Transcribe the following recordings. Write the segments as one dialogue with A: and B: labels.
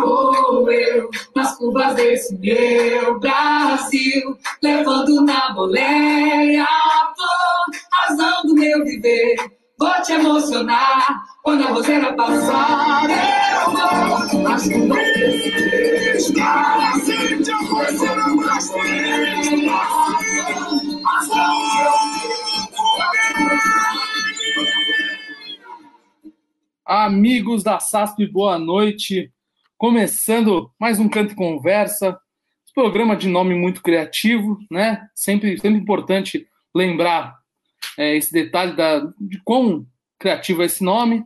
A: Vou eu nas curvas desse meu Brasil, levando na boleia a razão do meu viver. Vou te emocionar quando a roseira passar. Eu vou nas curvas desse meu Brasil, levando na boleia
B: Amigos da SASP, boa noite. Começando mais um Canto e Conversa, programa de nome muito criativo, né? Sempre, sempre importante lembrar é, esse detalhe da, de quão criativo é esse nome.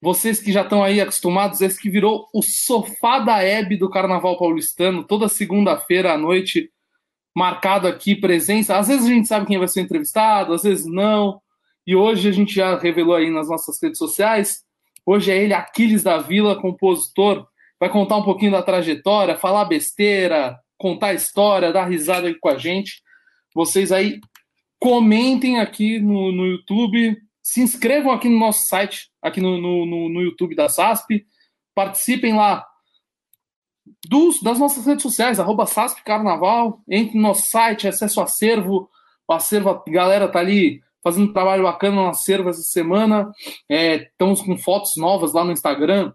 B: Vocês que já estão aí acostumados, esse que virou o sofá da Hebe do Carnaval Paulistano, toda segunda-feira à noite, marcado aqui, presença. Às vezes a gente sabe quem vai ser entrevistado, às vezes não. E hoje a gente já revelou aí nas nossas redes sociais. Hoje é ele, Aquiles da Vila, compositor, vai contar um pouquinho da trajetória, falar besteira, contar história, dar risada aí com a gente. Vocês aí comentem aqui no, no YouTube, se inscrevam aqui no nosso site, aqui no, no, no YouTube da SASP, participem lá dos, das nossas redes sociais, arroba SASP Carnaval, entre no nosso site, acesso ao acervo, o acervo, a galera tá ali fazendo um trabalho bacana no acervo essa semana, é, estamos com fotos novas lá no Instagram,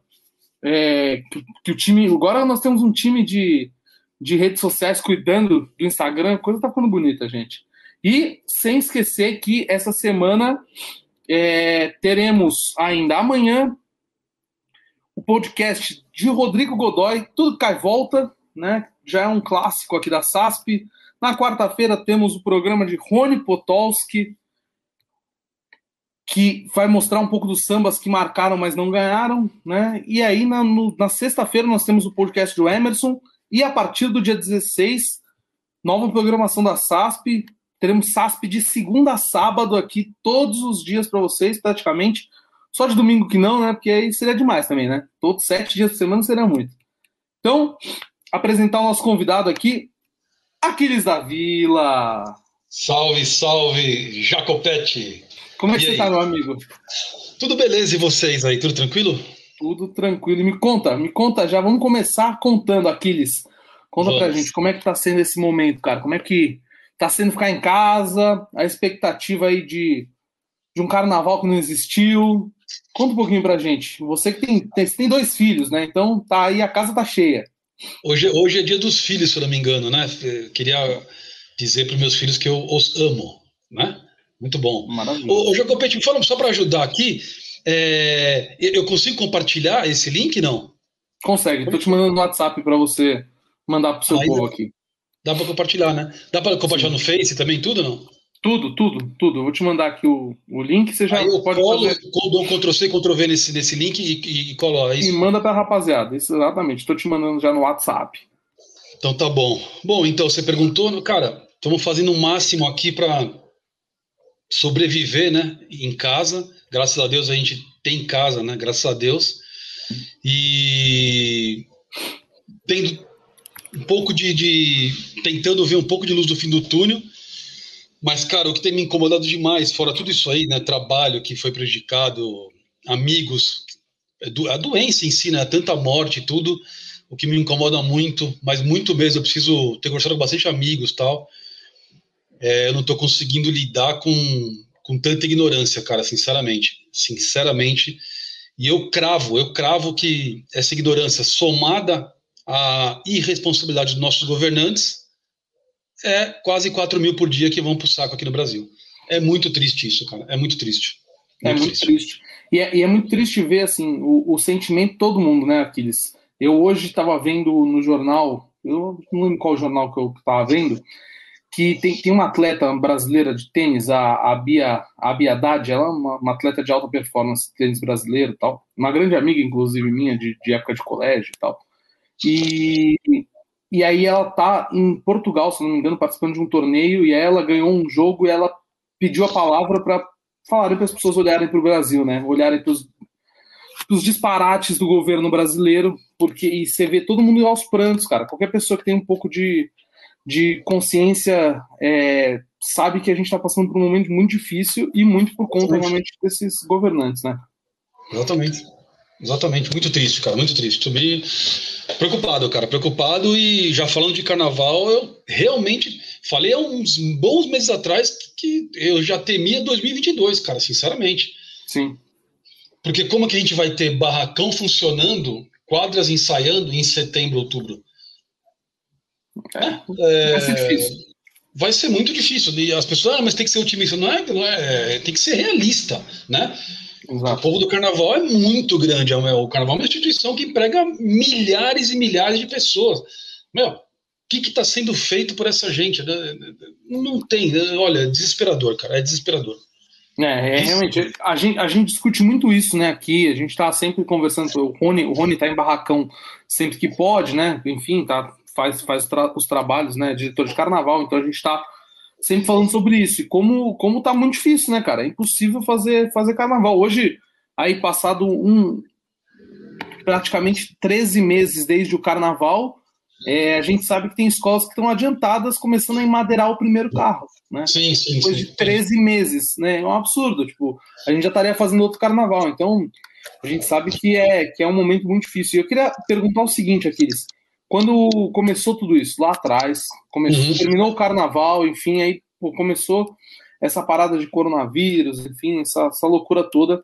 B: é, que, que, o time. Agora nós temos um time de, de redes sociais cuidando do Instagram, coisa tá ficando bonita, gente. E sem esquecer que essa semana é, teremos ainda amanhã o podcast de Rodrigo Godoy, Tudo Cai Volta, né? Já é um clássico aqui da SASP. Na quarta-feira temos o programa de Rony Potolski, que vai mostrar um pouco dos sambas que marcaram, mas não ganharam, né? E aí, na, na sexta-feira, nós temos o podcast do Emerson, e a partir do dia 16, nova programação da SASP. Teremos SASP de segunda a sábado aqui, todos os dias para vocês, praticamente. Só de domingo que não, né? Porque aí seria demais também, né? Todos sete dias por semana seria muito. Então, apresentar o nosso convidado aqui, Aquiles da Vila.
C: Salve, salve, Jacopete.
B: Como é que e você aí? tá, meu amigo?
C: Tudo beleza, e vocês aí, tudo tranquilo?
B: Tudo tranquilo. Me conta, me conta já, vamos começar contando, Aquiles. Conta vamos. pra gente, como é que tá sendo esse momento, cara? Como é que tá sendo ficar em casa, a expectativa aí de, de um carnaval que não existiu. Conta um pouquinho pra gente. Você que tem, tem, tem dois filhos, né? Então tá aí, a casa tá cheia.
C: Hoje, hoje é dia dos filhos, se eu não me engano, né? Eu queria dizer para meus filhos que eu os amo, né? Muito bom. Maravilha. Ô, Jacopete, fala só para ajudar aqui. É, eu consigo compartilhar esse link, não?
B: Consegue. Estou te mandando no WhatsApp para você mandar para o seu Aí povo aqui.
C: Dá para compartilhar, né? Dá para compartilhar Sim. no Face também, tudo não?
B: Tudo, tudo, tudo. Eu vou te mandar aqui o, o link, você já
C: Aí eu pode colo, fazer. Dou Ctrl C, Ctrl V nesse, nesse link e, e, e coloca isso.
B: E manda para a rapaziada, isso, exatamente. Estou te mandando já no WhatsApp.
C: Então tá bom. Bom, então você perguntou, cara, estamos fazendo o máximo aqui para sobreviver, né, em casa. Graças a Deus a gente tem casa, né? Graças a Deus. E tendo um pouco de, de, tentando ver um pouco de luz do fim do túnel. Mas, cara, o que tem me incomodado demais, fora tudo isso aí, né? Trabalho que foi prejudicado, amigos, a doença em si, né? Tanta morte e tudo, o que me incomoda muito, mas muito mesmo. Eu preciso ter conversado com bastante amigos tal é, eu não estou conseguindo lidar com, com tanta ignorância, cara, sinceramente. Sinceramente. E eu cravo, eu cravo que essa ignorância somada à irresponsabilidade dos nossos governantes é quase 4 mil por dia que vão para o saco aqui no Brasil. É muito triste isso, cara. É muito triste.
B: Muito é muito triste. triste. E, é, e, é, muito triste ver assim o, o sentimento de todo mundo, né, Aquiles? Eu hoje estava vendo no jornal, eu não lembro qual jornal que eu estava vendo, que tem, tem uma atleta brasileira de tênis, a, a Bia, a Bia Haddad, ela é uma, uma, atleta de alta performance tênis brasileiro tal, uma grande amiga, inclusive, minha, de, de época de colégio e tal. E, e aí ela tá em Portugal, se não me engano, participando de um torneio, e aí ela ganhou um jogo e ela pediu a palavra para falarem para as pessoas olharem para o Brasil, né? Olharem para os disparates do governo brasileiro, porque e você vê todo mundo aos prantos, cara. Qualquer pessoa que tem um pouco de de consciência é, sabe que a gente está passando por um momento muito difícil e muito por conta realmente desses governantes, né?
C: Exatamente. Exatamente, muito triste, cara, muito triste. Tô bem preocupado, cara, preocupado e já falando de carnaval, eu realmente falei há uns bons meses atrás que eu já temia 2022, cara, sinceramente.
B: Sim.
C: Porque como que a gente vai ter barracão funcionando, quadras ensaiando em setembro, outubro?
B: É, é, vai ser difícil.
C: Vai ser muito difícil. E as pessoas, ah, mas tem que ser otimista. Não é, não é, tem que ser realista, né? Exato. O povo do carnaval é muito grande. É o carnaval é uma instituição que emprega milhares e milhares de pessoas. Meu, o que está sendo feito por essa gente? Não tem. Olha, é desesperador, cara. É desesperador.
B: É, é realmente. A gente, a gente discute muito isso, né? Aqui, a gente está sempre conversando. O Rony, o Rony tá em barracão sempre que pode, né? Enfim, tá, faz, faz tra os trabalhos, né? Diretor de carnaval, então a gente está sempre falando sobre isso. E como, como tá muito difícil, né, cara? É impossível fazer, fazer carnaval. Hoje, aí passado um praticamente 13 meses desde o carnaval, é, a gente sabe que tem escolas que estão adiantadas começando a emadeirar o primeiro carro, né?
C: Sim, sim,
B: Depois
C: sim,
B: de 13 sim. meses, né? É um absurdo, tipo, a gente já estaria fazendo outro carnaval, então a gente sabe que é, que é um momento muito difícil. E eu queria perguntar o seguinte, Aquiles, quando começou tudo isso, lá atrás, começou, uhum. terminou o carnaval, enfim, aí pô, começou essa parada de coronavírus, enfim, essa, essa loucura toda.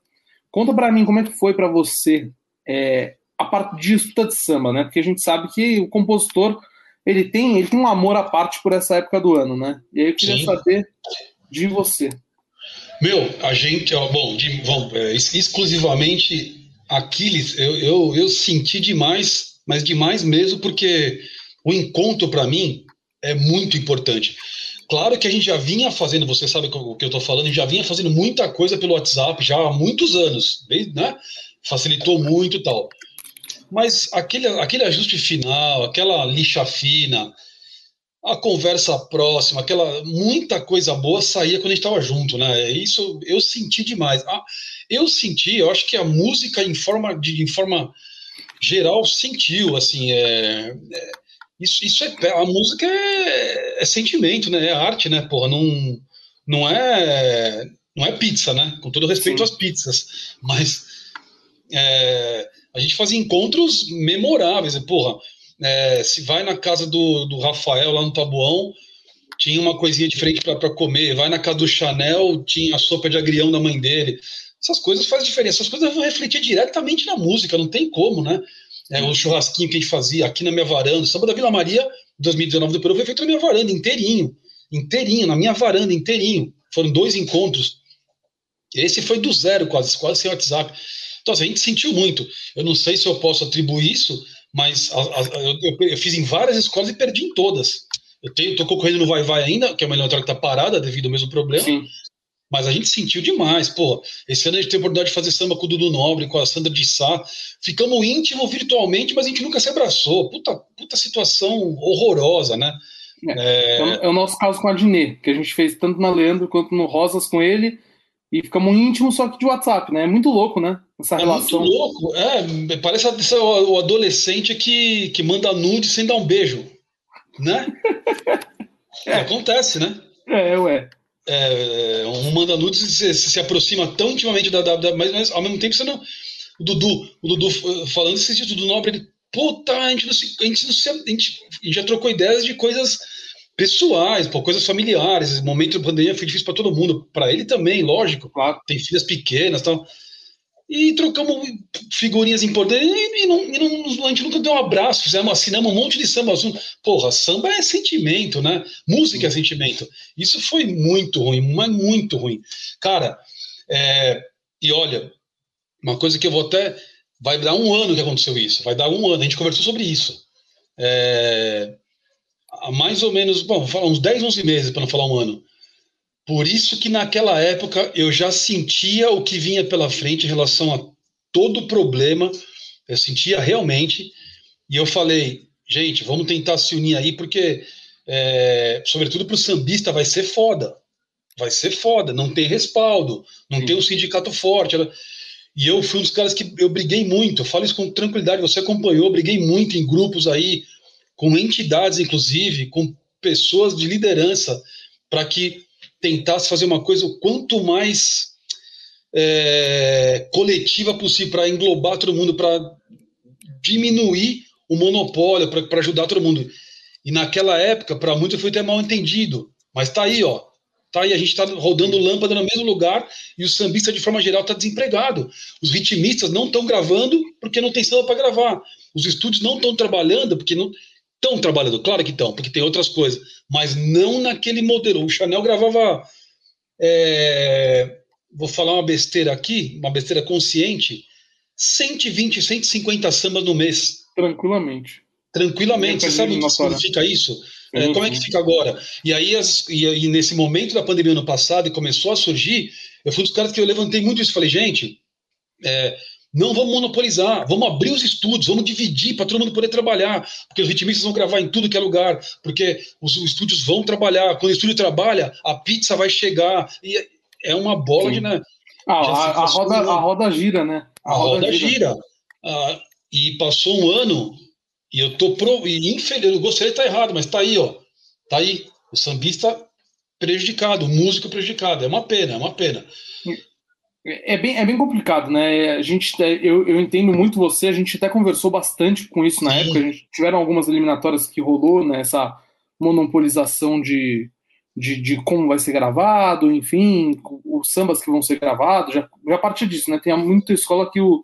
B: Conta para mim como é que foi para você é, a parte de disputa de samba, né? Porque a gente sabe que o compositor ele tem, ele tem um amor à parte por essa época do ano, né? E aí eu queria Sim. saber de você.
C: Meu, a gente, ó, bom, de, bom é, exclusivamente Aquiles, eu, eu, eu senti demais mas demais mesmo porque o encontro para mim é muito importante. Claro que a gente já vinha fazendo, você sabe o que eu estou falando, já vinha fazendo muita coisa pelo WhatsApp já há muitos anos, né? Facilitou muito e tal. Mas aquele, aquele ajuste final, aquela lixa fina, a conversa próxima, aquela muita coisa boa saía quando a gente estava junto, né? Isso eu senti demais. Ah, eu senti, eu acho que a música em forma de em forma geral sentiu, assim, é, é, isso, isso é, a música é, é, sentimento, né, é arte, né, porra, não, não é, não é pizza, né, com todo respeito Sim. às pizzas, mas é, a gente fazia encontros memoráveis, porra, é, se vai na casa do, do Rafael lá no Tabuão, tinha uma coisinha diferente para comer, vai na casa do Chanel, tinha a sopa de agrião da mãe dele, essas coisas fazem diferença. Essas coisas vão refletir diretamente na música, não tem como, né? É, o churrasquinho que a gente fazia aqui na minha varanda, o samba da Vila Maria, 2019 do Peru, foi feito na minha varanda, inteirinho. Inteirinho, na minha varanda, inteirinho. Foram dois encontros. Esse foi do zero, quase, quase sem WhatsApp. Então, assim, a gente sentiu muito. Eu não sei se eu posso atribuir isso, mas a, a, eu, eu, fiz em várias escolas e perdi em todas. Eu estou concorrendo no Vai Vai ainda, que é uma eletrônica que está parada devido ao mesmo problema. Sim. Mas a gente sentiu demais, pô. Esse ano a gente teve a oportunidade de fazer samba com o Dudu Nobre, com a Sandra de Sá. Ficamos íntimos virtualmente, mas a gente nunca se abraçou. Puta, puta situação horrorosa, né?
B: É, é... é o nosso caso com a Dinê, que a gente fez tanto na Leandro quanto no Rosas com ele. E ficamos íntimos só que de WhatsApp, né? É muito louco, né?
C: Essa é relação. muito louco. É, parece o adolescente que, que manda nude sem dar um beijo, né? é. Acontece, né?
B: É, ué
C: é, um manda nudes se, se, aproxima tão intimamente da, da mas, mas, ao mesmo tempo você não. O Dudu, o Dudu falando esse Dudu Nobre, ele, puta, a gente, não se, a, gente não se, a, gente, a gente já trocou ideias de coisas pessoais, pô, coisas familiares. O momento da pandemia foi difícil para todo mundo, para ele também, lógico. Claro. Tem filhas pequenas, tal e trocamos figurinhas importantes e, e, não, e não, a gente nunca deu um abraço, fizemos, assinamos um monte de samba azul. Porra, samba é sentimento, né? Música é sentimento. Isso foi muito ruim, mas muito ruim. Cara, é, e olha, uma coisa que eu vou até. Vai dar um ano que aconteceu isso, vai dar um ano, a gente conversou sobre isso. É, há mais ou menos, bom, vou falar uns 10, 11 meses, para não falar um ano. Por isso que naquela época eu já sentia o que vinha pela frente em relação a todo o problema, eu sentia realmente, e eu falei, gente, vamos tentar se unir aí, porque, é, sobretudo para o sambista, vai ser foda. Vai ser foda, não tem respaldo, não Sim. tem um sindicato forte. E eu fui um dos caras que eu briguei muito, eu falo isso com tranquilidade, você acompanhou, briguei muito em grupos aí, com entidades, inclusive, com pessoas de liderança, para que tentasse fazer uma coisa o quanto mais é, coletiva possível para englobar todo mundo, para diminuir o monopólio, para ajudar todo mundo. E naquela época, para muitos foi até mal entendido. Mas tá aí, ó. Tá aí, a gente está rodando lâmpada no mesmo lugar e o sambista, de forma geral, está desempregado. Os ritmistas não estão gravando porque não tem samba para gravar. Os estúdios não estão trabalhando porque não estão trabalhando. Claro que estão, porque tem outras coisas. Mas não naquele modelo. O Chanel gravava. É, vou falar uma besteira aqui, uma besteira consciente. 120, 150 sambas no mês.
B: Tranquilamente.
C: Tranquilamente. Você sabe o que significa isso? É, como é que fica agora? E aí, as, e, e, nesse momento da pandemia ano passado, e começou a surgir, eu fui um dos caras que eu levantei muito isso. Falei, gente, é, não vamos monopolizar, vamos abrir os estúdios, vamos dividir para todo mundo poder trabalhar, porque os ritmistas vão gravar em tudo que é lugar, porque os, os estúdios vão trabalhar. Quando o estúdio trabalha, a pizza vai chegar. E é uma bola Sim. de. Né,
B: ah, a, a, roda, a roda gira, né?
C: A, a roda, roda, gira. gira. Ah, e passou um ano e eu tô pro, e infeliz, eu gostaria de estar errado, mas tá aí, ó. Tá aí. O sambista prejudicado, o músico prejudicado. É uma pena, é uma pena.
B: É bem, é bem complicado, né? A gente, eu, eu entendo muito você, a gente até conversou bastante com isso na Sim. época. A gente, tiveram algumas eliminatórias que rolou, né? Essa monopolização de, de, de, como vai ser gravado, enfim, os sambas que vão ser gravados, já, já parte disso, né? Tem muita escola que o,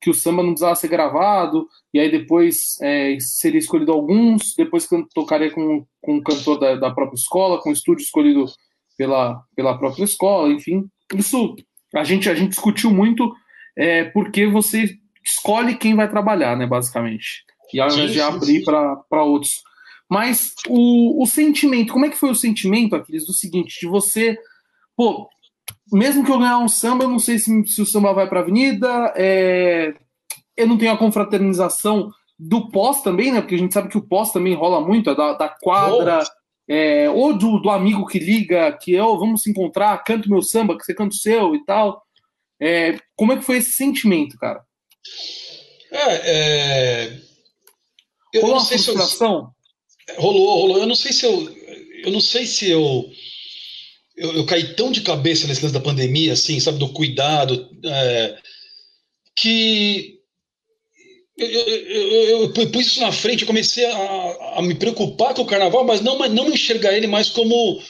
B: que o samba não precisava ser gravado, e aí depois é, seria escolhido alguns, depois tocaria com, com um cantor da, da própria escola, com um estúdio escolhido pela, pela própria escola, enfim. Isso a gente, a gente discutiu muito é, porque você escolhe quem vai trabalhar, né, basicamente. E ao invés de abrir para outros. Mas o, o sentimento, como é que foi o sentimento, Aquiles, do seguinte, de você, pô, mesmo que eu ganhar um samba, eu não sei se, se o samba vai para a avenida. É, eu não tenho a confraternização do pós também, né? Porque a gente sabe que o pós também rola muito, é da, da quadra, é, ou do, do, amigo que liga, que eu oh, vamos se encontrar, canto meu samba, que você canta o seu e tal. É, como é que foi esse sentimento, cara?
C: É, é...
B: Eu Rolou não sei frustração?
C: Se eu... Rolou, rolou. Eu não sei se eu. Eu não sei se eu eu, eu, caí tão de cabeça nesse lance da pandemia, assim, sabe, do cuidado, é, que eu, eu, eu, pus isso na frente, eu comecei a, a, me preocupar com o carnaval, mas não, mas não enxergar ele mais como,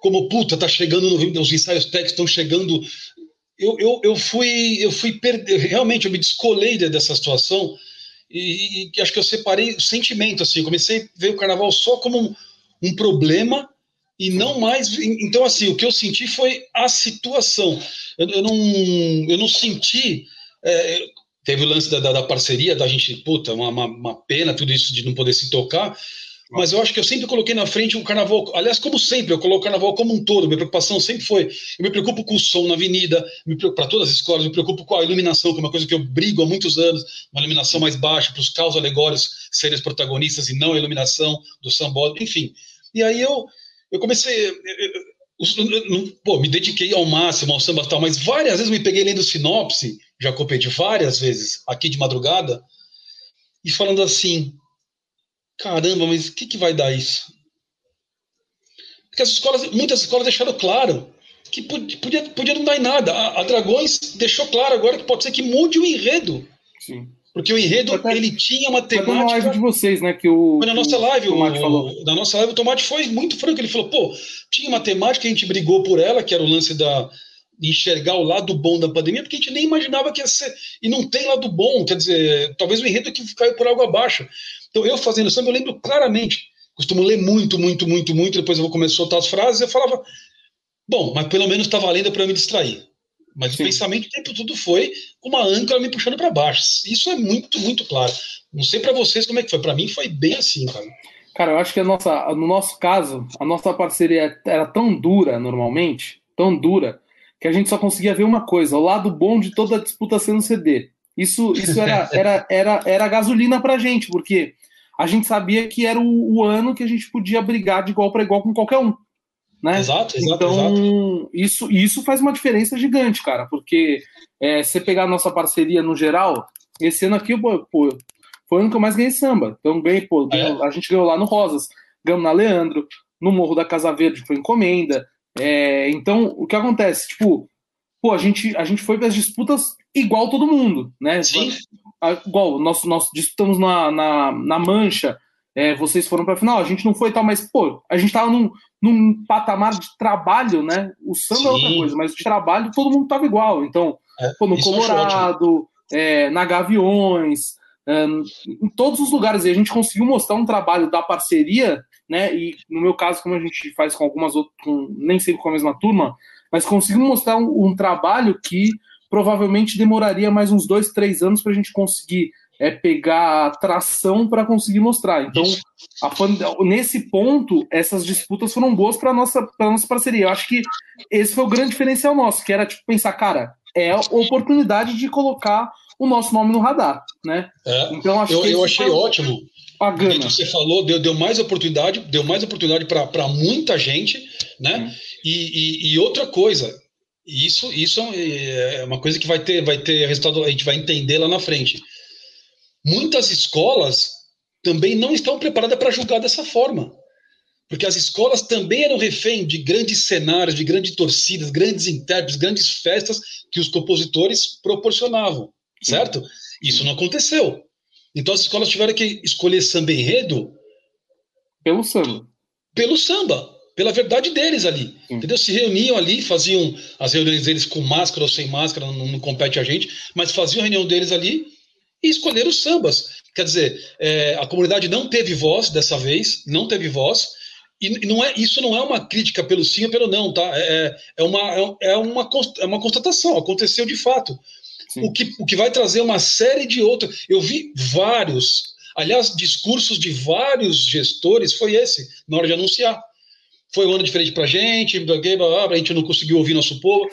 C: como puta, tá chegando no os ensaios técnicos estão chegando. Eu, eu, eu fui, eu fui perder, realmente, eu me descolei dessa situação e, e acho que eu separei o sentimento, assim, comecei a ver o carnaval só como um, um problema e não mais. Então, assim, o que eu senti foi a situação. Eu, eu não, eu não senti. É, teve o lance da, da, da, parceria, da gente, puta, uma, uma, uma, pena tudo isso de não poder se tocar. Mas eu acho que eu sempre coloquei na frente o carnaval. Aliás, como sempre, eu coloco o carnaval como um todo. Minha preocupação sempre foi. Eu me preocupo com o som na avenida, para todas as escolas, me preocupo com a iluminação, que é uma coisa que eu brigo há muitos anos. Uma iluminação mais baixa, para os caos alegóricos serem os protagonistas e não a iluminação do sambódromo, enfim. E aí eu, eu comecei. Eu, eu, pô, me dediquei ao máximo ao samba tal, mas várias vezes me peguei lendo sinopse, já competi várias vezes aqui de madrugada, e falando assim: caramba, mas o que, que vai dar isso? Porque as escolas, muitas escolas deixaram claro que podia, podia não dar em nada. A, a Dragões deixou claro agora que pode ser que mude o enredo. Sim. Porque o enredo, até, ele tinha uma temática... Foi na
B: live de vocês, né? Que o,
C: foi na nossa live, o, Tomate falou. Na nossa live, o Tomate foi muito franco. Ele falou, pô, tinha uma temática, a gente brigou por ela, que era o lance da enxergar o lado bom da pandemia, porque a gente nem imaginava que ia ser... E não tem lado bom, quer dizer, talvez o enredo que caiu por água abaixo. Então, eu fazendo samba, eu lembro claramente, costumo ler muito, muito, muito, muito, depois eu vou começar a soltar as frases, eu falava, bom, mas pelo menos está valendo para eu me distrair. Mas Sim. o pensamento o tempo todo foi uma âncora me puxando para baixo. Isso é muito, muito claro. Não sei para vocês como é que foi. Para mim foi bem assim, cara.
B: Cara, eu acho que a nossa, no nosso caso, a nossa parceria era tão dura normalmente, tão dura, que a gente só conseguia ver uma coisa: o lado bom de toda a disputa sendo CD. Isso, isso era, era, era, era gasolina pra gente, porque a gente sabia que era o, o ano que a gente podia brigar de igual para igual com qualquer um. Né?
C: Exato, exato,
B: então,
C: exato.
B: Isso, isso faz uma diferença gigante, cara, porque é, você pegar a nossa parceria no geral, esse ano aqui, pô, pô foi o ano que eu mais ganhei samba. Então, ganhei, pô, é. a gente ganhou lá no Rosas, ganhamos na Leandro, no Morro da Casa Verde, foi encomenda. É, então, o que acontece? Tipo, pô, a gente, a gente foi para as disputas igual todo mundo, né?
C: Sim.
B: Igual, nós, nós disputamos na, na, na mancha, é, vocês foram para a final, a gente não foi tal, mas, pô, a gente tava num, num patamar de trabalho, né? O samba Sim. é outra coisa, mas de trabalho todo mundo tava igual. Então, é, pô, no Colorado, é, na Gaviões, em todos os lugares, e a gente conseguiu mostrar um trabalho da parceria, né? E no meu caso, como a gente faz com algumas outras, com, nem sempre com a mesma turma, mas conseguimos mostrar um, um trabalho que provavelmente demoraria mais uns dois, três anos para a gente conseguir é pegar tração para conseguir mostrar. Então, nesse ponto, essas disputas foram boas para nossa para nossa parceria. Eu acho que esse foi o grande diferencial nosso, que era tipo pensar, cara, é a oportunidade de colocar o nosso nome no radar, né?
C: É, então acho eu, eu achei ótimo. A gana. Que você falou deu, deu mais oportunidade, deu mais oportunidade para muita gente, né? Hum. E, e, e outra coisa, isso, isso é uma coisa que vai ter, vai ter resultado, a gente vai entender lá na frente. Muitas escolas também não estão preparadas para julgar dessa forma. Porque as escolas também eram refém de grandes cenários, de grandes torcidas, grandes intérpretes, grandes festas que os compositores proporcionavam, certo? Isso não aconteceu. Então as escolas tiveram que escolher samba enredo
B: pelo samba.
C: Pelo samba pela verdade deles ali. Sim. Entendeu? Se reuniam ali, faziam as reuniões deles com máscara ou sem máscara, não, não compete a gente, mas faziam a reunião deles ali e escolheram os sambas. Quer dizer, é, a comunidade não teve voz dessa vez, não teve voz, e não é, isso não é uma crítica pelo sim ou pelo não, tá? É, é, é uma, é, uma, é uma constatação, aconteceu de fato. O que, o que vai trazer uma série de outras. Eu vi vários, aliás, discursos de vários gestores, foi esse, na hora de anunciar foi um ano diferente para a gente, a gente não conseguiu ouvir nosso povo,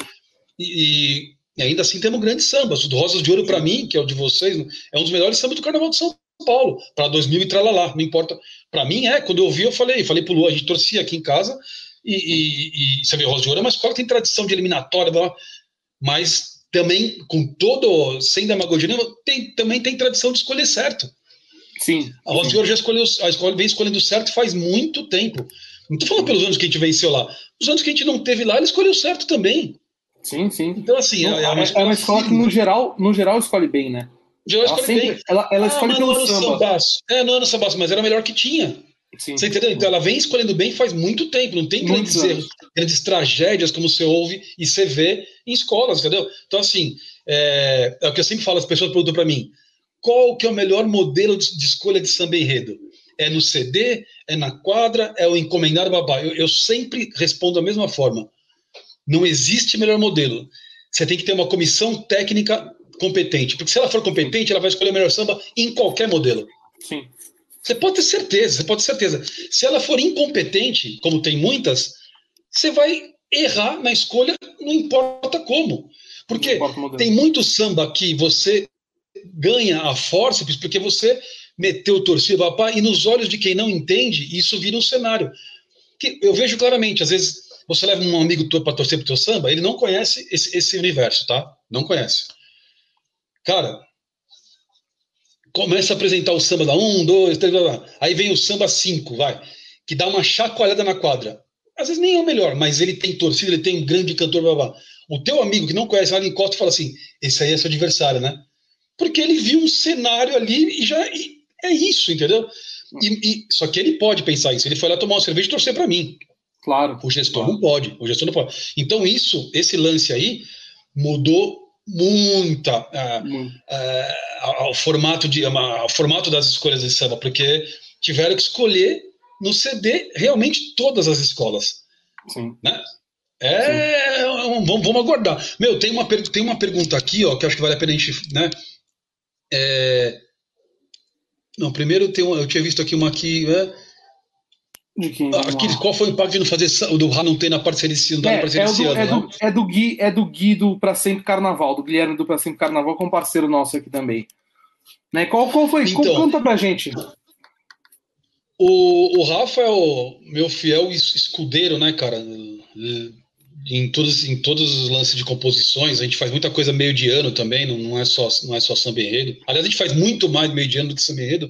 C: e, e ainda assim temos grandes sambas. O do Rosas de Ouro, para mim, que é o de vocês, é um dos melhores sambas do Carnaval de São Paulo, para 2000 e tralalá, não importa. Para mim é, quando eu ouvi, eu falei, falei pro Lu, a gente torcia aqui em casa, e, e, e sabe, Rosa de Ouro é uma escola que tem tradição de eliminatória, mas também, com todo, sem demagogia nenhuma, tem, também tem tradição de escolher certo.
B: Sim.
C: A Rosa de Ouro já escolheu, a escola vem escolhendo certo faz muito tempo. Não estou falando pelos anos que a gente venceu lá. Os anos que a gente não teve lá, ele escolheu certo também.
B: Sim, sim.
C: Então, assim,
B: é, é, uma, é uma escola que, no geral, no geral, escolhe bem, né?
C: Geral ela, sempre, bem.
B: ela, ela ah, escolhe pelo samba.
C: Sambaço. É, não era sambaço, mas era melhor que tinha. Sim. Você entendeu? Então ela vem escolhendo bem faz muito tempo. Não tem grandes erros, grandes tragédias como você ouve e você vê em escolas, entendeu? Então, assim, é, é o que eu sempre falo, as pessoas perguntam para mim, qual que é o melhor modelo de, de escolha de samba enredo? é no CD, é na quadra, é o encomendado babá. Eu, eu sempre respondo da mesma forma. Não existe melhor modelo. Você tem que ter uma comissão técnica competente. Porque se ela for competente, ela vai escolher o melhor samba em qualquer modelo.
B: Sim.
C: Você pode ter certeza, você pode ter certeza. Se ela for incompetente, como tem muitas, você vai errar na escolha, não importa como. Porque importa tem muito samba que você ganha a força porque você meteu torcida, papai, e nos olhos de quem não entende, isso vira um cenário. Que eu vejo claramente, às vezes você leva um amigo para torcer pro teu samba, ele não conhece esse, esse universo, tá? Não conhece. Cara, começa a apresentar o samba da 1, 2, 3, aí vem o samba 5, vai, que dá uma chacoalhada na quadra. Às vezes nem é o melhor, mas ele tem torcida, ele tem um grande cantor, blá, blá. O teu amigo que não conhece nada encosta e fala assim: esse aí é seu adversário, né? Porque ele viu um cenário ali e já e é isso, entendeu? E, e, só que ele pode pensar isso. Ele foi lá tomar uma cerveja e torcer para mim.
B: Claro.
C: O gestor
B: claro.
C: não pode. O gestor não pode. Então, isso, esse lance aí, mudou muita uh, uh, o formato de uh, o formato das escolhas de samba, porque tiveram que escolher no CD realmente todas as escolas.
B: Sim.
C: Né? É, Sim. Vamos, vamos aguardar. Meu, tem uma, tem uma pergunta aqui, ó, que acho que vale a pena a gente, né? É, não, primeiro tem uma, eu tinha visto aqui uma aqui. É, de quem? Ah, qual foi o impacto de não fazer o do Rá não ter na parceria esse,
B: é, parceria é, do, é, né? do, é, do Gui, é do Gui do Pra Sempre Carnaval, do Guilherme do Pra Sempre Carnaval, com um parceiro nosso aqui também. Né? Qual, qual foi? Então, Conta pra gente.
C: O, o Rafa é o meu fiel escudeiro, né, cara? em todos, em todos os lances de composições, a gente faz muita coisa meio de ano também, não, não é só não é só samba enredo. Aliás, a gente faz muito mais meio de ano do que samba enredo.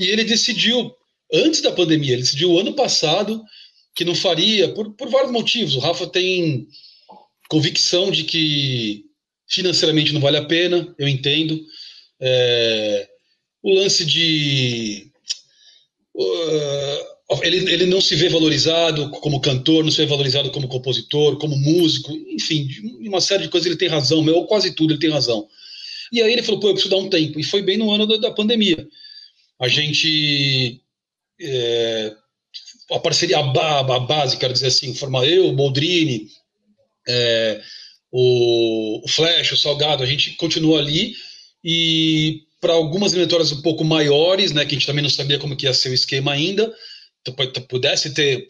C: E ele decidiu, antes da pandemia, ele decidiu ano passado que não faria, por, por vários motivos. O Rafa tem convicção de que financeiramente não vale a pena, eu entendo. É, o lance de. Uh, ele, ele não se vê valorizado como cantor, não se vê valorizado como compositor, como músico, enfim, uma série de coisas ele tem razão, ou quase tudo ele tem razão. E aí ele falou, pô, eu preciso dar um tempo. E foi bem no ano da, da pandemia. A gente. É, a parceria, a, a, base, quero dizer assim, formar eu, o Boldrini, é, o, o Flash, o Salgado, a gente continua ali. E para algumas eliminatórias um pouco maiores, né, que a gente também não sabia como que ia ser o esquema ainda, pudesse ter,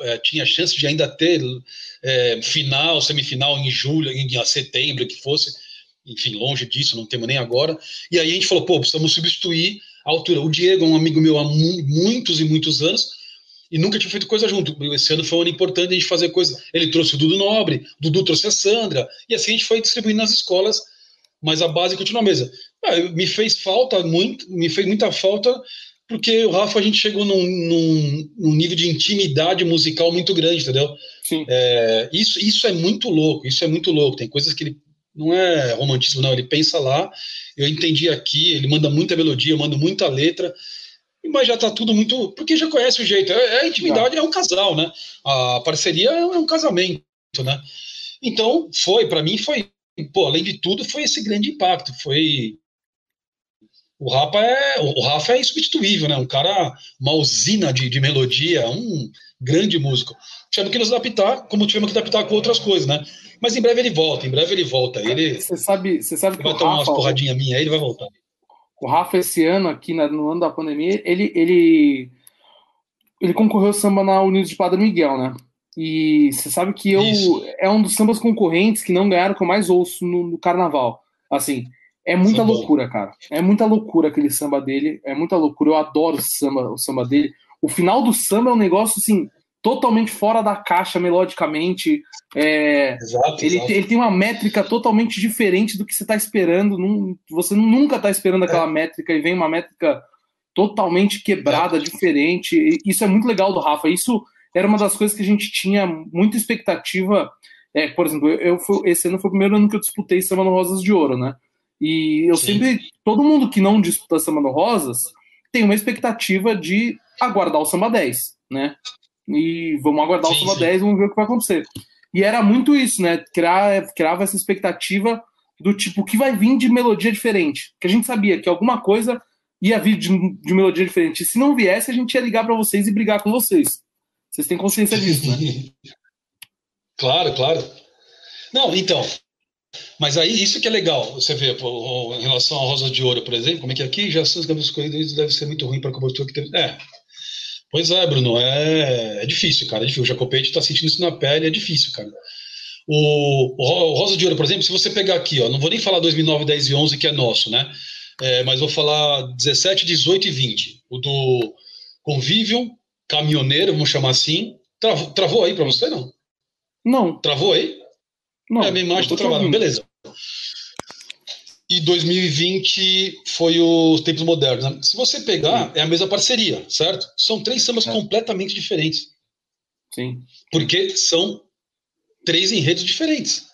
C: é, tinha chance de ainda ter é, final, semifinal em julho, em setembro, que fosse, enfim, longe disso, não temos nem agora. E aí a gente falou, pô, precisamos substituir altura. O Diego é um amigo meu há muitos e muitos anos e nunca tinha feito coisa junto. Esse ano foi um ano importante a gente fazer coisa. Ele trouxe o Dudu Nobre, o Dudu trouxe a Sandra, e assim a gente foi distribuindo nas escolas, mas a base continua a mesma. Ah, me fez falta muito, me fez muita falta porque o Rafa a gente chegou num, num, num nível de intimidade musical muito grande, entendeu? É, isso, isso é muito louco, isso é muito louco. Tem coisas que ele não é romantismo, não. Ele pensa lá, eu entendi aqui, ele manda muita melodia, eu mando muita letra, mas já tá tudo muito. Porque já conhece o jeito. É, é intimidade, é um casal, né? A parceria é um casamento, né? Então, foi, para mim, foi. Pô, além de tudo, foi esse grande impacto. Foi. O Rafa é, o Rafa é insubstituível, né? Um cara, uma usina de, de melodia, um grande músico. Tivemos que nos adaptar, como tivemos que adaptar com outras coisas, né? Mas em breve ele volta, em breve ele volta. Ele,
B: você sabe, você sabe
C: que vai tomar Rafa, umas porradinhas minhas aí, ele vai voltar.
B: O Rafa, esse ano, aqui no ano da pandemia, ele, ele, ele concorreu ao samba na Unidos de Padre Miguel, né? E você sabe que eu Isso. é um dos sambas concorrentes que não ganharam que eu mais ouço no, no carnaval. Assim, é muita Sambou. loucura, cara. É muita loucura aquele samba dele. É muita loucura. Eu adoro o samba, o samba dele. O final do samba é um negócio assim totalmente fora da caixa melodicamente. É, exato, ele, exato. ele tem uma métrica totalmente diferente do que você está esperando. Num, você nunca está esperando aquela é. métrica e vem uma métrica totalmente quebrada, é. diferente. E isso é muito legal do Rafa. Isso era uma das coisas que a gente tinha muita expectativa. É, por exemplo, eu, eu fui, esse ano foi o primeiro ano que eu disputei Samba no Rosas de Ouro, né? E eu Sim. sempre. Todo mundo que não disputa Samba no Rosas tem uma expectativa de aguardar o Samba 10, né? e vamos aguardar sim, o Samba 10 e vamos ver o que vai acontecer. E era muito isso, né? Criava, criava essa expectativa do tipo, o que vai vir de melodia diferente? Que a gente sabia que alguma coisa ia vir de, de melodia diferente. E se não viesse, a gente ia ligar para vocês e brigar com vocês. Vocês têm consciência disso, né?
C: claro, claro. Não, então. Mas aí, isso que é legal. Você vê, pô, em relação à Rosa de Ouro, por exemplo, como é que aqui já são os caminhos corridos deve ser muito ruim para compositor que teve. É, Pois é, Bruno, é, é difícil, cara. É difícil. O Jacopete está sentindo isso na pele, é difícil, cara. O, o, Rosa de Ouro, por exemplo, se você pegar aqui, ó, não vou nem falar 2009, 10 e 11, que é nosso, né? É, mas vou falar 17, 18 e 20. O do Convivium, Caminhoneiro, vamos chamar assim. Travou, travou aí para você, não?
B: Não.
C: Travou aí?
B: Não.
C: É, a minha imagem está travada. Beleza e 2020 foi os tempos modernos. Né? Se você pegar, Sim. é a mesma parceria, certo? São três sambas é. completamente diferentes.
B: Sim.
C: Porque são três enredos diferentes.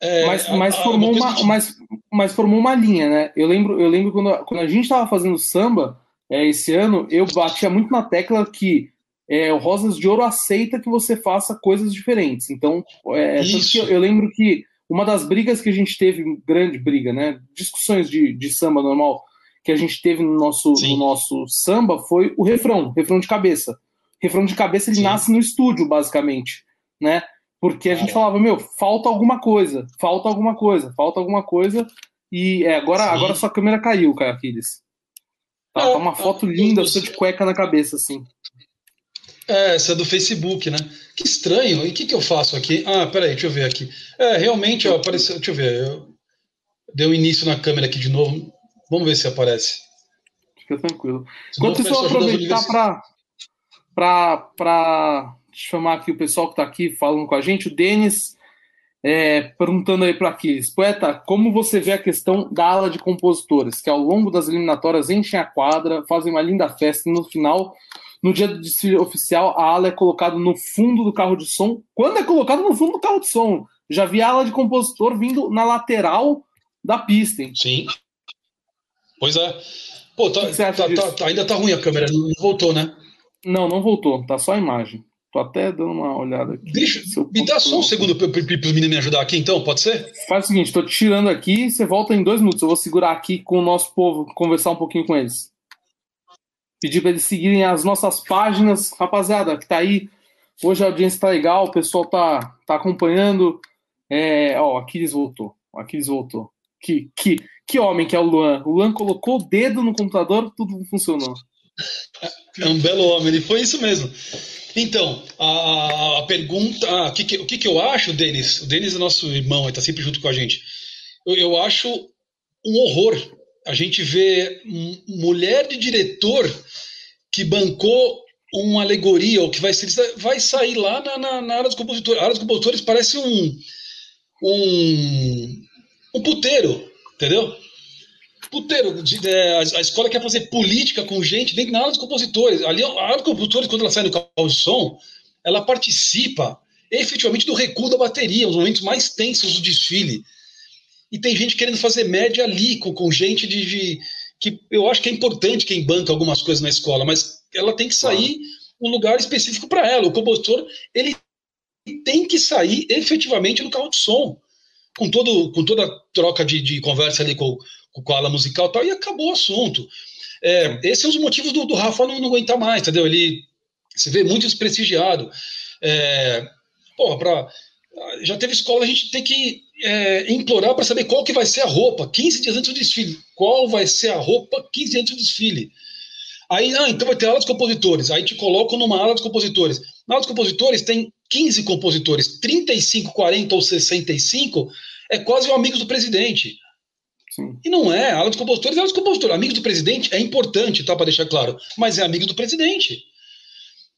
B: É, mas, mas, a, formou uma, uma mas, mas formou uma linha, né? Eu lembro, eu lembro quando, a, quando a gente estava fazendo samba é, esse ano, eu batia muito na tecla que é, o Rosas de Ouro aceita que você faça coisas diferentes. Então, é, eu, eu lembro que uma das brigas que a gente teve, grande briga, né? Discussões de, de samba normal que a gente teve no nosso, no nosso samba foi o refrão, refrão de cabeça. Refrão de cabeça ele Sim. nasce no estúdio, basicamente, né? Porque a gente falava, meu, falta alguma coisa, falta alguma coisa, falta alguma coisa. E é, agora, agora sua câmera caiu, cara, Aquiles. Tá, tá uma foto linda, sua de cueca na cabeça, assim.
C: É, essa é do Facebook, né? Que estranho. E o que, que eu faço aqui? Ah, peraí, deixa eu ver aqui. É, realmente, ó, apareceu. Deixa eu ver. Eu... Deu início na câmera aqui de novo. Vamos ver se aparece.
B: Fica tranquilo. Enquanto isso, eu vou aproveitar para chamar aqui o pessoal que está aqui falando com a gente. O Denis é, perguntando aí para Aquiles. Poeta, como você vê a questão da ala de compositores, que ao longo das eliminatórias enchem a quadra, fazem uma linda festa e no final no dia do desfile oficial, a ala é colocada no fundo do carro de som. Quando é colocado no fundo do carro de som? Já vi a ala de compositor vindo na lateral da pista. Hein?
C: Sim. Pois é. Pô, tá, tá, tá, ainda tá ruim a câmera, não voltou, né?
B: Não, não voltou, tá só a imagem. Tô até dando uma olhada aqui.
C: Deixa, me dá só um segundo para os meninos me ajudar aqui, então, pode ser?
B: Faz o seguinte, tô tirando aqui você volta em dois minutos. Eu vou segurar aqui com o nosso povo, conversar um pouquinho com eles. Pedir para eles seguirem as nossas páginas. Rapaziada, que tá aí. Hoje a audiência tá legal, o pessoal tá, tá acompanhando. É, ó, Aquiles voltou. Aquiles voltou. Que, que, que homem que é o Luan. O Luan colocou o dedo no computador, tudo funcionou.
C: É um belo homem, ele foi isso mesmo. Então, a, a pergunta. Ah, o, que, que, o que, que eu acho, Denis? O Denis é nosso irmão, ele está sempre junto com a gente. Eu, eu acho um horror a gente vê mulher de diretor que bancou uma alegoria, ou que vai, vai sair lá na, na, na área dos compositores. A área dos compositores parece um, um, um puteiro, entendeu? puteiro. De, a, escola quer fazer política com gente dentro da área dos compositores. Ali, a área dos compositores, quando ela sai no carro de som, ela participa efetivamente do recuo da bateria, os momentos mais tensos do desfile. E tem gente querendo fazer média ali, com, com gente de, de, que eu acho que é importante quem banca algumas coisas na escola, mas ela tem que sair um lugar específico para ela. O compositor, ele tem que sair efetivamente no carro de som, com, todo, com toda a troca de, de conversa ali com, com a ala musical e tal, e acabou o assunto. É, esses são os motivos do, do Rafa não, não, aguentar mais, entendeu? Ele se vê muito desprestigiado. É, porra, pra, já teve escola, a gente tem que é, implorar para saber qual que vai ser a roupa, 15 dias antes do desfile. Qual vai ser a roupa 15 dias antes do desfile? Aí, ah, então vai ter aula dos compositores. Aí te colocam numa aula dos compositores. Na aula dos compositores tem 15 compositores, 35, 40 ou 65 é quase o amigo do presidente. Sim. E não é. A aula dos compositores é aula dos compositores. Amigo do presidente é importante, tá? Para deixar claro. Mas é amigo do presidente.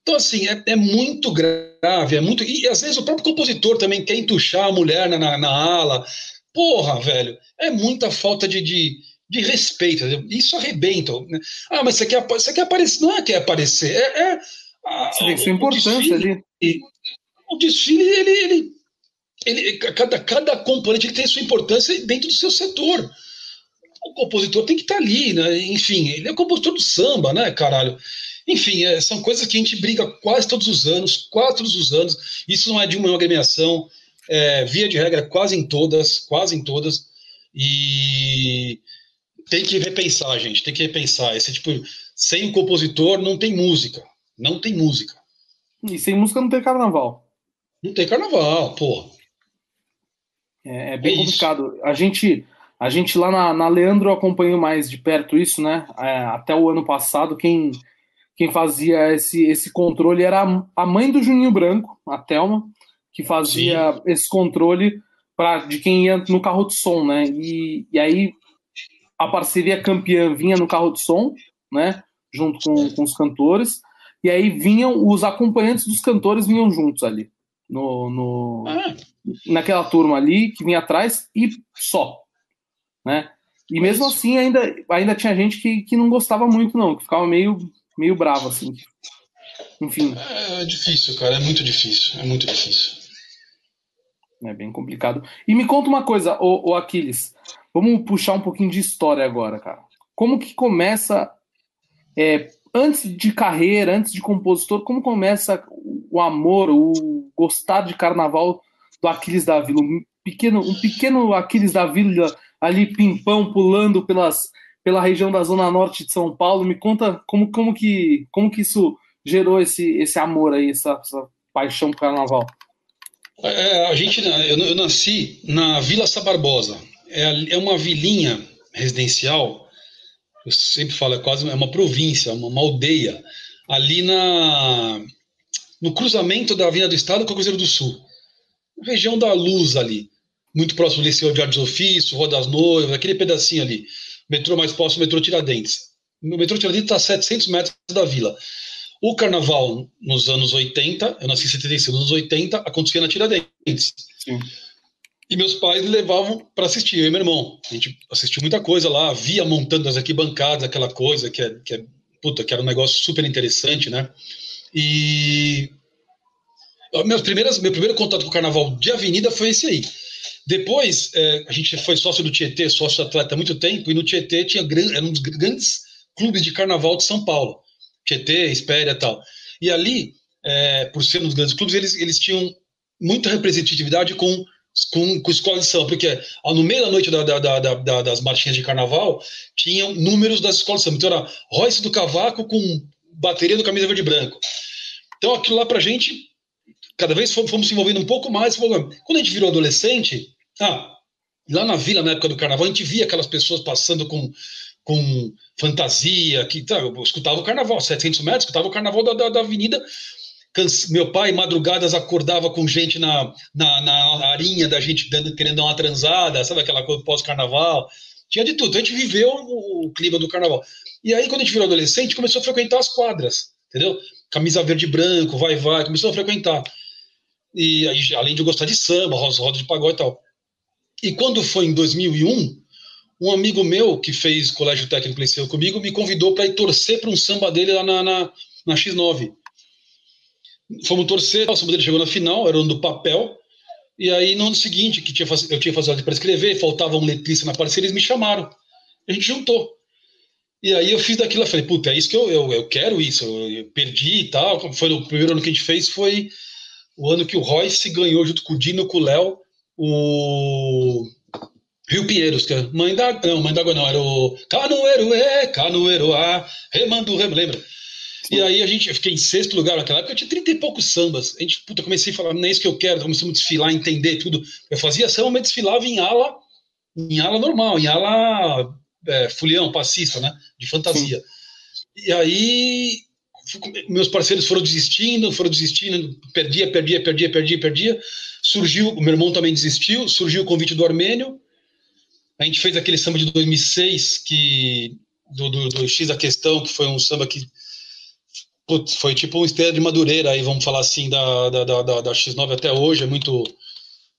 C: Então, assim, é, é, muito grave, é muito. E às vezes o próprio compositor também quer entuchar a mulher na, na, na ala. Porra, velho, é muita falta de, de, de respeito. Isso arrebenta. Né? Ah, mas você quer, você quer aparecer. Não é quer aparecer, é. é
B: a, você tem sua importância desfile, ali.
C: O desfile, ele, ele, ele, cada, cada componente ele tem sua importância dentro do seu setor. O compositor tem que estar ali, né? Enfim, ele é o compositor do samba, né, caralho? Enfim, é, são coisas que a gente briga quase todos os anos, quase todos os anos. Isso não é de uma agremiação, é, via de regra, quase em todas, quase em todas. E tem que repensar, gente, tem que repensar. Esse tipo, sem o compositor não tem música, não tem música.
B: E sem música não tem carnaval.
C: Não tem carnaval, porra.
B: É, é bem é complicado. Isso. A gente, a gente lá na, na Leandro acompanhou mais de perto isso, né? É, até o ano passado, quem quem fazia esse, esse controle era a mãe do Juninho Branco, a Thelma, que fazia Sim. esse controle para de quem ia no carro de som, né? E, e aí a parceria campeã vinha no carro de som, né? Junto com, com os cantores, e aí vinham os acompanhantes dos cantores vinham juntos ali no, no ah. naquela turma ali que vinha atrás e só, né? E mesmo assim ainda ainda tinha gente que, que não gostava muito não, que ficava meio meio bravo, assim. Enfim.
C: É difícil, cara, é muito difícil, é muito difícil.
B: É bem complicado. E me conta uma coisa, o, o Aquiles. Vamos puxar um pouquinho de história agora, cara. Como que começa, é, antes de carreira, antes de compositor, como começa o amor, o gostar de carnaval do Aquiles da Vila? Um pequeno, um pequeno Aquiles da Vila ali, pimpão, pulando pelas pela região da zona norte de São Paulo. Me conta como, como, que, como que isso gerou esse, esse amor aí, essa, essa paixão por carnaval.
C: É, a gente, eu, eu, nasci na Vila Sabarbosa. É, é uma vilinha residencial. Eu sempre falo, é quase é uma província, uma, uma aldeia ali na no cruzamento da Avenida do Estado com o Cruzeiro do Sul, região da Luz ali, muito próximo do Liceu de Artes Ofício, Rua das Noivas, aquele pedacinho ali metrô mais próximo, metrô Tiradentes. O metrô Tiradentes está a 700 metros da vila. O carnaval nos anos 80, eu nasci em 75, nos anos 80, acontecia na Tiradentes. Sim. E meus pais me levavam para assistir, eu e meu irmão. A gente assistiu muita coisa lá, via montando as arquibancadas, aquela coisa que é, que é puta, que era um negócio super interessante, né? E minhas primeiras, meu primeiro contato com o carnaval de avenida foi esse aí. Depois, é, a gente foi sócio do Tietê, sócio atleta há muito tempo, e no Tietê tinha era um dos grandes clubes de carnaval de São Paulo. Tietê, Espéria e tal. E ali, é, por ser um dos grandes clubes, eles, eles tinham muita representatividade com, com, com escola de samba, porque no meio da noite da, da, da, das marchinhas de carnaval, tinham números das escolas de samba. Então era Royce do Cavaco com bateria do Camisa Verde e Branco. Então aquilo lá pra gente, cada vez fomos, fomos se envolvendo um pouco mais. Quando a gente virou adolescente, ah, lá na vila, na época do carnaval, a gente via aquelas pessoas passando com, com fantasia, que tá, eu escutava o carnaval, 700 metros, escutava o carnaval da, da, da avenida. Meu pai, madrugadas, acordava com gente na, na, na arinha da gente dando, querendo dar uma transada, sabe aquela coisa pós-carnaval? Tinha de tudo. A gente viveu o, o clima do carnaval. E aí, quando a gente virou adolescente, começou a frequentar as quadras, entendeu? Camisa verde e branco, vai, vai, começou a frequentar. E aí, além de gostar de samba, roda de pagode e tal. E quando foi em 2001, um amigo meu que fez colégio técnico Liceu comigo me convidou para ir torcer para um samba dele lá na, na, na, X9. Fomos torcer, o samba dele chegou na final, era um do papel. E aí, no ano seguinte, que tinha, eu tinha fazer para escrever, faltava um letrista na parceria, eles me chamaram. A gente juntou. E aí eu fiz daquilo, eu falei, puta, é isso que eu, eu, eu quero isso. Eu, eu perdi e tal. Foi no primeiro ano que a gente fez, foi o ano que o Royce ganhou junto com o Dino, com o Léo, o Rio Pinheiros, que é mãe da. Não, mãe d'água não, era o Canoeiro, é, Canoeiro, ah, remando, rem, lembra? E aí a gente, eu fiquei em sexto lugar naquela época, eu tinha trinta e poucos sambas. A gente, puta, comecei a falar, não é isso que eu quero, começamos a desfilar, entender tudo. Eu fazia samba, mas desfilava em ala, em ala normal, em ala é, fulião, passista, né? De fantasia. Sim. E aí meus parceiros foram desistindo, foram desistindo, perdia, perdia, perdia, perdia, perdia. Surgiu, o meu irmão também desistiu, surgiu o convite do Armênio. A gente fez aquele samba de 2006, que, do, do, do X a Questão, que foi um samba que putz, foi tipo um estreia de Madureira, aí vamos falar assim, da, da, da, da, X9 até hoje, é muito,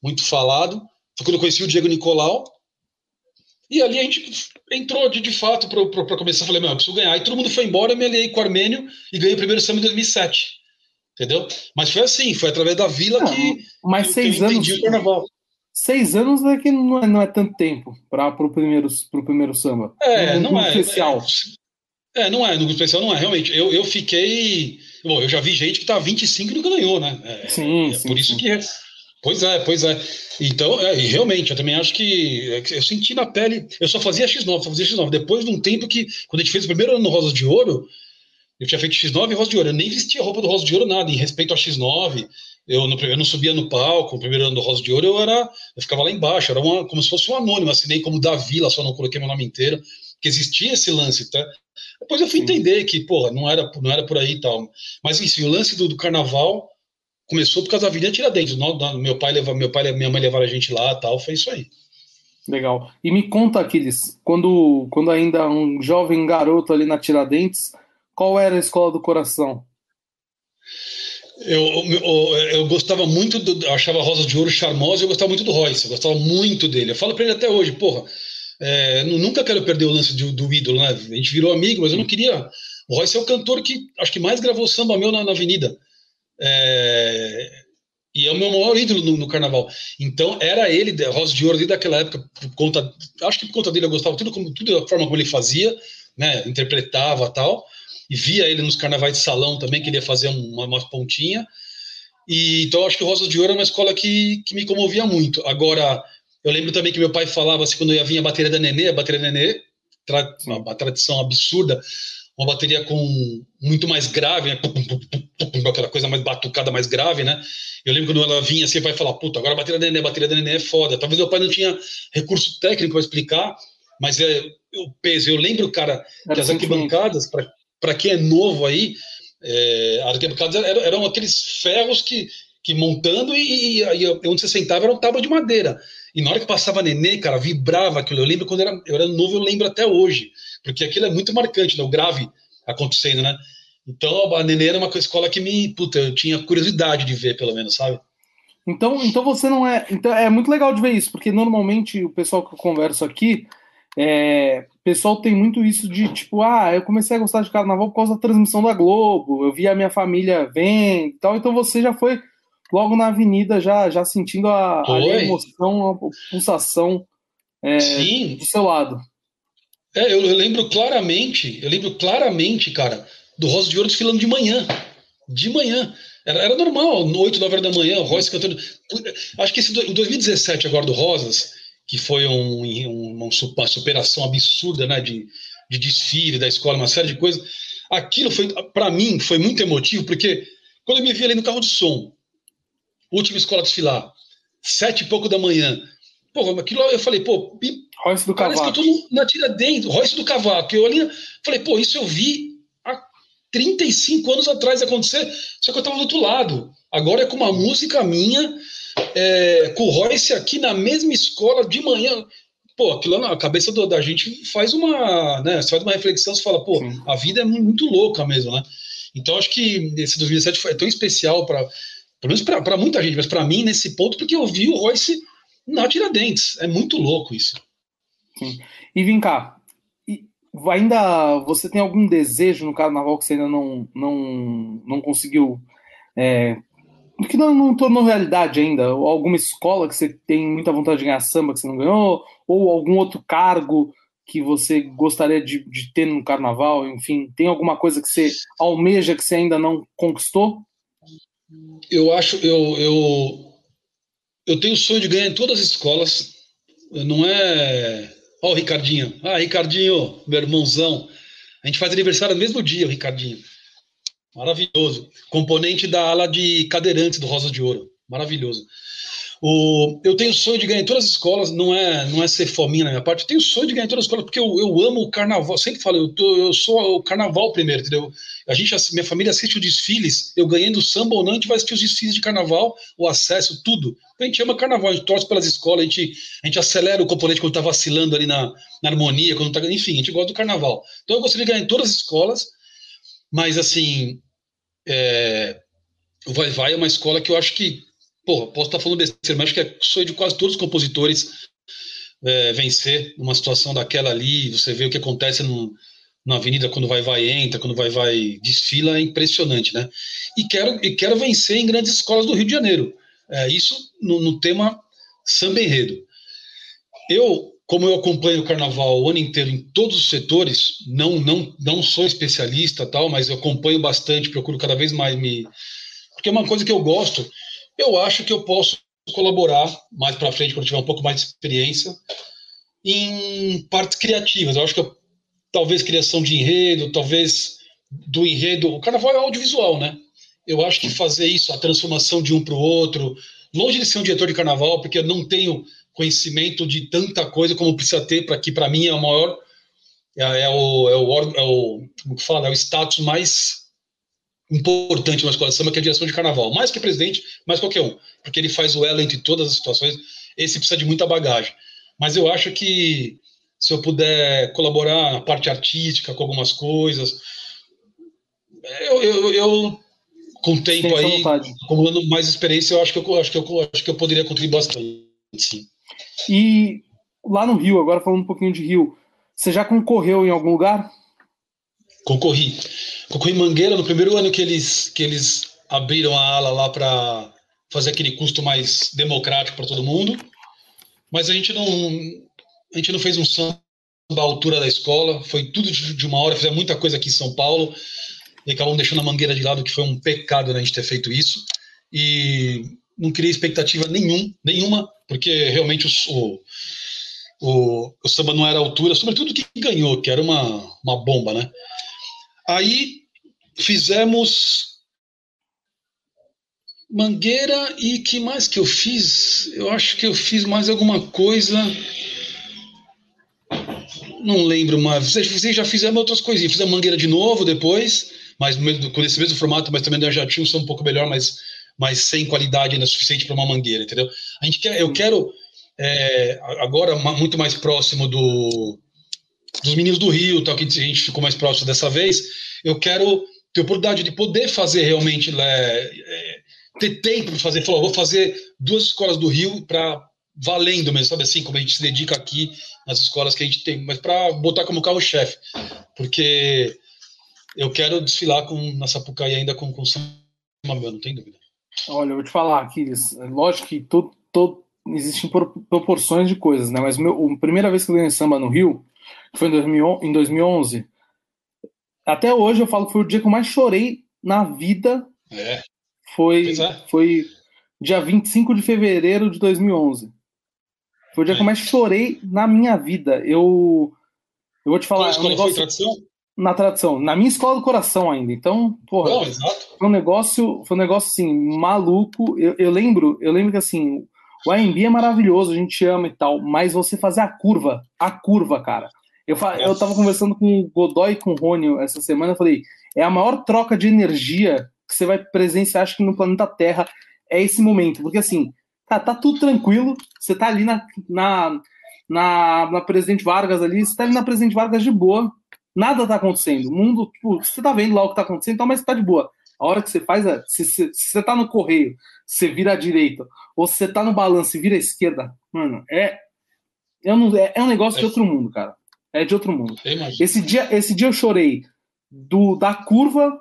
C: muito falado. Foi quando eu conheci o Diego Nicolau, e ali a gente entrou de, de fato para começar. Falei, meu, eu preciso ganhar. Aí todo mundo foi embora, eu me aliei com o Armênio e ganhei o primeiro samba em 2007. Entendeu? Mas foi assim, foi através da vila não, que,
B: mas seis que eu entendi anos, carnaval. Seis anos é que não é, não é tanto tempo para o primeiro, pro primeiro samba.
C: É, no, não é. Especial. É, é, não é, no grupo especial não é, realmente. Eu, eu fiquei. Bom, eu já vi gente que tá 25 e nunca ganhou, né? É,
B: sim,
C: é
B: sim,
C: por isso
B: sim.
C: que Pois é, pois é. Então, é, e realmente, eu também acho que eu senti na pele. Eu só fazia X9, só fazia X9. Depois de um tempo que, quando a gente fez o primeiro ano no Rosa de Ouro, eu tinha feito X9 e Rosa de Ouro. Eu nem vestia a roupa do Rosa de Ouro, nada, em respeito ao X9. Eu, no, eu não subia no palco, no primeiro ano do Rosa de Ouro, eu era. Eu ficava lá embaixo, era uma, como se fosse um anônimo, assinei como Davi, lá só não coloquei meu nome inteiro, que existia esse lance, tá? Depois eu fui entender que, porra, não era, não era por aí e tal. Mas, enfim, o lance do, do carnaval começou por causa da Avenida Tiradentes. Meu pai, leva, meu pai e minha mãe levaram a gente lá tal, foi isso aí.
B: Legal. E me conta, Aquiles, quando, quando ainda um jovem garoto ali na Tiradentes, qual era a escola do coração?
C: Eu, eu, eu gostava muito, do, eu achava a Rosa de Ouro charmosa, eu gostava muito do Royce, eu gostava muito dele. Eu falo para ele até hoje, porra, é, nunca quero perder o lance do, do ídolo, né? A gente virou amigo, mas eu não queria. O Royce é o cantor que acho que mais gravou samba meu na, na Avenida. É, e é o meu maior ídolo no, no, carnaval. Então era ele, Rosa de Ouro, daquela época, por conta, acho que por conta dele eu gostava tudo, como, tudo da forma como ele fazia, né, interpretava tal, e via ele nos carnavais de salão também, que ele ia fazer uma, uma pontinha. E, então acho que o Rosa de Ouro é uma escola que, que me comovia muito. Agora, eu lembro também que meu pai falava assim, quando ia vir a bateria da Nenê, a bateria da Nenê, tra uma, uma tradição absurda, uma bateria com muito mais grave, né? aquela coisa mais batucada, mais grave, né? Eu lembro quando ela vinha assim, vai falar, puta, agora a bateria da Nenê, a bateria da Nenê é foda. Talvez meu pai não tinha recurso técnico para explicar, mas é o peso. Eu lembro, cara, que as arquibancadas, para quem é novo aí, é, as arquibancadas eram, eram, aqueles ferros que, que montando e, e, e onde você sentava era um tábua de madeira. E na hora que passava a Nenê, cara, vibrava aquilo. Eu lembro quando era, eu era novo, eu lembro até hoje porque aquilo é muito marcante, né? o grave acontecendo, né? Então a Nenê era uma escola que me, puta, eu tinha curiosidade de ver, pelo menos, sabe?
B: Então, então você não é. Então é muito legal de ver isso, porque normalmente o pessoal que eu converso aqui é, pessoal tem muito isso de tipo, ah, eu comecei a gostar de carnaval por causa da transmissão da Globo, eu vi a minha família vendo e tal, então você já foi logo na avenida, já, já sentindo a, a emoção, a pulsação é, do seu lado.
C: É, eu, eu, lembro claramente, eu lembro claramente, cara, do Rosa de Ouro desfilando de manhã. De manhã. Era, era normal, 8, 9 horas da manhã, o Rosa cantando. Acho que esse o 2017 agora do Rosas, que foi um, um, uma superação absurda, né, de, de desfile da escola, uma série de coisas. Aquilo foi, para mim, foi muito emotivo, porque quando eu me vi ali no carro de som, última escola desfilar, sete e pouco da manhã, pô, aquilo eu falei, pô,
B: Royce do
C: parece
B: Cavaco.
C: que eu tô na tira dentro, Royce do Cavaco. Eu ali, falei, pô, isso eu vi há 35 anos atrás acontecer, só que eu tava do outro lado. Agora é com uma música minha, é, com o Royce aqui na mesma escola de manhã. Pô, aquilo na cabeça do, da gente faz uma, né, faz uma reflexão, você fala, pô, Sim. a vida é muito louca mesmo, né? Então acho que esse 2007 foi tão especial para pelo menos para muita gente, mas para mim nesse ponto, porque eu vi o Royce na Tiradentes. É muito louco isso.
B: Sim. E vem cá, ainda você tem algum desejo no carnaval que você ainda não, não, não conseguiu. É, que não, não tornou realidade ainda? Ou alguma escola que você tem muita vontade de ganhar samba que você não ganhou? Ou algum outro cargo que você gostaria de, de ter no carnaval? Enfim, tem alguma coisa que você almeja que você ainda não conquistou?
C: Eu acho, eu, eu, eu tenho o sonho de ganhar em todas as escolas. Não é. Ó, o Ricardinho. Ah, Ricardinho, meu irmãozão. A gente faz aniversário no mesmo dia, o Ricardinho. Maravilhoso. Componente da ala de cadeirantes do Rosa de Ouro. Maravilhoso. O, eu tenho o sonho de ganhar em todas as escolas, não é, não é ser fominha na minha parte, eu tenho o sonho de ganhar em todas as escolas, porque eu, eu amo o carnaval, sempre falo, eu, tô, eu sou o carnaval primeiro, entendeu? A gente, minha família assiste os desfiles, eu ganhando samba ou não, a gente vai assistir os desfiles de carnaval, o acesso, tudo. A gente ama carnaval, a gente torce pelas escolas, a gente, a gente acelera o componente quando tá vacilando ali na, na harmonia, quando tá, enfim, a gente gosta do carnaval. Então eu gostaria de ganhar em todas as escolas, mas assim, é, o Vai Vai é uma escola que eu acho que porra, posso estar falando besteira, mas acho que é sonho de quase todos os compositores é, vencer numa situação daquela ali, você vê o que acontece no, na avenida quando vai vai entra, quando vai vai desfila, é impressionante, né? E quero, e quero vencer em grandes escolas do Rio de Janeiro. É, isso no, no tema samba enredo. Eu, como eu acompanho o carnaval o ano inteiro em todos os setores, não não não sou especialista tal, mas eu acompanho bastante, procuro cada vez mais me porque é uma coisa que eu gosto eu acho que eu posso colaborar mais para frente, quando tiver um pouco mais de experiência, em partes criativas. Eu acho que eu, talvez criação de enredo, talvez do enredo. O carnaval é audiovisual, né? Eu acho que fazer isso, a transformação de um para o outro, longe de ser um diretor de carnaval, porque eu não tenho conhecimento de tanta coisa como precisa ter para que para mim é o maior é, é, o, é, o, é o como que fala é o status mais importante na escola de samba, que é a direção de carnaval. Mais que presidente, mais qualquer um. Porque ele faz o elo entre todas as situações. Esse precisa de muita bagagem. Mas eu acho que se eu puder colaborar na parte artística com algumas coisas, eu, eu, eu com o tempo aí, acumulando mais experiência, eu acho que eu, acho que eu, acho que eu poderia contribuir bastante. Sim.
B: E lá no Rio, agora falando um pouquinho de Rio, você já concorreu em algum lugar?
C: Concorri. Concorri Mangueira no primeiro ano que eles, que eles abriram a ala lá para fazer aquele custo mais democrático para todo mundo. Mas a gente não a gente não fez um samba à altura da escola, foi tudo de uma hora, fizemos muita coisa aqui em São Paulo e acabamos deixando a Mangueira de lado, que foi um pecado né, a gente ter feito isso. E não criei expectativa nenhum, nenhuma, porque realmente o, o, o samba não era à altura, sobretudo que ganhou, que era uma, uma bomba, né? Aí fizemos Mangueira e que mais que eu fiz? Eu acho que eu fiz mais alguma coisa. Não lembro mais. Vocês já fizeram outras coisinhas. Fizemos Mangueira de novo depois, mas com esse mesmo formato, mas também já tinha um som um pouco melhor, mas, mas sem qualidade ainda suficiente para uma Mangueira, entendeu? A gente quer, eu quero é, agora muito mais próximo do dos meninos do Rio, tal, que a gente ficou mais próximo dessa vez, eu quero ter oportunidade de poder fazer realmente, é, é, ter tempo para fazer. Falou, vou fazer duas escolas do Rio para valendo mesmo, sabe assim, como a gente se dedica aqui nas escolas que a gente tem, mas para botar como carro-chefe, porque eu quero desfilar com, na Sapucaí ainda com, com samba não tem dúvida.
B: Olha, eu vou te falar, Aquiles, lógico que todo, todo, existem proporções de coisas, né? Mas meu, a primeira vez que eu ganhei samba no Rio, foi em 2011, até hoje eu falo que foi o dia que eu mais chorei na vida.
C: É.
B: Foi, é. foi dia 25 de fevereiro de 2011. Foi o dia é. que eu mais chorei na minha vida. Eu, eu vou te falar.
C: Qual é um negócio?
B: Na tradição. Na minha escola do coração ainda. Então, porra.
C: Não, exato.
B: Foi um negócio, foi um negócio assim, maluco. Eu, eu lembro, eu lembro que assim, o AMB é maravilhoso, a gente ama e tal, mas você fazer a curva, a curva, cara. Eu, eu tava conversando com o Godoy e com o Rony essa semana, eu falei, é a maior troca de energia que você vai presenciar, acho que no planeta Terra, é esse momento. Porque assim, tá, tá tudo tranquilo, você tá ali na, na, na, na Presidente Vargas ali, você tá ali na Presidente Vargas de boa, nada tá acontecendo. O mundo, tipo, você tá vendo lá o que tá acontecendo, então, mas tá de boa. A hora que você faz, se, se, se você tá no correio, você vira à direita, ou se você tá no balanço e vira à esquerda, mano, é, é, um, é, é um negócio é. de outro mundo, cara. É de outro mundo. Esse dia, esse dia eu chorei do, da curva,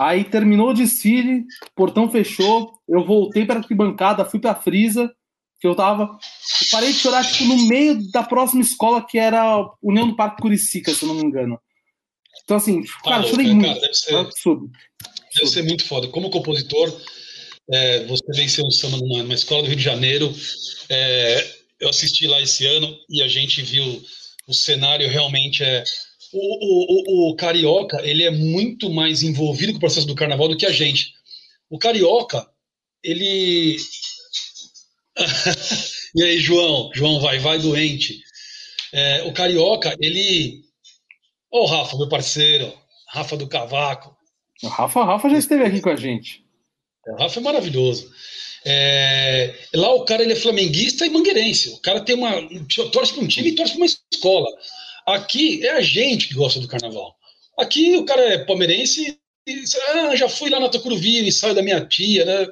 B: aí terminou o desfile, portão fechou, eu voltei para a arquibancada, fui para a frisa, que eu tava. Eu parei de chorar tipo, no meio da próxima escola, que era União do Parque Curicica, se eu não me engano. Então, assim, cara, eu chorei muito.
C: deve ser, é absurdo. Deve ser muito foda. Como compositor, é, você venceu um samba numa, numa, escola do Rio de Janeiro. É, eu assisti lá esse ano e a gente viu o cenário realmente é. O, o, o, o, carioca ele é muito mais envolvido com o processo do carnaval do que a gente. O carioca, ele. e aí, João? João vai, vai doente. É, o carioca, ele. Ô, oh, Rafa, meu parceiro, Rafa do Cavaco.
B: O Rafa, Rafa já esteve aqui com a gente.
C: O Rafa é maravilhoso. É, lá o cara ele é flamenguista e mangueirense. O cara tem uma. torce para um time e torce para uma escola. Aqui é a gente que gosta do carnaval. Aqui o cara é palmeirense e ah, já fui lá na Tucuruvi, ensaio da minha tia, né?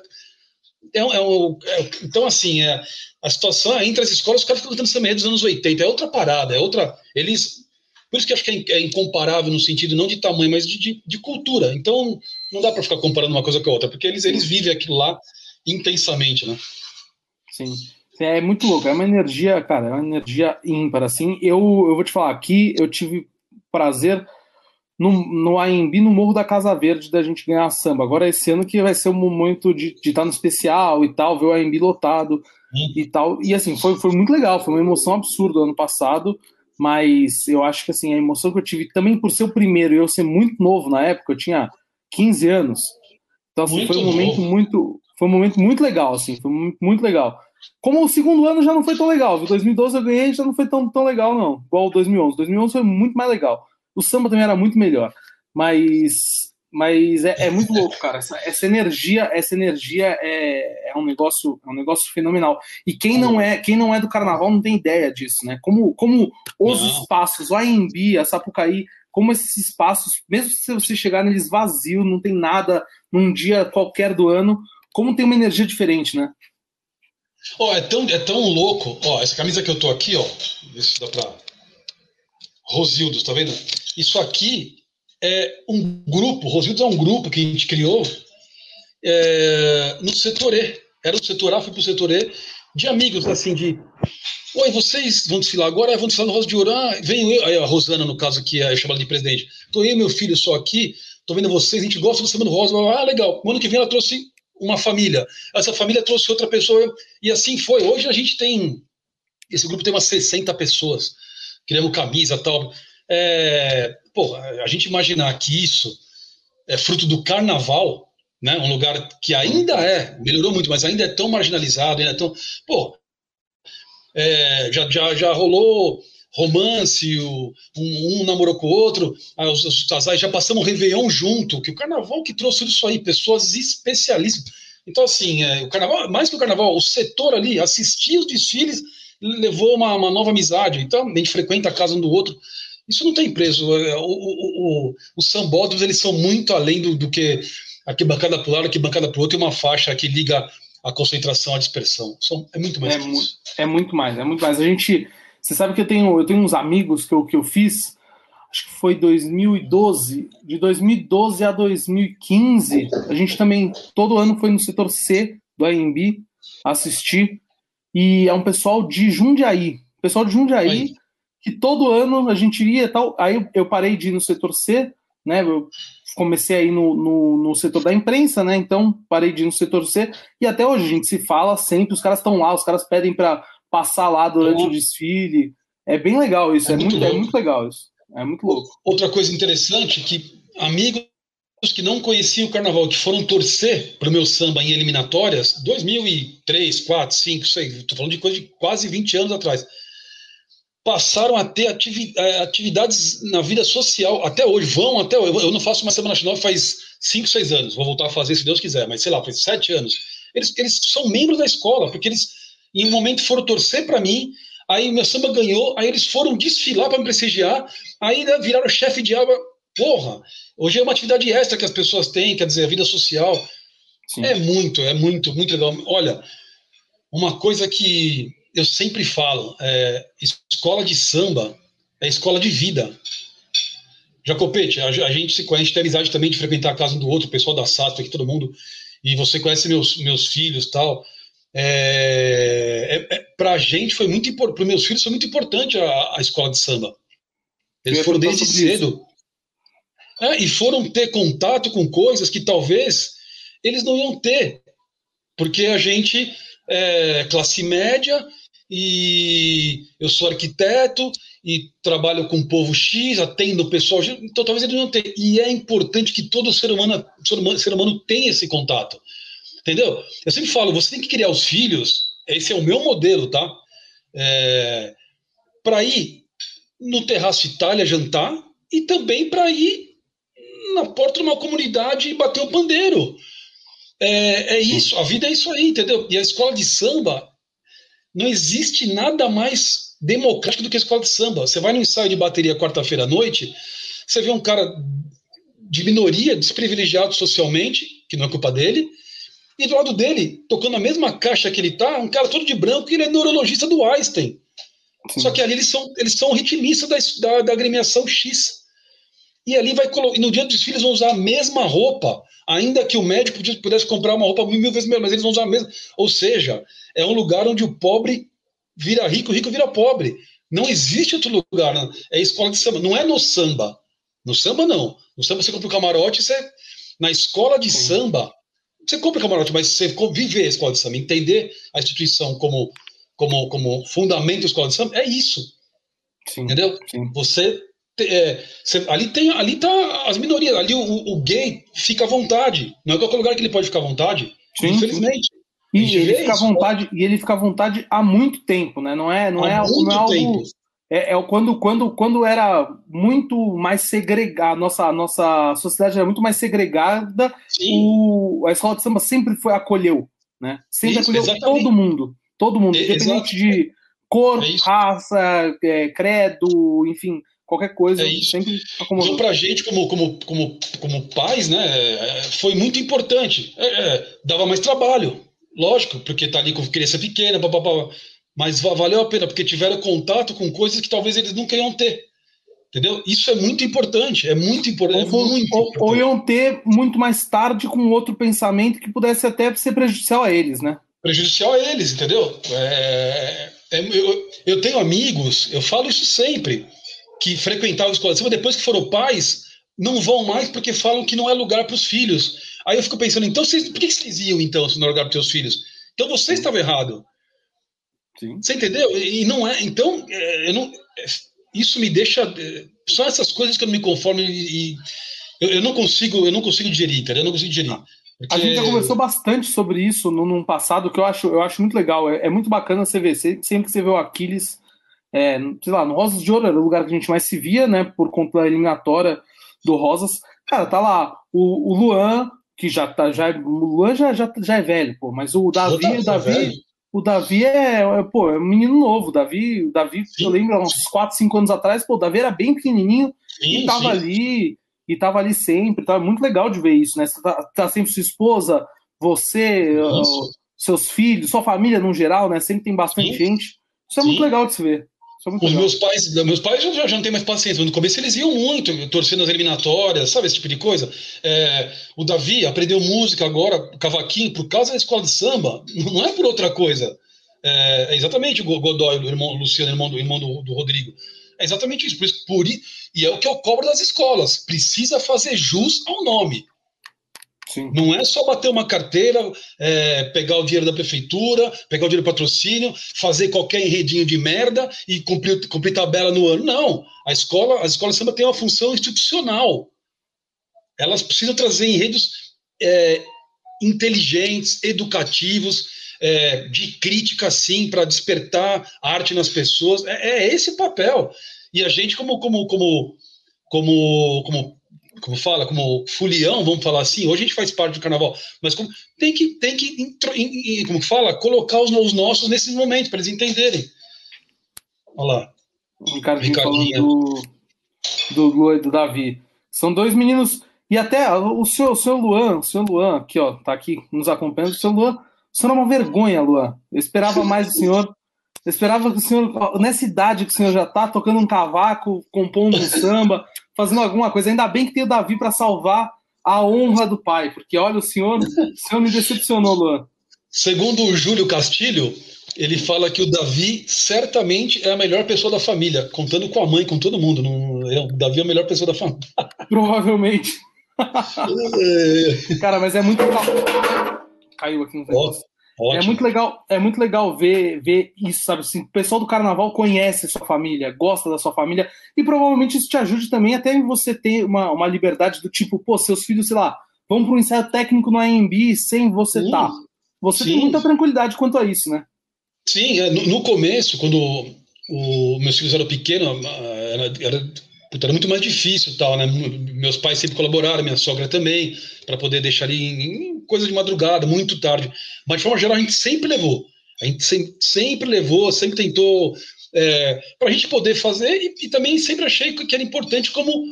C: É, é, é, então, assim, é, a situação entre as escolas, os caras ficam cantando samba dos anos 80, é outra parada, é outra. Eles. Por isso que acho que é, é incomparável no sentido não de tamanho, mas de, de, de cultura. Então, não dá para ficar comparando uma coisa com a outra, porque eles, eles vivem aquilo lá intensamente, né?
B: Sim. É muito louco, é uma energia, cara, é uma energia ímpar, assim. Eu, eu vou te falar, aqui eu tive prazer no, no AMB, no Morro da Casa Verde, da gente ganhar samba. Agora, esse ano que vai ser o momento de, de estar no especial e tal, ver o AMB lotado hum. e tal. E assim, foi, foi muito legal, foi uma emoção absurda ano passado, mas eu acho que assim, a emoção que eu tive também por ser o primeiro e eu ser muito novo na época, eu tinha 15 anos. Então, assim, foi um momento muito, foi um momento muito legal, assim, foi muito legal. Como o segundo ano já não foi tão legal, viu? 2012 eu ganhei já não foi tão, tão legal, não, igual o 2011. 2011 foi muito mais legal. O samba também era muito melhor, mas mas é, é muito louco, cara. Essa, essa, energia, essa energia é, é, um negócio, é um negócio fenomenal. E quem não é, quem não é do carnaval não tem ideia disso, né? Como, como os não. espaços, o AMB, a Sapucaí, como esses espaços, mesmo se você chegar neles vazio, não tem nada num dia qualquer do ano, como tem uma energia diferente, né?
C: Ó, oh, é tão, é tão louco. Ó, oh, essa camisa que eu tô aqui, ó, vê se dá pra. Rosildos, tá vendo? Isso aqui é um grupo, Rosildos é um grupo que a gente criou é, no setor E. Era o setor A, fui pro setor E, de amigos, assim, de. Oi, vocês vão desfilar agora? Vão desfilar no Rosa de Ouro. Venho eu, aí a Rosana, no caso, que é chamada de presidente. Tô eu e meu filho só aqui, tô vendo vocês, a gente gosta do Semana Rosa. Ah, legal. O ano que vem ela trouxe uma família. Essa família trouxe outra pessoa e assim foi. Hoje a gente tem esse grupo tem umas 60 pessoas criando camisa tal. É, pô, a gente imaginar que isso é fruto do carnaval, né? Um lugar que ainda é melhorou muito, mas ainda é tão marginalizado, ainda é tão pô, é, já, já, já rolou romance, o, um, um, namorou com o outro, os, os, casais já passamos o Réveillon junto, que o carnaval que trouxe isso aí, pessoas especialistas. Então, assim, é, o carnaval, mais que o carnaval, o setor ali, assistir os desfiles, levou uma, uma nova amizade. Então, a gente frequenta a casa um do outro. Isso não tem preço. É, o, o, o, os sambódromos, eles são muito além do, do que aqui bancada para um lado, aqui bancada para o outro, e uma faixa que liga a concentração, a dispersão. São, é muito mais
B: é, mu é muito mais, é muito mais. A gente. Você sabe que eu tenho, eu tenho uns amigos que eu, que eu fiz, acho que foi 2012, de 2012 a 2015, a gente também, todo ano foi no setor C do AMB assistir, e é um pessoal de Jundiaí, pessoal de Jundiaí, que todo ano a gente ia tal, aí eu parei de ir no setor C, né, eu comecei aí no, no, no, setor da imprensa, né? Então parei de ir no setor C e até hoje a gente se fala sempre. Os caras estão lá, os caras pedem para passar lá durante o desfile. É bem legal isso, é, é muito, muito é muito legal isso. É muito louco.
C: Outra coisa interessante que amigos que não conheciam o carnaval, que foram torcer para o meu samba em eliminatórias, 2003, 4, 5, 6, estou falando de coisa de quase 20 anos atrás passaram a ter eh, atividades na vida social até hoje, vão até hoje. Eu não faço uma semana nova faz 5, 6 anos, vou voltar a fazer se Deus quiser, mas sei lá, faz 7 anos. Eles, eles são membros da escola, porque eles em um momento foram torcer para mim, aí meu samba ganhou, aí eles foram desfilar para me prestigiar, aí né, viraram chefe de aba. Porra, hoje é uma atividade extra que as pessoas têm, quer dizer, a vida social. Sim. É muito, é muito, muito legal. Olha, uma coisa que eu sempre falo, é, escola de samba é escola de vida. Jacopete, a, a gente se conhece, tem amizade também de frequentar a casa um do outro, o pessoal da SASP aqui, todo mundo, e você conhece meus, meus filhos tal. É, é, é, pra gente foi muito importante, para meus filhos foi muito importante a, a escola de samba. Eles foram desde cedo. É, e foram ter contato com coisas que talvez eles não iam ter. Porque a gente é classe média e eu sou arquiteto e trabalho com o povo X, atendo o pessoal então talvez ele não tenha. E é importante que todo ser humano, ser humano, ser humano tenha esse contato. Entendeu? Eu sempre falo, você tem que criar os filhos, esse é o meu modelo, tá? É, para ir no Terraço Itália jantar e também para ir na porta de uma comunidade e bater o pandeiro. É, é isso, a vida é isso aí, entendeu? E a escola de samba não existe nada mais democrático do que a escola de samba. Você vai no ensaio de bateria quarta-feira à noite, você vê um cara de minoria, desprivilegiado socialmente, que não é culpa dele, e do lado dele, tocando a mesma caixa que ele tá, um cara todo de branco, e ele é neurologista do Einstein. Sim. Só que ali eles são, eles são ritmistas da, da, da agremiação X. E ali vai e no dia dos desfiles vão usar a mesma roupa, ainda que o médico pudesse comprar uma roupa mil vezes melhor, mas eles vão usar a mesma. Ou seja, é um lugar onde o pobre vira rico, o rico vira pobre. Não existe outro lugar. Não. É escola de samba. Não é no samba. No samba, não. No samba você compra o camarote, você. Na escola de Sim. samba, você compra o camarote, mas você viver a escola de samba, entender a instituição como, como, como fundamento da escola de samba, é isso. Sim. Entendeu? Sim. Você é, ali tem ali tá as minorias ali o, o, gay fica à vontade não é qualquer lugar que ele pode ficar à vontade sim, infelizmente.
B: E ele fica à vontade, e ele fica à vontade há muito tempo, né? Não é, não é, não é algo. É, é, quando, quando, quando era muito mais segregada, a nossa, nossa sociedade era muito mais segregada, o, a escola de samba sempre foi acolheu, né? Sempre Isso, acolheu exatamente. todo mundo, todo mundo, independente de cor, é raça, é, credo, enfim, qualquer coisa, é sempre
C: acomodou. Então, para a gente, como, como, como, como pais, né, é, foi muito importante. É, é, dava mais trabalho, Lógico, porque tá ali com criança pequena, blá, blá, blá, mas valeu a pena, porque tiveram contato com coisas que talvez eles nunca iam ter. Entendeu? Isso é muito importante, é muito, impor é
B: ou,
C: muito
B: ou, importante. Ou iam ter muito mais tarde com outro pensamento que pudesse até ser prejudicial a eles, né?
C: Prejudicial a eles, entendeu? É, é, eu, eu tenho amigos, eu falo isso sempre, que frequentavam a escola de cima, depois que foram pais, não vão mais porque falam que não é lugar para os filhos. Aí eu fico pensando, então vocês, por que vocês iam então se não lugar para seus filhos? Então você estava errado. Sim. Você entendeu? E não é. Então, é, não, é, isso me deixa. É, só essas coisas que eu não me conformo e, eu, eu, não consigo, eu não consigo digerir, cara. Eu não consigo digerir.
B: Porque... A gente já conversou bastante sobre isso no, no passado, que eu acho, eu acho muito legal. É, é muito bacana você ver. Sempre que você vê o Aquiles, é, sei lá, no Rosas de Ouro era o lugar que a gente mais se via, né? Por conta da eliminatória do Rosas. Cara, tá lá o, o Luan, que já tá, já, o Luan já, já, já é velho, pô, mas o Davi, tá, o Davi, o Davi é, é, pô, é um menino novo, o Davi, o Davi, sim, eu lembro, uns 4, 5 anos atrás, pô, o Davi era bem pequenininho sim, e tava sim. ali, e tava ali sempre, tava muito legal de ver isso, né, você tá, tá sempre sua esposa, você, seus filhos, sua família no geral, né? Sempre tem bastante gente. Isso é muito legal de se ver.
C: É Os legal. meus pais, meus pais já, já não têm mais paciência, mas no começo eles iam muito, torcendo as eliminatórias, sabe, esse tipo de coisa. É, o Davi aprendeu música agora, cavaquinho, por causa da escola de samba, não é por outra coisa. É, é exatamente o Godoy, o irmão Luciano, irmão do, irmão do, do Rodrigo. É exatamente isso. Por isso, por, e é o que eu cobro das escolas. Precisa fazer jus ao nome. Não é só bater uma carteira, é, pegar o dinheiro da prefeitura, pegar o dinheiro do patrocínio, fazer qualquer enredinho de merda e cumprir, cumprir tabela no ano. Não. A escola, as escolas de samba têm uma função institucional. Elas precisam trazer enredos é, inteligentes, educativos, é, de crítica, sim, para despertar arte nas pessoas. É, é, esse o papel. E a gente, como, como, como, como, como como fala, como fulião, vamos falar assim, hoje a gente faz parte do carnaval, mas como, tem que, tem que como fala, colocar os, os nossos nesses momentos, para eles entenderem. Olha lá.
B: O Ricardinho, Ricardinho. falando do, do do Davi. São dois meninos, e até o seu, o seu Luan, o seu Luan, aqui, ó, tá aqui nos acompanhando, o seu Luan, o senhor é uma vergonha, Luan. Eu esperava mais do senhor. Eu esperava que o senhor, nessa idade que o senhor já tá, tocando um cavaco, compondo um samba, fazendo alguma coisa. Ainda bem que tem o Davi para salvar a honra do pai, porque olha, o senhor, o senhor me decepcionou, Luan.
C: Segundo o Júlio Castilho, ele fala que o Davi certamente é a melhor pessoa da família, contando com a mãe, com todo mundo. Não, é, o Davi é a melhor pessoa da família.
B: Provavelmente. É. Cara, mas é muito. Caiu aqui no negócio. Ótimo. É muito legal, é muito legal ver, ver isso, sabe? Assim, o pessoal do carnaval conhece a sua família, gosta da sua família, e provavelmente isso te ajude também até você ter uma, uma liberdade do tipo, pô, seus filhos, sei lá, vão para um ensaio técnico no AMB sem você estar. Tá. Você Sim. tem muita tranquilidade quanto a isso, né?
C: Sim, é, no, no começo, quando o, meus filhos eram pequenos, era, era era muito mais difícil tal, né? Meus pais sempre colaboraram, minha sogra também, para poder deixar ali em, em, coisa de madrugada, muito tarde. Mas de forma geral a gente sempre levou, a gente sempre, sempre levou, sempre tentou é, para a gente poder fazer e, e, também sempre achei que era importante como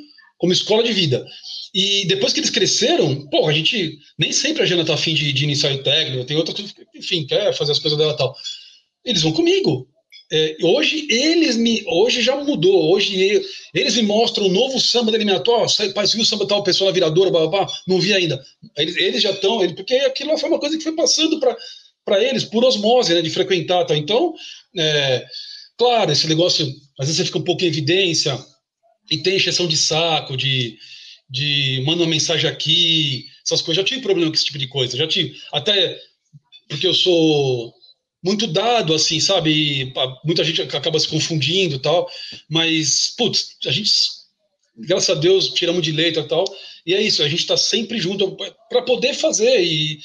C: como escola de vida. E depois que eles cresceram, pô, a gente nem sempre a Jana tá afim de, de iniciar o técnico, tem outra, enfim, quer fazer as coisas dela tal. Eles vão comigo. É, hoje eles me. Hoje já mudou. Hoje eles me mostram um novo samba da eliminatória. Pai, viu o samba tal pessoa na viradora, blá, blá, blá. não vi ainda. Eles, eles já estão. Porque aquilo foi uma coisa que foi passando para eles, por osmose, né, de frequentar. Tá? Então, é, claro, esse negócio, às vezes você fica um pouco em evidência, e tem encheção de saco, de, de manda uma mensagem aqui, essas coisas. Já tive problema com esse tipo de coisa. Já tive. Até porque eu sou muito dado, assim, sabe? muita gente acaba se confundindo e tal, mas, putz, a gente, graças a Deus, tiramos de letra e tal, e é isso, a gente está sempre junto para poder fazer, e,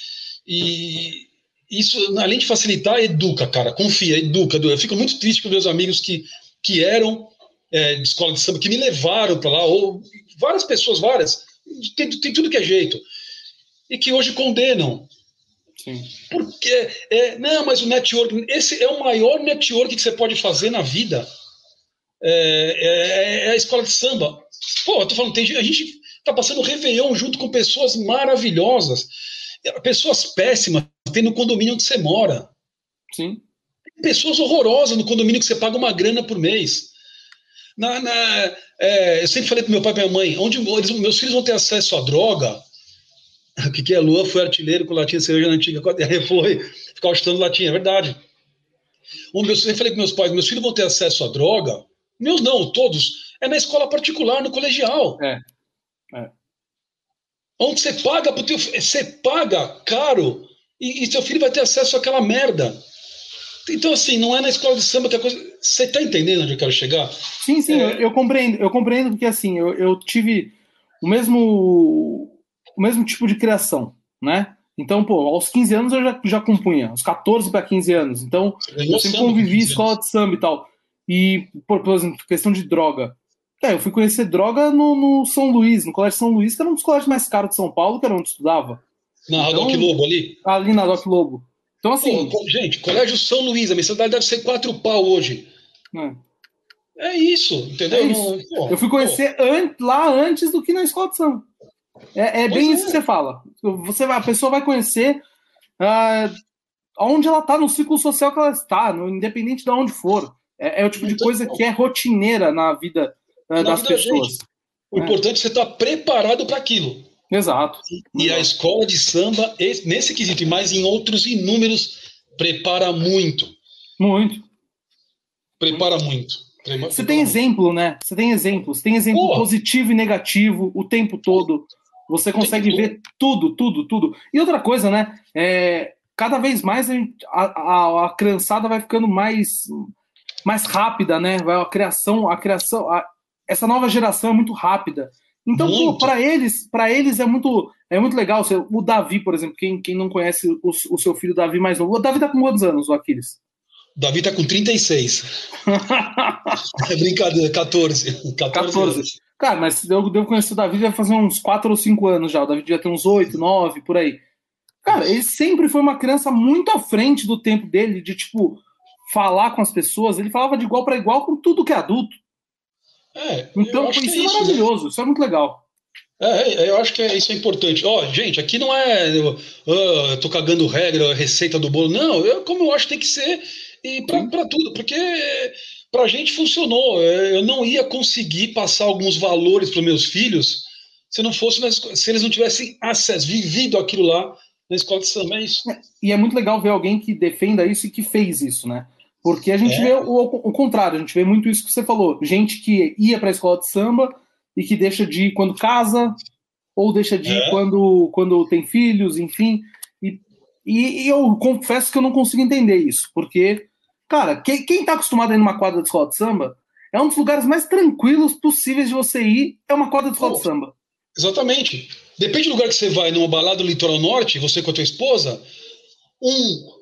C: e isso, além de facilitar, educa, cara, confia, educa. Eu fico muito triste com meus amigos que, que eram é, de escola de samba, que me levaram para lá, ou várias pessoas, várias, tem, tem tudo que é jeito, e que hoje condenam, Sim. Porque, é, não, mas o network, esse é o maior network que você pode fazer na vida. É, é, é a escola de samba. Pô, eu tô falando, tem, a gente tá passando Réveillon junto com pessoas maravilhosas. Pessoas péssimas tem no condomínio onde você mora.
B: Sim.
C: Pessoas horrorosas no condomínio que você paga uma grana por mês. Na, na é, eu sempre falei para meu pai e minha mãe, onde eles, meus filhos vão ter acesso à droga, o que, que é Lua foi artilheiro com latinha de cerveja na antiga. Aí foi ficar chutando latinha, é verdade. Um, meus, eu falei com meus pais, meus filhos vão ter acesso à droga? Meus não, todos. É na escola particular, no colegial.
B: É. é.
C: Onde você paga pro teu você paga caro e, e seu filho vai ter acesso àquela merda. Então, assim, não é na escola de samba que a coisa. Você está entendendo onde eu quero chegar?
B: Sim, sim, é... eu, eu, compreendo, eu compreendo porque assim, eu, eu tive o mesmo o mesmo tipo de criação, né? Então, pô, aos 15 anos eu já, já compunha, aos 14 para 15 anos. Então, eu sempre convivi escola de samba e tal. E, por, por exemplo, questão de droga. É, eu fui conhecer droga no, no, São Luís, no Colégio São Luís, que era um dos colégios mais caros de São Paulo, que era onde estudava.
C: Na então, Doc Lobo ali?
B: Ali na Doc Lobo. Então, assim.
C: Pô, gente, Colégio São Luís, a mensalidade deve ser quatro pau hoje. É, é isso, entendeu? É isso.
B: Não, eu fui conhecer an lá antes do que na escola de samba. É, é bem é. isso que você fala. Você a pessoa vai conhecer. Uh, onde ela está, no ciclo social que ela está, no, independente de onde for. É, é o tipo de coisa que é rotineira na vida uh, das vida pessoas.
C: O importante é você estar tá preparado para aquilo.
B: Exato.
C: E a escola de samba, nesse quesito, e mais em outros inúmeros, prepara muito.
B: Muito.
C: Prepara muito.
B: Você tem exemplo, né? Você tem exemplos. Tem exemplo positivo e negativo o tempo todo. Você consegue ver tudo, tudo, tudo. E outra coisa, né? É, cada vez mais a, a, a, criançada vai ficando mais, mais rápida, né? A criação, a criação, a, essa nova geração é muito rápida. Então, para eles, para eles é muito, é muito legal. O Davi, por exemplo, quem, quem não conhece o, o seu filho Davi mais novo, o Davi tá com quantos anos, o Aquiles?
C: O Davi tá com 36. é brincadeira, 14. 14. 14.
B: Cara, mas eu devo conhecer o Davi já fazer uns 4 ou 5 anos já. O Davi já tem uns 8, 9, por aí. Cara, ele sempre foi uma criança muito à frente do tempo dele, de tipo, falar com as pessoas. Ele falava de igual para igual com tudo que é adulto.
C: É,
B: então, isso é, isso, maravilhoso, né? isso é muito legal.
C: É, é, eu acho que é, isso é importante. Ó, oh, gente, aqui não é eu, uh, tô cagando regra, receita do bolo. Não, eu, como eu acho que tem que ser e para tudo, porque para a gente funcionou. É, eu não ia conseguir passar alguns valores para meus filhos se não fosse se eles não tivessem acesso, vivido aquilo lá na escola de samba. É isso. É,
B: e é muito legal ver alguém que defenda isso e que fez isso, né? Porque a gente é. vê o, o, contrário, a gente vê muito isso que você falou. Gente que ia para a escola de samba e que deixa de ir quando casa, ou deixa de ir é. quando, quando tem filhos, enfim. E, e, e, eu confesso que eu não consigo entender isso, porque, cara, quem, quem tá acostumado a ir numa quadra de escola de samba é um dos lugares mais tranquilos possíveis de você ir, é uma quadra de escola oh, de samba.
C: Exatamente. Depende do lugar que você vai, numa balada do litoral norte, você com a tua esposa, um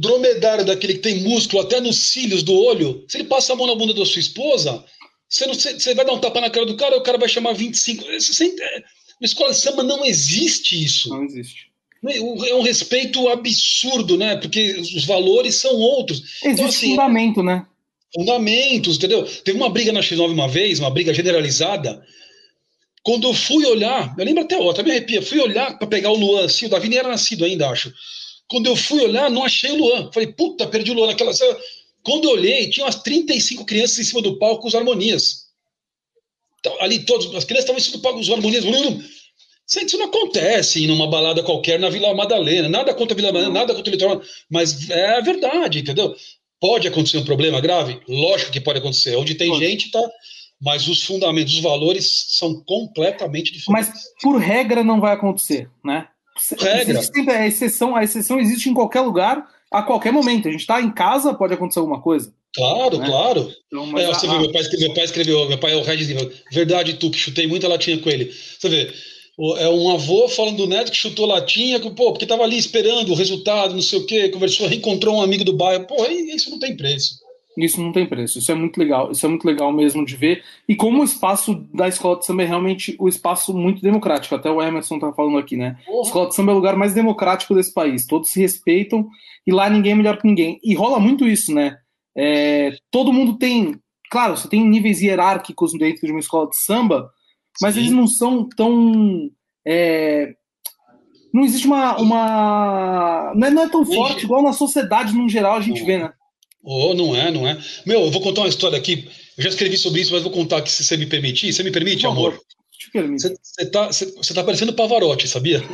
C: dromedário daquele que tem músculo até nos cílios do olho, se ele passa a mão na bunda da sua esposa, você, não, você vai dar um tapa na cara do cara, o cara vai chamar 25. Você, é, na escola de samba não existe isso.
B: Não existe.
C: É um respeito absurdo, né? Porque os valores são outros.
B: Existe então, assim, fundamento, né?
C: Fundamentos, entendeu? Teve uma briga na X9 uma vez, uma briga generalizada. Quando eu fui olhar, eu lembro até outra, me arrepia, fui olhar para pegar o Luan, assim, o Davi nem era nascido ainda, acho. Quando eu fui olhar, não achei o Luan. Falei, puta, perdi o Luan naquela. Quando eu olhei, tinha umas 35 crianças em cima do palco com as harmonias. Então, ali, todas as crianças estavam em cima do palco com as harmonias. Isso não acontece numa balada qualquer na Vila Madalena. Nada contra a Vila Madalena, nada contra o litoral. Mas é a verdade, entendeu? Pode acontecer um problema grave? Lógico que pode acontecer. Onde tem pode. gente, tá. Mas os fundamentos, os valores são completamente diferentes.
B: Mas, por regra, não vai acontecer, né? Regra. a exceção, a exceção existe em qualquer lugar, a qualquer momento. A gente está em casa, pode acontecer alguma coisa.
C: Claro, né? claro. Então, é, você a, meu pai, escreveu, meu pai escreveu, meu pai é o Red verdade tu, que chutei muita latinha com ele. Você vê, é um avô falando do neto que chutou latinha, que, pô, porque estava ali esperando o resultado, não sei o quê, conversou, reencontrou um amigo do bairro. Pô, isso não tem preço.
B: Isso não tem preço. Isso é muito legal. Isso é muito legal mesmo de ver. E como o espaço da escola de samba é realmente o um espaço muito democrático. Até o Emerson tá falando aqui, né? Uhum. A escola de samba é o lugar mais democrático desse país. Todos se respeitam e lá ninguém é melhor que ninguém. E rola muito isso, né? É, todo mundo tem. Claro, você tem níveis hierárquicos dentro de uma escola de samba, mas Sim. eles não são tão. É, não existe uma. uma não, é, não é tão forte igual na sociedade no geral a gente vê, né?
C: Oh, não é, não é. Meu, eu vou contar uma história aqui. Eu já escrevi sobre isso, mas vou contar aqui se você me permitir. Você me permite, amor? Você está tá parecendo Pavarotti, sabia?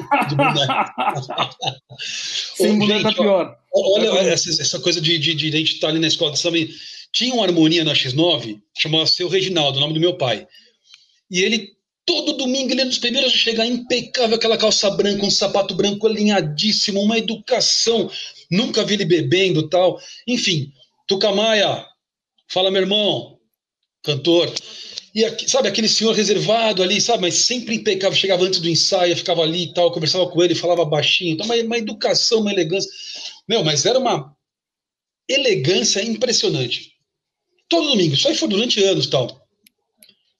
B: Sem mulher tá pior.
C: Olha tá essa, essa, coisa de, de, de estar tá ali na escola samba. Tinha uma harmonia na X9, chamava Seu Reginaldo, o nome do meu pai. E ele, todo domingo, ele é dos primeiros a chegar impecável, aquela calça branca, um sapato branco alinhadíssimo, uma educação. Nunca vi ele bebendo tal. Enfim, Tucamaia, fala meu irmão, cantor. E aqui, sabe, aquele senhor reservado ali, sabe, mas sempre impecável, chegava antes do ensaio, ficava ali e tal, conversava com ele, falava baixinho, então, uma, uma educação, uma elegância. Meu, mas era uma elegância impressionante. Todo domingo, aí foi durante anos tal.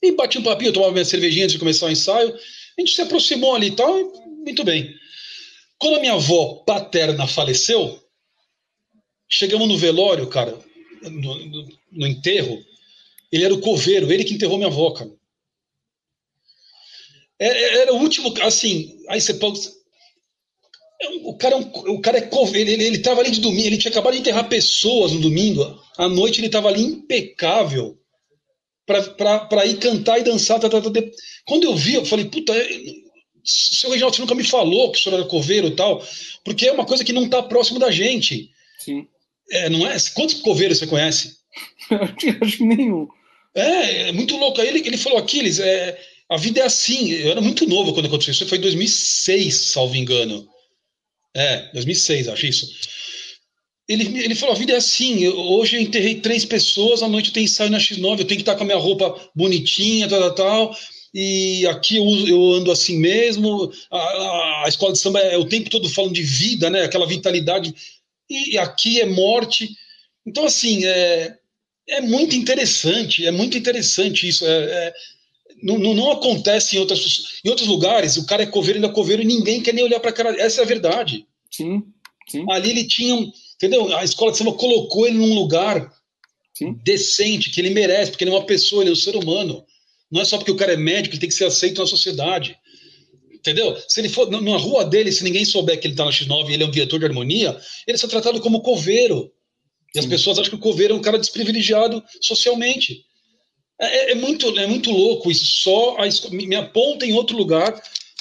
C: E bati um papinho, tomava minha cervejinha antes de começar o ensaio, a gente se aproximou ali e tal, e muito bem. Quando a minha avó paterna faleceu, chegamos no velório, cara, no, no, no enterro, ele era o coveiro, ele que enterrou minha avó, cara. Era, é, é, era o último, assim, aí você pode... O cara, é o cara é coveiro, ele, ele tava ali de domingo, ele tinha acabado de enterrar pessoas no domingo, à noite ele tava ali impecável para ir cantar e dançar. Tá, tá, tá. Quando eu vi, eu falei, puta, seu Reginaldo, você nunca me falou que o senhor era coveiro e tal, porque é uma coisa que não está próximo da gente.
B: Sim.
C: É, não é? Quantos coveiros você conhece?
B: acho que nenhum.
C: É, é muito louco. Aí ele, ele falou, Aquiles, é, a vida é assim. Eu era muito novo quando aconteceu isso. Foi em 2006, salvo engano. É, 2006, acho isso. Ele, ele falou: a vida é assim. Eu, hoje eu enterrei três pessoas, à noite tem ensaio na X9, eu tenho que estar com a minha roupa bonitinha, tal, tal, tal. E aqui eu, eu ando assim mesmo. A, a, escola de samba é o tempo todo falando de vida, né? Aquela vitalidade. E, e aqui é morte. Então, assim, é, é muito interessante, é muito interessante isso. É, é, não, não, não, acontece em, outras, em outros lugares, o cara é coveiro, ele é coveiro e ninguém quer nem olhar para a cara. Essa é a verdade.
B: Sim, sim.
C: Ali ele tinha, entendeu? A escola de samba colocou ele num lugar
B: sim.
C: decente, que ele merece, porque ele é uma pessoa, ele é um ser humano. Não é só porque o cara é médico, ele tem que ser aceito na sociedade. Entendeu? Se ele for na rua dele, se ninguém souber que ele está na X9 e ele é um diretor de harmonia, ele é tratado como coveiro. E as pessoas acham que o coveiro é um cara desprivilegiado socialmente. É, é, é muito, é muito louco isso. Só a, me aponta em outro lugar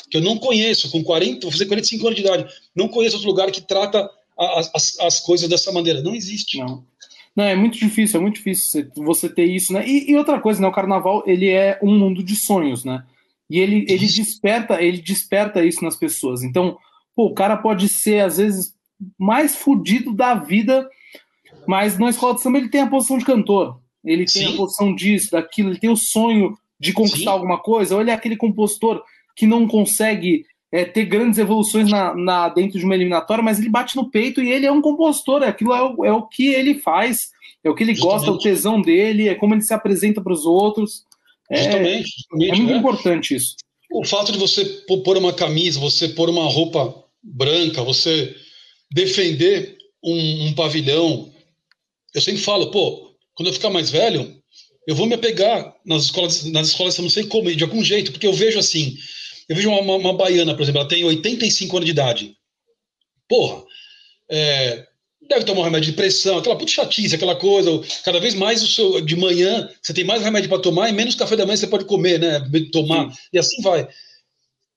C: que eu não conheço, com 40, vou fazer 45 anos de idade, não conheço outro lugar que trata as, as, as coisas dessa maneira. Não existe.
B: Não. Não, é muito difícil, é muito difícil você ter isso, né? E, e, outra coisa, né? O carnaval, ele é um mundo de sonhos, né? E ele, ele desperta, ele desperta isso nas pessoas. Então, pô, o cara pode ser, às vezes, mais fudido da vida, mas na escola de samba ele tem a posição de cantor. Ele tem Sim. a posição disso, daquilo, ele tem o sonho de conquistar Sim. alguma coisa, ou ele é aquele compositor que não consegue é, ter grandes evoluções na, na, dentro de uma eliminatória, mas ele bate no peito e ele é um compositor, aquilo é o, é o que ele faz, é o que ele justamente. gosta, o tesão dele, é como ele se apresenta para os outros. É, justamente, justamente, é muito né? importante isso.
C: O fato de você pôr uma camisa, você pôr uma roupa branca, você defender um, um pavilhão. Eu sempre falo, pô, quando eu ficar mais velho, eu vou me apegar nas escolas, nas escolas, eu não sei como, de algum jeito, porque eu vejo assim, eu vejo uma, uma, baiana, por exemplo, ela tem 85 anos de idade. Porra, é, deve tomar um remédio de pressão, aquela puta chatice, aquela coisa. Cada vez mais o seu, de manhã você tem mais remédio para tomar e menos café da manhã você pode comer, né? Tomar, Sim. e assim vai.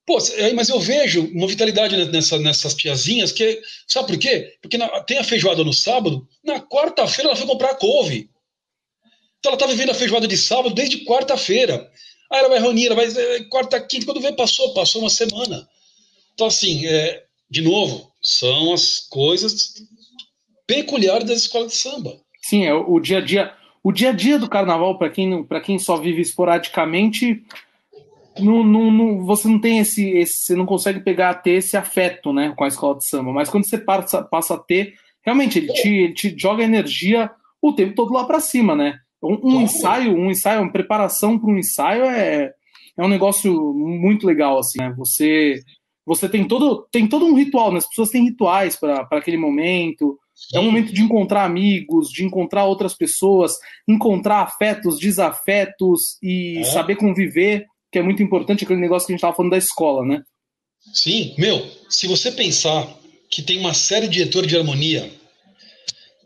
C: Pô, mas eu vejo uma vitalidade nessa, nessas tiazinhas que. Sabe por quê? Porque na, tem a feijoada no sábado, na quarta-feira ela foi comprar couve. Então ela tá vivendo a feijoada de sábado desde quarta-feira. Aí ela vai reunir, ela vai é, quarta, quinta, quando vê, passou, passou uma semana. Então, assim, é, de novo, são as coisas peculiares das escolas de samba.
B: Sim, é o dia a dia. O dia a dia do carnaval, para quem, quem só vive esporadicamente, não, não, não, você não tem esse, esse, Você não consegue pegar ter esse afeto né, com a escola de samba. Mas quando você passa, passa a ter, realmente, ele te, ele te joga energia o tempo todo lá para cima, né? Um, um ensaio, um ensaio, uma preparação para um ensaio é, é um negócio muito legal, assim, né? Você, você tem todo, tem todo um ritual, né? As pessoas têm rituais para aquele momento. Sim. É um momento de encontrar amigos, de encontrar outras pessoas, encontrar afetos, desafetos e é. saber conviver, que é muito importante, aquele negócio que a gente estava falando da escola, né?
C: Sim, meu, se você pensar que tem uma série de diretores de harmonia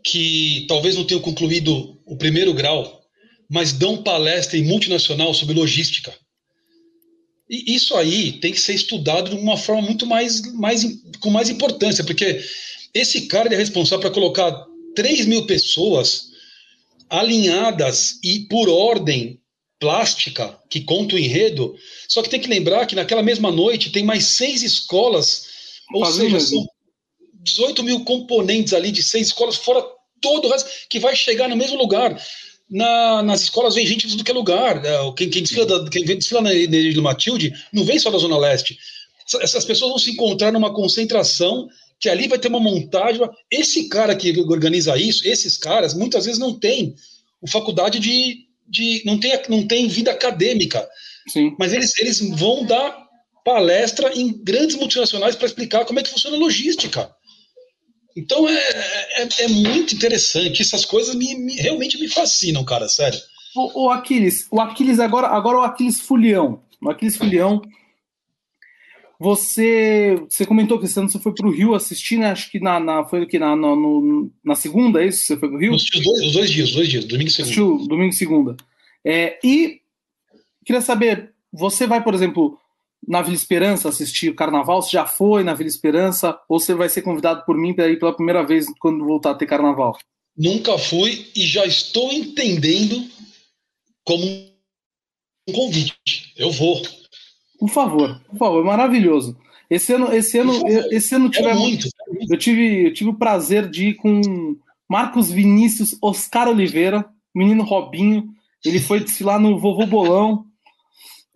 C: que talvez não tenham concluído o primeiro grau, mas dão palestra em multinacional sobre logística. E isso aí tem que ser estudado de uma forma muito mais, mais com mais importância, porque esse cara é responsável para colocar 3 mil pessoas alinhadas e por ordem plástica que conta o enredo. Só que tem que lembrar que naquela mesma noite tem mais seis escolas, ou seja, são 18 mil componentes ali de seis escolas, fora todo o resto, que vai chegar no mesmo lugar. Na, nas escolas vem gente de tudo que é lugar. Né? Quem, quem, desfila, da, quem desfila na Ilha Matilde não vem só da Zona Leste. Essas pessoas vão se encontrar numa concentração que ali vai ter uma montagem. Esse cara que organiza isso, esses caras, muitas vezes não tem faculdade de. de não, tem, não tem vida acadêmica.
B: Sim.
C: Mas eles, eles vão dar palestra em grandes multinacionais para explicar como é que funciona a logística. Então é, é, é, muito interessante. Essas coisas me, me, realmente me fascinam, cara, sério.
B: O, o, Aquiles, o Aquiles agora, agora o Aquiles Fulião. O Aquiles Fulião. você, você comentou que você foi para o Rio assistir, né? Acho que na, na foi aqui na, na, no, na segunda, é isso? Você foi para o Rio?
C: Os dois, os dois dias, os dois dias, domingo e segunda.
B: Assistiu domingo e segunda. É, e queria saber, você vai, por exemplo, na Vila Esperança assistir o carnaval? Você já foi na Vila Esperança? Ou você vai ser convidado por mim para ir pela primeira vez quando voltar a ter carnaval?
C: Nunca fui e já estou entendendo como um convite. Eu vou.
B: Por favor, por favor, é maravilhoso. Esse ano, esse ano, esse ano tive, muito, eu tive, eu tive o prazer de ir com Marcos Vinícius, Oscar Oliveira, menino Robinho. Ele foi desfilar no Vovô Bolão.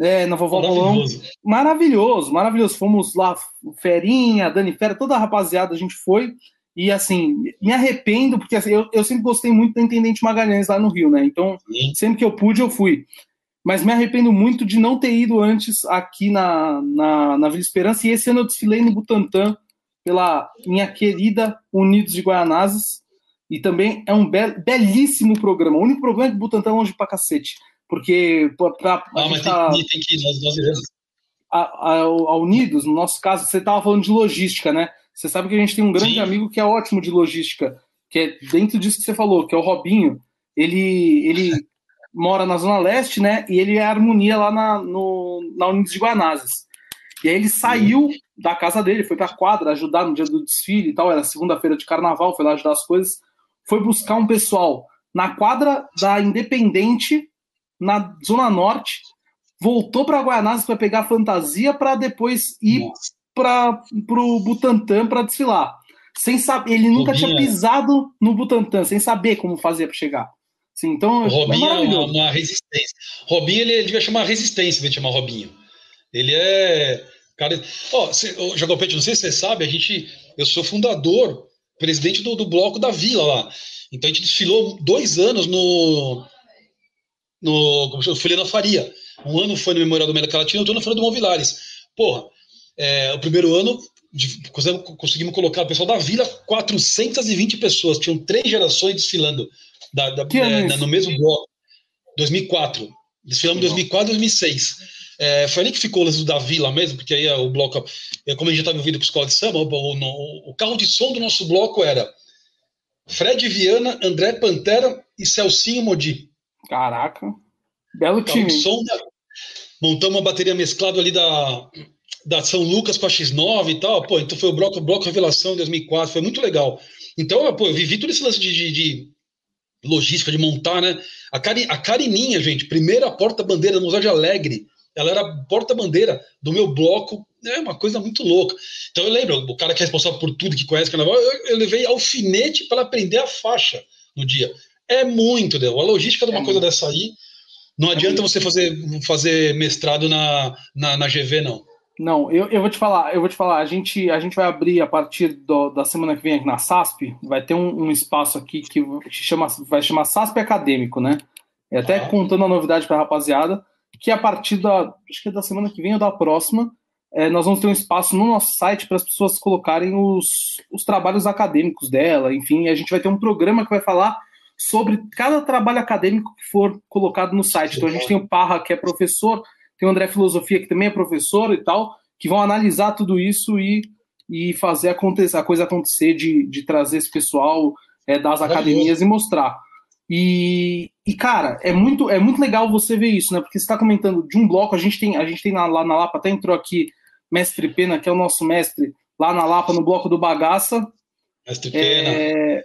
B: É, na Vovó Bolão. Maravilhoso, maravilhoso. Fomos lá, Ferinha, Dani Fera, toda a rapaziada, a gente foi. E assim, me arrependo, porque assim, eu, eu sempre gostei muito da Intendente Magalhães lá no Rio, né? Então, Sim. sempre que eu pude, eu fui. Mas me arrependo muito de não ter ido antes aqui na, na, na Vila Esperança. E esse ano eu desfilei no Butantã pela minha querida Unidos de Guaianazes. E também é um be belíssimo programa. O único problema é que o Butantã é longe pra cacete. Porque pra,
C: ah, mas tá, tem, tem, que ir, nós, nós iremos.
B: A, a, a, Unidos, no nosso caso, você estava falando de logística, né? Você sabe que a gente tem um grande Sim. amigo que é ótimo de logística, que é dentro disso que você falou, que é o Robinho. Ele, ele mora na Zona Leste, né? E ele é harmonia lá na, no, na Unidos de Guanazes. E aí ele saiu da casa dele, foi pra quadra ajudar no dia do desfile e tal, era segunda-feira de carnaval, foi lá ajudar as coisas. Foi buscar um pessoal na quadra da Independente, na Zona Norte, voltou para Guanazes para pegar fantasia para depois ir para o Butantã para desfilar. Sem saber, ele nunca Robinha. tinha pisado no Butantã, sem saber como fazer para chegar. Sim, então
C: o Robinho é, é uma, uma, resistência. Robinho ele, ele devia chamar resistência, devia chamar Robinho. Ele é cara. Ó, oh, Jagopete, não sei se você sabe, a gente, eu sou fundador, presidente do, do bloco da Vila lá. Então a gente desfilou dois anos no no Folha Faria. Um ano foi no Memorial do América Latina, outro ano foi no do Movilares. Porra, é, o primeiro ano conseguimos colocar o pessoal da vila, 420 pessoas, tinham três gerações desfilando da, da, é, no mesmo bloco. 2004. Desfilamos em 2004 e 2006. É, foi ali que ficou o da vila mesmo, porque aí o bloco, é, como a gente estava ouvindo com escola de samba, o, o, o, carro de som do nosso bloco era Fred Viana, André Pantera e Celcinho Modi.
B: Caraca, belo time. Som
C: da, montamos uma bateria mesclada ali da, da São Lucas com a X9 e tal. Pô, então foi o bloco, bloco Revelação em 2004, foi muito legal. Então, pô, eu vivi todo esse lance de, de, de logística, de montar, né? A, Cari, a Carininha, gente, primeira porta-bandeira do Museu de Alegre, ela era porta-bandeira do meu bloco, é uma coisa muito louca. Então eu lembro, o cara que é responsável por tudo, que conhece carnaval, eu, eu levei alfinete para aprender a faixa no dia. É muito, Deus. A logística de uma é coisa muito. dessa aí, não adianta você fazer, fazer mestrado na, na, na GV, não.
B: Não, eu, eu vou te falar, eu vou te falar, a gente, a gente vai abrir a partir do, da semana que vem aqui na SASP, vai ter um, um espaço aqui que chama, vai chamar SASP Acadêmico, né? E até ah. contando a novidade para a rapaziada, que a partir da, acho que é da semana que vem ou da próxima, é, nós vamos ter um espaço no nosso site para as pessoas colocarem os, os trabalhos acadêmicos dela, enfim, a gente vai ter um programa que vai falar sobre cada trabalho acadêmico que for colocado no site. Então a gente tem o Parra, que é professor, tem o André Filosofia, que também é professor e tal, que vão analisar tudo isso e, e fazer acontecer, a coisa acontecer de, de trazer esse pessoal é, das academias e mostrar. E, e, cara, é muito, é muito legal você ver isso, né? Porque você está comentando de um bloco, a gente tem, a gente tem na, lá na Lapa, até entrou aqui Mestre Pena, que é o nosso mestre, lá na Lapa, no bloco do Bagaça.
C: Mestre Pena. É,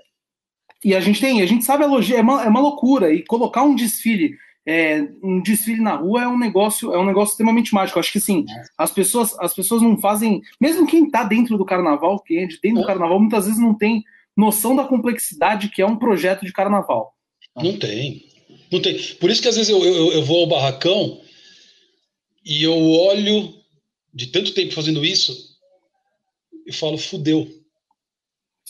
B: e a gente tem, a gente sabe a logia, é uma, é uma loucura. E colocar um desfile é, um desfile na rua é um negócio é um negócio extremamente mágico. Acho que sim, as pessoas as pessoas não fazem, mesmo quem está dentro do carnaval, quem é de dentro do carnaval, muitas vezes não tem noção da complexidade que é um projeto de carnaval.
C: Não tem, não tem. Por isso que às vezes eu, eu, eu vou ao barracão e eu olho de tanto tempo fazendo isso e falo fudeu.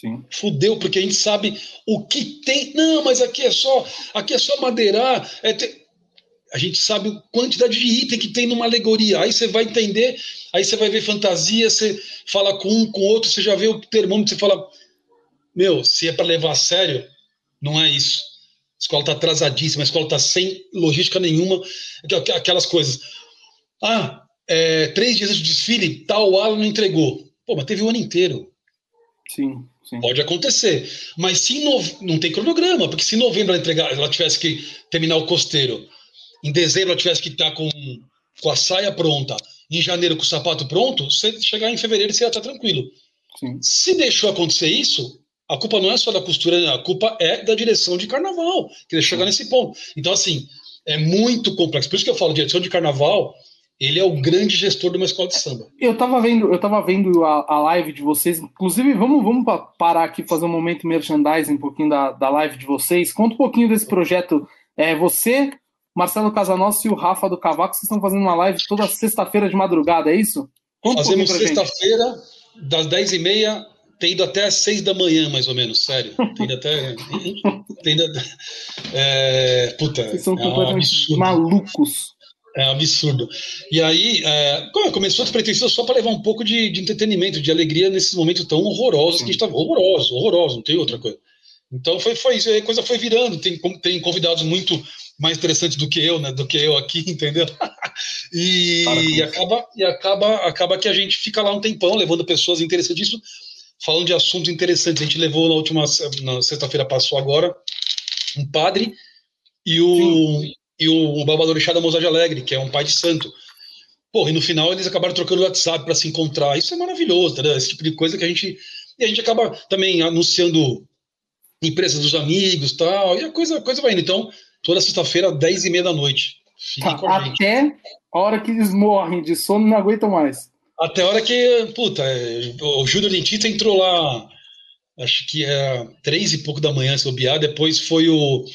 C: Sim. Fudeu, porque a gente sabe o que tem. Não, mas aqui é só, aqui é só madeirar. É ter a gente sabe a quantidade de item que tem numa alegoria. Aí você vai entender, aí você vai ver fantasia, você fala com um, com outro, você já vê o termômetro, você fala: Meu, se é para levar a sério, não é isso. A escola está atrasadíssima, a escola está sem logística nenhuma, aquelas coisas. Ah, é, três dias de desfile, tal ala não entregou. Pô, mas teve o ano inteiro.
B: Sim, sim.
C: Pode acontecer. Mas se no... não tem cronograma, porque se em novembro ela, entregar, ela tivesse que terminar o costeiro, em dezembro ela tivesse que estar com, com a saia pronta, em janeiro com o sapato pronto, você chegar em fevereiro você ia estar tranquilo. Sim. Se deixou acontecer isso, a culpa não é só da costura, a culpa é da direção de carnaval, que deixou chegar nesse ponto. Então, assim, é muito complexo. Por isso que eu falo, direção de carnaval ele é o grande gestor de uma escola de samba.
B: Eu tava vendo, eu tava vendo a, a live de vocês. Inclusive, vamos, vamos parar aqui fazer um momento merchandising um pouquinho da, da live de vocês. Conta um pouquinho desse projeto. É, você, Marcelo Casanossi e o Rafa do Cavaco, vocês estão fazendo uma live toda sexta-feira de madrugada, é isso?
C: Conta Fazemos um sexta-feira, das 10h30 tem ido até às seis da manhã, mais ou menos, sério. Tem ido até. tem ido, é, puta,
B: Vocês são é completamente um malucos.
C: É absurdo. E aí, é, começou despretensioso só para levar um pouco de, de, entretenimento, de alegria nesses momentos tão horrorosos que a gente está. Horrorosos, horrorosos, não tem outra coisa. Então foi, foi a coisa foi virando. Tem, tem convidados muito mais interessantes do que eu, né? Do que eu aqui, entendeu? e, e acaba, e acaba, acaba que a gente fica lá um tempão levando pessoas interessantíssimas, falando de assuntos interessantes. A gente levou na última na sexta-feira passou agora um padre e o Sim e o Babadorixá da Mozart Alegre, que é um pai de santo. Porra, e no final eles acabaram trocando o WhatsApp para se encontrar. Isso é maravilhoso, entendeu? Esse tipo de coisa que a gente. E a gente acaba também anunciando empresas dos amigos tal, e a coisa, a coisa vai indo. Então, toda sexta-feira, 10 e meia da noite.
B: Tá, a até a hora que eles morrem de sono, não aguentam mais.
C: Até a hora que, puta, o Júlio Dentista entrou lá, acho que é três e pouco da manhã, se bobear, depois foi o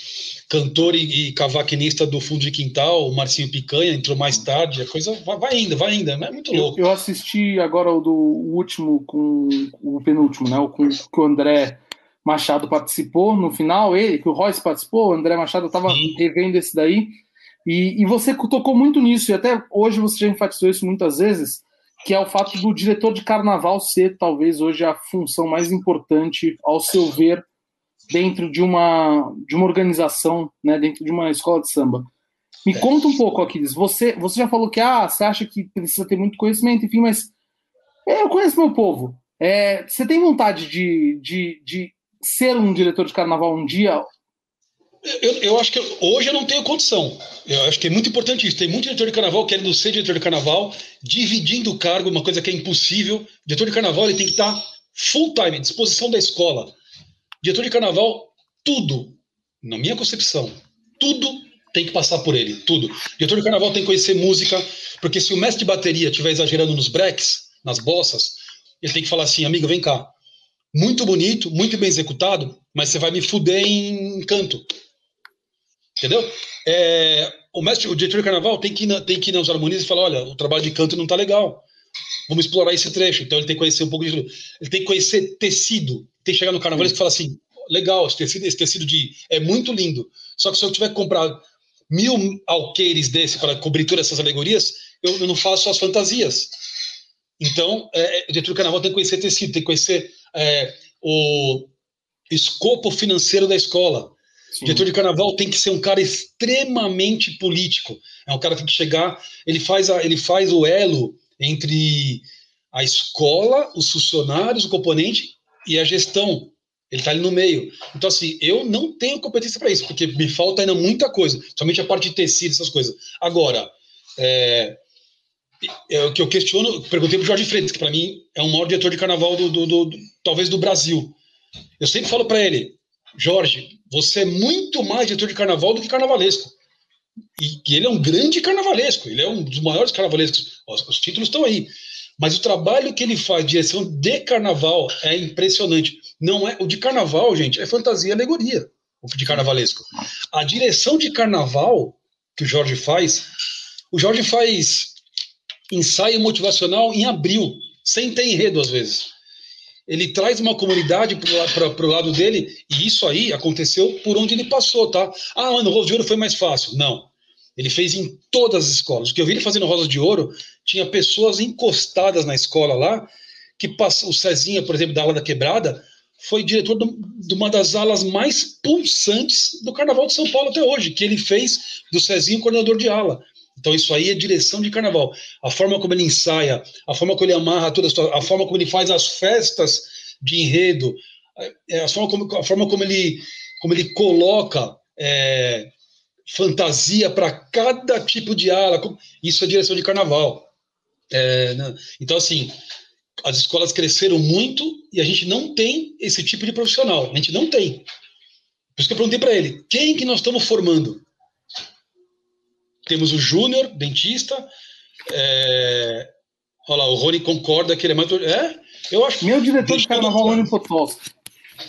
C: cantor e, e, cavaquinista do fundo de quintal, o Marcinho Picanha, entrou mais tarde, a coisa vai, vai ainda, vai ainda, é muito louco.
B: Eu, eu, assisti agora o do o último com o penúltimo, né? O com que o André Machado participou no final, ele, que o Royce participou, o André Machado estava revendo esse daí, e, e você tocou muito nisso, e até hoje você já enfatizou isso muitas vezes, que é o fato do diretor de carnaval ser talvez hoje a função mais importante, ao seu ver, dentro de uma, de uma organização, né, dentro de uma escola de samba. Me é. conta um pouco, Aquiles. Você, você já falou que ah, você acha que precisa ter muito conhecimento, enfim, mas é, eu conheço meu povo. É, você tem vontade de, de, de ser um diretor de carnaval um dia?
C: Eu, eu, acho que hoje eu não tenho condição. Eu acho que é muito importante isso. Tem muito diretor de carnaval querendo ser diretor de carnaval, dividindo o cargo, uma coisa que é impossível. Diretor de carnaval ele tem que estar full time, à disposição da escola. Diretor de carnaval, tudo, na minha concepção, tudo tem que passar por ele, tudo. Diretor de carnaval tem que conhecer música, porque se o mestre de bateria estiver exagerando nos breaks, nas bossas, ele tem que falar assim, amigo, vem cá. Muito bonito, muito bem executado, mas você vai me fuder em canto. Entendeu? É, o mestre, o diretor de carnaval tem que ir, tem que ir nas harmonias e falar, olha, o trabalho de canto não está legal. Vamos explorar esse trecho. Então ele tem que conhecer um pouco de. Ele tem que conhecer tecido. Tem que chegar no carnaval e falar assim: legal, esse tecido, esse tecido de. É muito lindo. Só que se eu tiver que comprar mil alqueires desse para cobrir todas essas alegorias, eu, eu não faço as fantasias. Então, é, o diretor do carnaval tem que conhecer tecido, tem que conhecer é, o escopo financeiro da escola. O diretor de carnaval tem que ser um cara extremamente político. É um cara que tem que chegar, ele faz, a, ele faz o elo entre a escola, os funcionários, o componente e a gestão. Ele está ali no meio. Então, assim, eu não tenho competência para isso, porque me falta ainda muita coisa, somente a parte de tecido, essas coisas. Agora, é, é o que eu questiono, perguntei para o Jorge Freitas, que para mim é um maior diretor de carnaval do, do, do, do talvez do Brasil. Eu sempre falo para ele, Jorge, você é muito mais diretor de carnaval do que carnavalesco. E que ele é um grande carnavalesco, ele é um dos maiores carnavalescos. Os, os títulos estão aí. Mas o trabalho que ele faz de direção de carnaval é impressionante. Não é o de carnaval, gente, é fantasia e alegoria. O de carnavalesco. A direção de carnaval que o Jorge faz, o Jorge faz ensaio motivacional em abril, sem ter enredo às vezes. Ele traz uma comunidade para o lado dele, e isso aí aconteceu por onde ele passou, tá? Ah, no Rosa de Ouro foi mais fácil. Não. Ele fez em todas as escolas. O que eu vi ele fazendo Rosa de Ouro, tinha pessoas encostadas na escola lá, que passou, o Cezinha, por exemplo, da ala da quebrada, foi diretor de uma das alas mais pulsantes do Carnaval de São Paulo até hoje, que ele fez do Cezinho coordenador de ala. Então isso aí é direção de carnaval. A forma como ele ensaia, a forma como ele amarra toda a, a forma como ele faz as festas de enredo, é, a forma como, a forma como ele como ele coloca é, fantasia para cada tipo de ala. Isso é direção de carnaval. É, né? Então, assim, as escolas cresceram muito e a gente não tem esse tipo de profissional. A gente não tem. Por isso que eu perguntei para ele: quem que nós estamos formando? Temos o Júnior, dentista. É... Olha lá, o Rony concorda que ele é mais. É,
B: eu acho. Meu diretor de carnaval, Rony Potowski.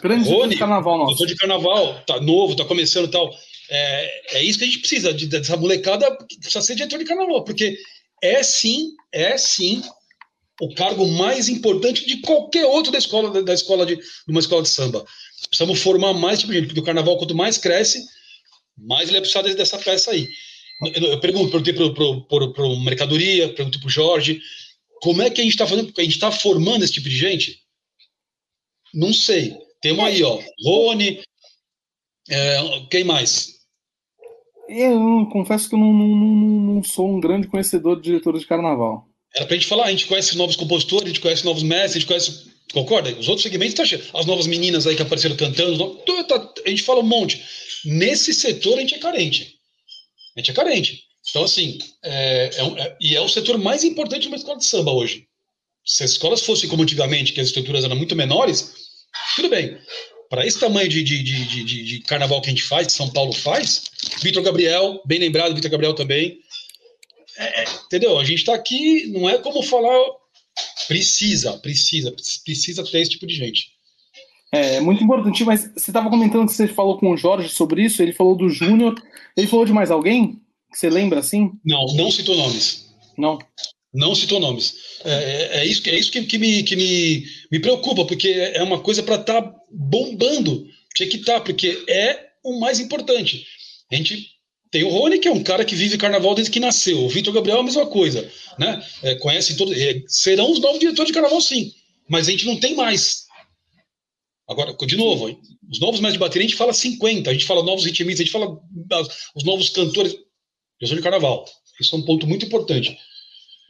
C: Grande Rony, de carnaval nosso. Diretor de carnaval, tá novo, tá começando e tal. É, é isso que a gente precisa, de, dessa molecada precisa ser diretor de carnaval, porque é sim, é sim o cargo mais importante de qualquer outro da escola, da, escola de, de uma escola de samba. Precisamos formar mais tipo de gente, porque o carnaval, quanto mais cresce, mais ele é precisar dessa peça aí. Eu, pergunto, perguntei para o Mercadoria, perguntei para o Jorge, como é que a gente está fazendo? A gente está formando esse tipo de gente? Não sei. Temos aí, ó, Rony, é, quem mais?
B: Eu confesso que eu não, não, não, não, sou um grande conhecedor de diretores de carnaval.
C: Era pra gente falar, a gente conhece novos compositores, a gente conhece novos mestres, a gente conhece. Concorda? Os outros segmentos tá cheio. As novas meninas aí que apareceram cantando, tá, a gente fala um monte. Nesse setor a gente é carente. Gente é carente. Então, assim, é, é, é, e é o setor mais importante de uma escola de samba hoje. Se as escolas fossem como antigamente, que as estruturas eram muito menores, tudo bem para esse tamanho de, de, de, de, de carnaval que a gente faz, que São Paulo faz, Vitor Gabriel, bem lembrado, Vitor Gabriel também. É, é entendeu? A gente está aqui, não é como falar. Precisa, precisa, precisa ter esse tipo de gente.
B: É, é muito importante, mas você estava comentando que você falou com o Jorge sobre isso, ele falou do Júnior, ele falou de mais alguém? Que você lembra assim?
C: Não, não citou nomes.
B: Não.
C: Não citou nomes. É, é, é isso, é isso que, que, me, que me, me preocupa, porque é uma coisa para estar tá bombando. Tinha que estar, tá, porque é o mais importante. A gente tem o Rony, que é um cara que vive carnaval desde que nasceu. O Vitor Gabriel é a mesma coisa. Né? É, conhece todos. É, serão os novos diretores de carnaval, sim. Mas a gente não tem mais. Agora, de novo, os novos mestres de bateria, a gente fala 50, a gente fala novos ritmistas, a gente fala os novos cantores. Eu sou de carnaval. Isso é um ponto muito importante.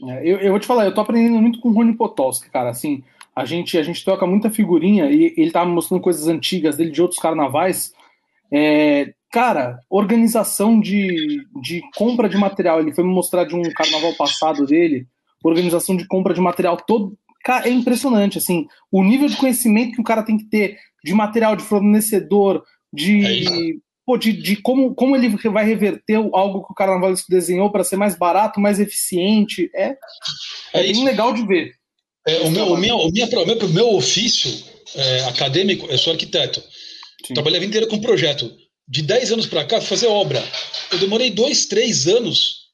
B: É, eu, eu vou te falar, eu tô aprendendo muito com o Rony Potowski, cara. Assim, a gente, a gente troca muita figurinha e ele tava me mostrando coisas antigas dele de outros carnavais. É, cara, organização de, de compra de material. Ele foi me mostrar de um carnaval passado dele, organização de compra de material todo. Cara, é impressionante, assim, o nível de conhecimento que o cara tem que ter de material, de fornecedor, de. É pô, de, de como, como ele vai reverter algo que o Carnaval desenhou para ser mais barato, mais eficiente. É, é, é bem legal de ver.
C: É, o, meu, o, meu, o, minha, o, meu, o meu ofício é, acadêmico, eu sou arquiteto. Sim. Trabalhei a vida inteira com projeto. De 10 anos para cá, fazer obra. Eu demorei dois, três anos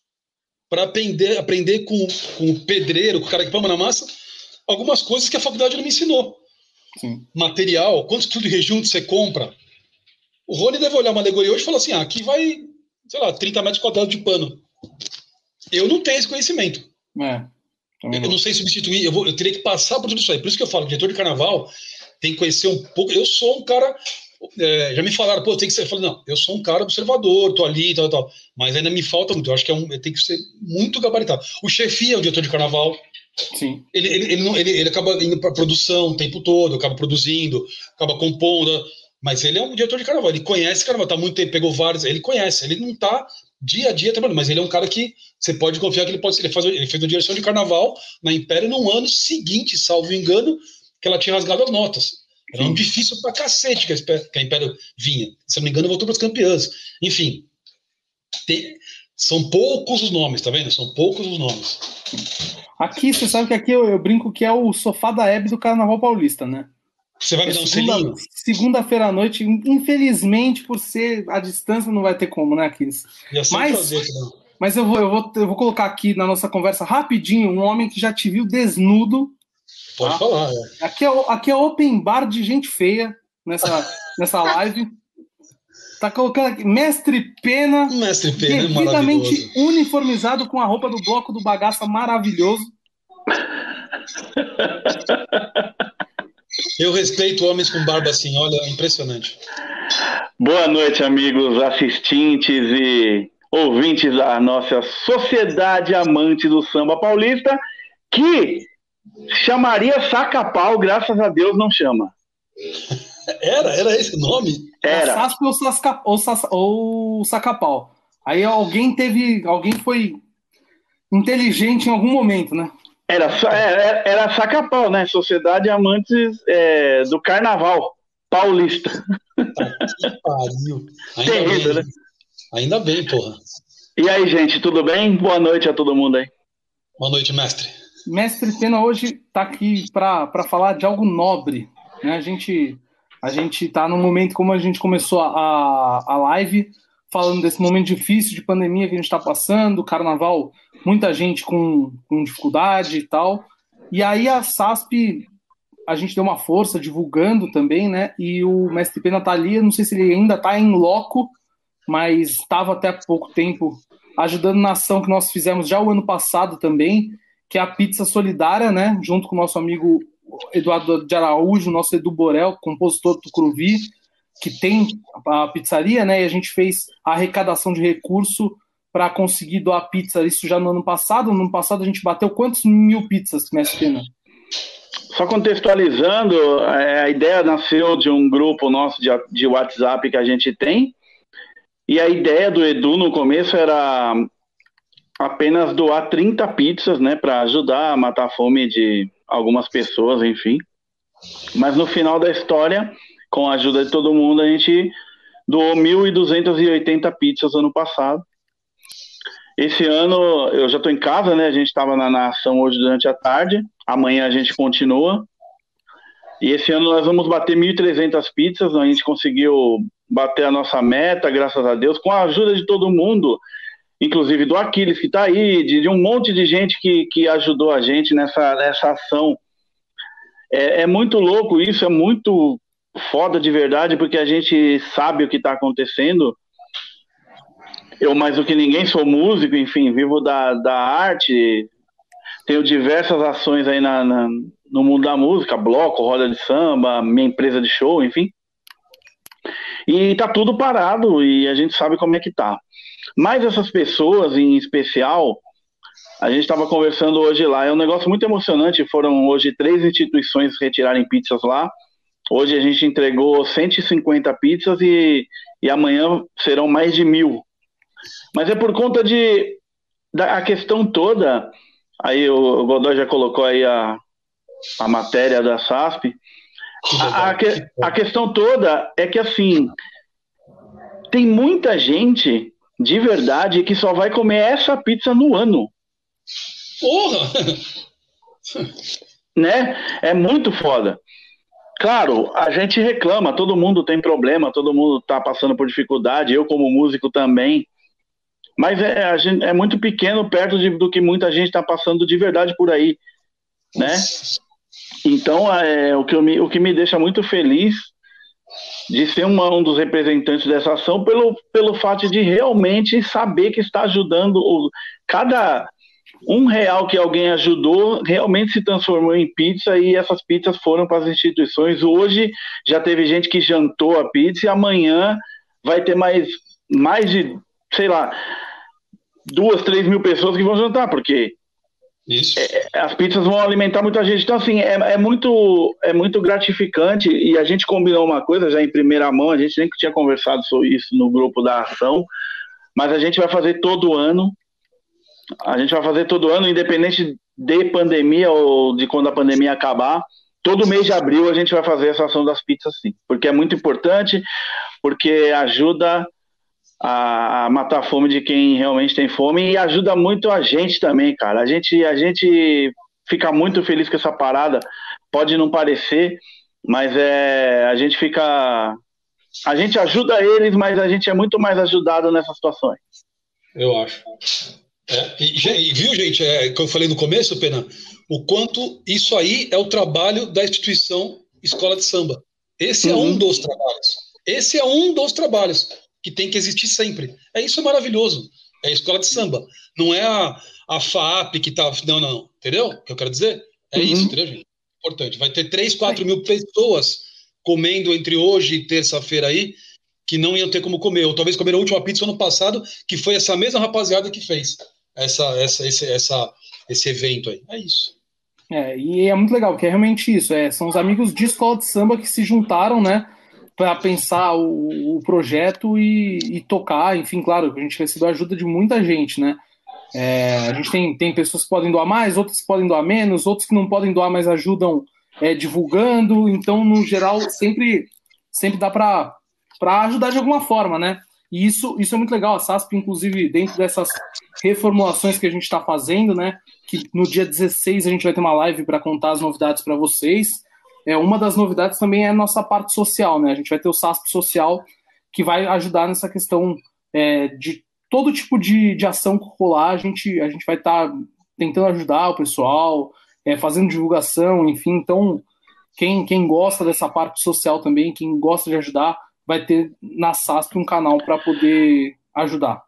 C: para aprender, aprender com, com o pedreiro, com o cara que põe na massa, algumas coisas que a faculdade não me ensinou. Sim. Material, quantos quilos de rejunto você compra, o Rony deve olhar uma alegoria hoje e falar assim: ah, aqui vai, sei lá, 30 metros quadrados de pano. Eu não tenho esse conhecimento. É, eu não sei substituir, eu, vou, eu teria que passar por tudo isso aí. Por isso que eu falo, diretor de carnaval tem que conhecer um pouco. Eu sou um cara. É, já me falaram, pô, tem que ser. Eu falei, não, eu sou um cara observador, tô ali, tal, tal. Mas ainda me falta muito. Eu acho que é um, tem que ser muito gabaritado. O chefe é o diretor de carnaval. Sim. Ele, ele, ele, não, ele, ele acaba indo para produção o tempo todo, acaba produzindo, acaba compondo. Mas ele é um diretor de carnaval, ele conhece carnaval, tá muito tempo, pegou vários, ele conhece, ele não tá dia a dia trabalhando, mas ele é um cara que você pode confiar que ele pode ele, faz, ele fez a direção de carnaval na Império no ano seguinte, salvo engano, que ela tinha rasgado as notas. Era um difícil pra cacete que a, Império vinha. Se não me engano, voltou para os campeãs. Enfim, tem, são poucos os nomes, tá vendo? São poucos os nomes.
B: Aqui, você sabe que aqui eu, eu brinco que é o sofá da Hebe do Carnaval Paulista, né?
C: Você vai me dar um selinho?
B: Segunda-feira à noite, infelizmente, por ser a distância, não vai ter como, né, Aquiles? Mas, mas eu, vou, eu, vou, eu vou colocar aqui na nossa conversa rapidinho um homem que já te viu desnudo.
C: Pode tá? falar. É.
B: Aqui, é, aqui é open bar de gente feia nessa, nessa live. Tá colocando aqui, Mestre Pena.
C: Mestre Pena,
B: devidamente uniformizado com a roupa do bloco do bagaça maravilhoso.
C: Eu respeito homens com barba assim, olha, impressionante.
D: Boa noite, amigos assistentes e ouvintes da nossa Sociedade Amante do Samba Paulista, que chamaria Saca-Pau, graças a Deus não chama.
C: Era? Era esse o nome?
D: Era.
B: Sasp ou, Sasca, ou, Sas, ou Sacapau. Aí alguém teve. Alguém foi inteligente em algum momento, né?
D: Era, era, era Saca-Pau, né? Sociedade Amantes é, do Carnaval Paulista.
C: Que pariu. Ainda
D: Terrível,
C: bem.
D: né?
C: Ainda bem, porra.
D: E aí, gente, tudo bem? Boa noite a todo mundo aí.
C: Boa noite, mestre.
B: Mestre Pena hoje está aqui para falar de algo nobre. Né? A gente a gente está num momento como a gente começou a, a live falando desse momento difícil de pandemia que a gente está passando, carnaval, muita gente com, com dificuldade e tal. E aí a SASP a gente deu uma força divulgando também, né? E o Mestre Pena tá ali, não sei se ele ainda está em loco, mas estava até há pouco tempo ajudando na ação que nós fizemos já o ano passado também, que é a pizza solidária, né? Junto com o nosso amigo Eduardo de Araújo, nosso Edu Borel, compositor do Cruvi, que tem a pizzaria, né? E a gente fez a arrecadação de recurso para conseguir doar pizza, isso já no ano passado. No ano passado a gente bateu quantos mil pizzas, Mestre Pena?
D: Só contextualizando, é, a ideia nasceu de um grupo nosso de, WhatsApp que a gente tem, e a ideia do Edu no começo era apenas doar 30 pizzas, né, para ajudar a matar a fome de algumas pessoas, enfim. Mas no final da história, com a ajuda de todo mundo, a gente doou 1.280 pizzas ano passado. Esse ano eu já estou em casa, né? A gente estava na, na ação hoje durante a tarde. Amanhã a gente continua. E esse ano nós vamos bater 1.300 pizzas. A gente conseguiu bater a nossa meta, graças a Deus, com a ajuda de todo mundo, inclusive do Aquiles que está aí, de, de, um monte de gente que, que ajudou a gente nessa, nessa ação. É, é muito louco isso, é muito foda de verdade, porque a gente sabe o que está acontecendo. Eu, mais do que ninguém, sou músico, enfim, vivo da, da arte, tenho diversas ações aí na, na, no mundo da música, bloco, roda de samba, minha empresa de show, enfim. E tá tudo parado e a gente sabe como é que tá. Mas essas pessoas em especial, a gente estava conversando hoje lá, é um negócio muito emocionante. Foram hoje três instituições retirarem pizzas lá. Hoje a gente entregou 150 pizzas e, e amanhã serão mais de mil. Mas é por conta de da, a questão toda. Aí o, o Godoy já colocou aí a, a matéria da SASP. A, a, que, a questão toda é que assim tem muita gente de verdade que só vai comer essa pizza no ano.
C: Porra!
D: né? É muito foda. Claro, a gente reclama, todo mundo tem problema, todo mundo tá passando por dificuldade, eu como músico também. Mas é, gente, é muito pequeno perto de, do que muita gente está passando de verdade por aí, né? Então, é, o, que me, o que me deixa muito feliz de ser uma, um dos representantes dessa ação pelo, pelo fato de realmente saber que está ajudando o, cada um real que alguém ajudou realmente se transformou em pizza e essas pizzas foram para as instituições. Hoje já teve gente que jantou a pizza e amanhã vai ter mais, mais de, sei lá, duas, três mil pessoas que vão jantar, porque é, as pizzas vão alimentar muita gente. Então, assim, é, é, muito, é muito gratificante e a gente combinou uma coisa já em primeira mão, a gente nem tinha conversado sobre isso no grupo da ação, mas a gente vai fazer todo ano. A gente vai fazer todo ano, independente de pandemia ou de quando a pandemia acabar. Todo mês de abril a gente vai fazer essa ação das pizzas, sim, porque é muito importante, porque ajuda a, a, matar a fome de quem realmente tem fome e ajuda muito a gente também, cara. A gente, a gente fica muito feliz com essa parada. Pode não parecer, mas é, a gente fica. A gente ajuda eles, mas a gente é muito mais ajudado nessas situações.
C: Eu acho. É, e, viu, gente, é, que eu falei no começo, Pena, o quanto isso aí é o trabalho da instituição Escola de Samba. Esse uhum. é um uhum. dos trabalhos. Esse é um dos trabalhos que tem que existir sempre. É isso é maravilhoso. É a escola de samba. Não é a, a FAP que tá. Não, não. Entendeu? O que eu quero dizer? É uhum. isso, entendeu, gente? Importante. Vai ter 3, 4 mil pessoas comendo entre hoje e terça-feira aí. que não iam ter como comer, ou talvez comeram a última pizza ano passado, que foi essa mesma rapaziada que fez essa, essa, esse, essa, esse evento aí. É isso.
B: É, e é muito legal, porque é realmente isso. É, são os amigos de escola de samba que se juntaram, né? Para pensar o, o projeto e, e, tocar. Enfim, claro, a gente recebeu a ajuda de muita gente, né? É, a gente tem, tem pessoas que podem doar mais, outras que podem doar menos, outros que não podem doar, mas ajudam é, divulgando. Então, no geral, sempre, sempre dá para ajudar de alguma forma, né? E isso, isso é muito legal. A SASP, inclusive, dentro dessas reformulações que a gente está fazendo, né? Que no dia 16 a gente vai ter uma live para contar as novidades para vocês. É, uma das novidades também é a nossa parte social, né? A gente vai ter o SASP social, que vai ajudar nessa questão é, de todo tipo de, de ação rolar. A gente, a gente vai estar tá tentando ajudar o pessoal, é, fazendo divulgação, enfim. Então, quem, quem gosta dessa parte social também, quem gosta de ajudar, vai ter na SASP um canal para poder ajudar.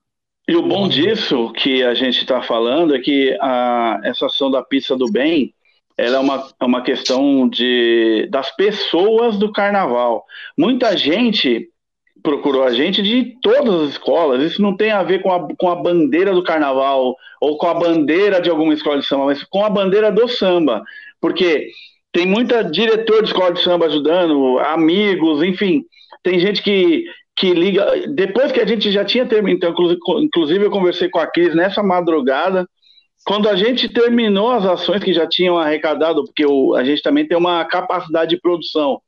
D: E o bom disso que a gente está falando é que a, essa ação da pizza do bem ela é uma, é uma questão de, das pessoas do carnaval. Muita gente procurou a gente de todas as escolas. Isso não tem a ver com a, com a bandeira do carnaval ou com a bandeira de alguma escola de samba, mas com a bandeira do samba. Porque tem muita diretor de escola de samba ajudando, amigos, enfim. Tem gente que, que liga. Depois que a gente já tinha terminado, então, inclusive eu conversei com a Cris nessa madrugada. Quando a gente terminou as ações que já tinham arrecadado, porque o, a gente também tem uma capacidade de produção.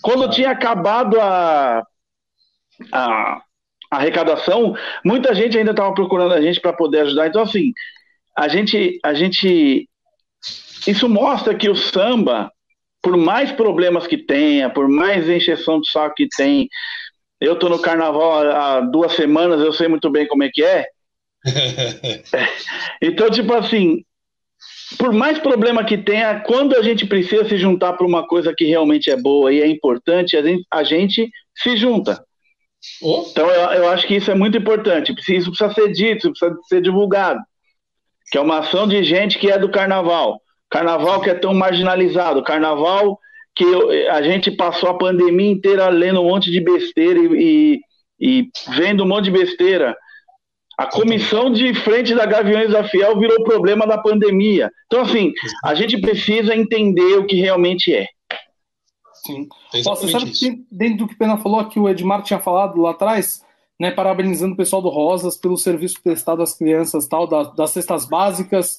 D: Quando ah. tinha acabado a, a, a arrecadação, muita gente ainda estava procurando a gente para poder ajudar. Então, assim, a gente, a gente. Isso mostra que o samba, por mais problemas que tenha, por mais encheção de saco que tem, eu tô no carnaval há duas semanas, eu sei muito bem como é que é. então, tipo assim, por mais problema que tenha, quando a gente precisa se juntar para uma coisa que realmente é boa e é importante, a gente, a gente se junta. Oh. Então, eu, eu, acho que isso é muito importante. Isso precisa ser dito, precisa ser divulgado. Que é uma ação de gente que é do carnaval. Carnaval que é tão marginalizado. Carnaval que eu, a gente passou a pandemia inteira lendo um monte de besteira e, e, e vendo um monte de besteira. A comissão de frente da Gaviões da Fiel virou problema da pandemia. Então, assim, a gente precisa entender o que realmente é.
B: Sim. Você sabe que dentro do que o Pena falou aqui, o Edmar tinha falado lá atrás, né, parabenizando o pessoal do Rosas pelo serviço prestado às crianças, tal, das, das cestas básicas,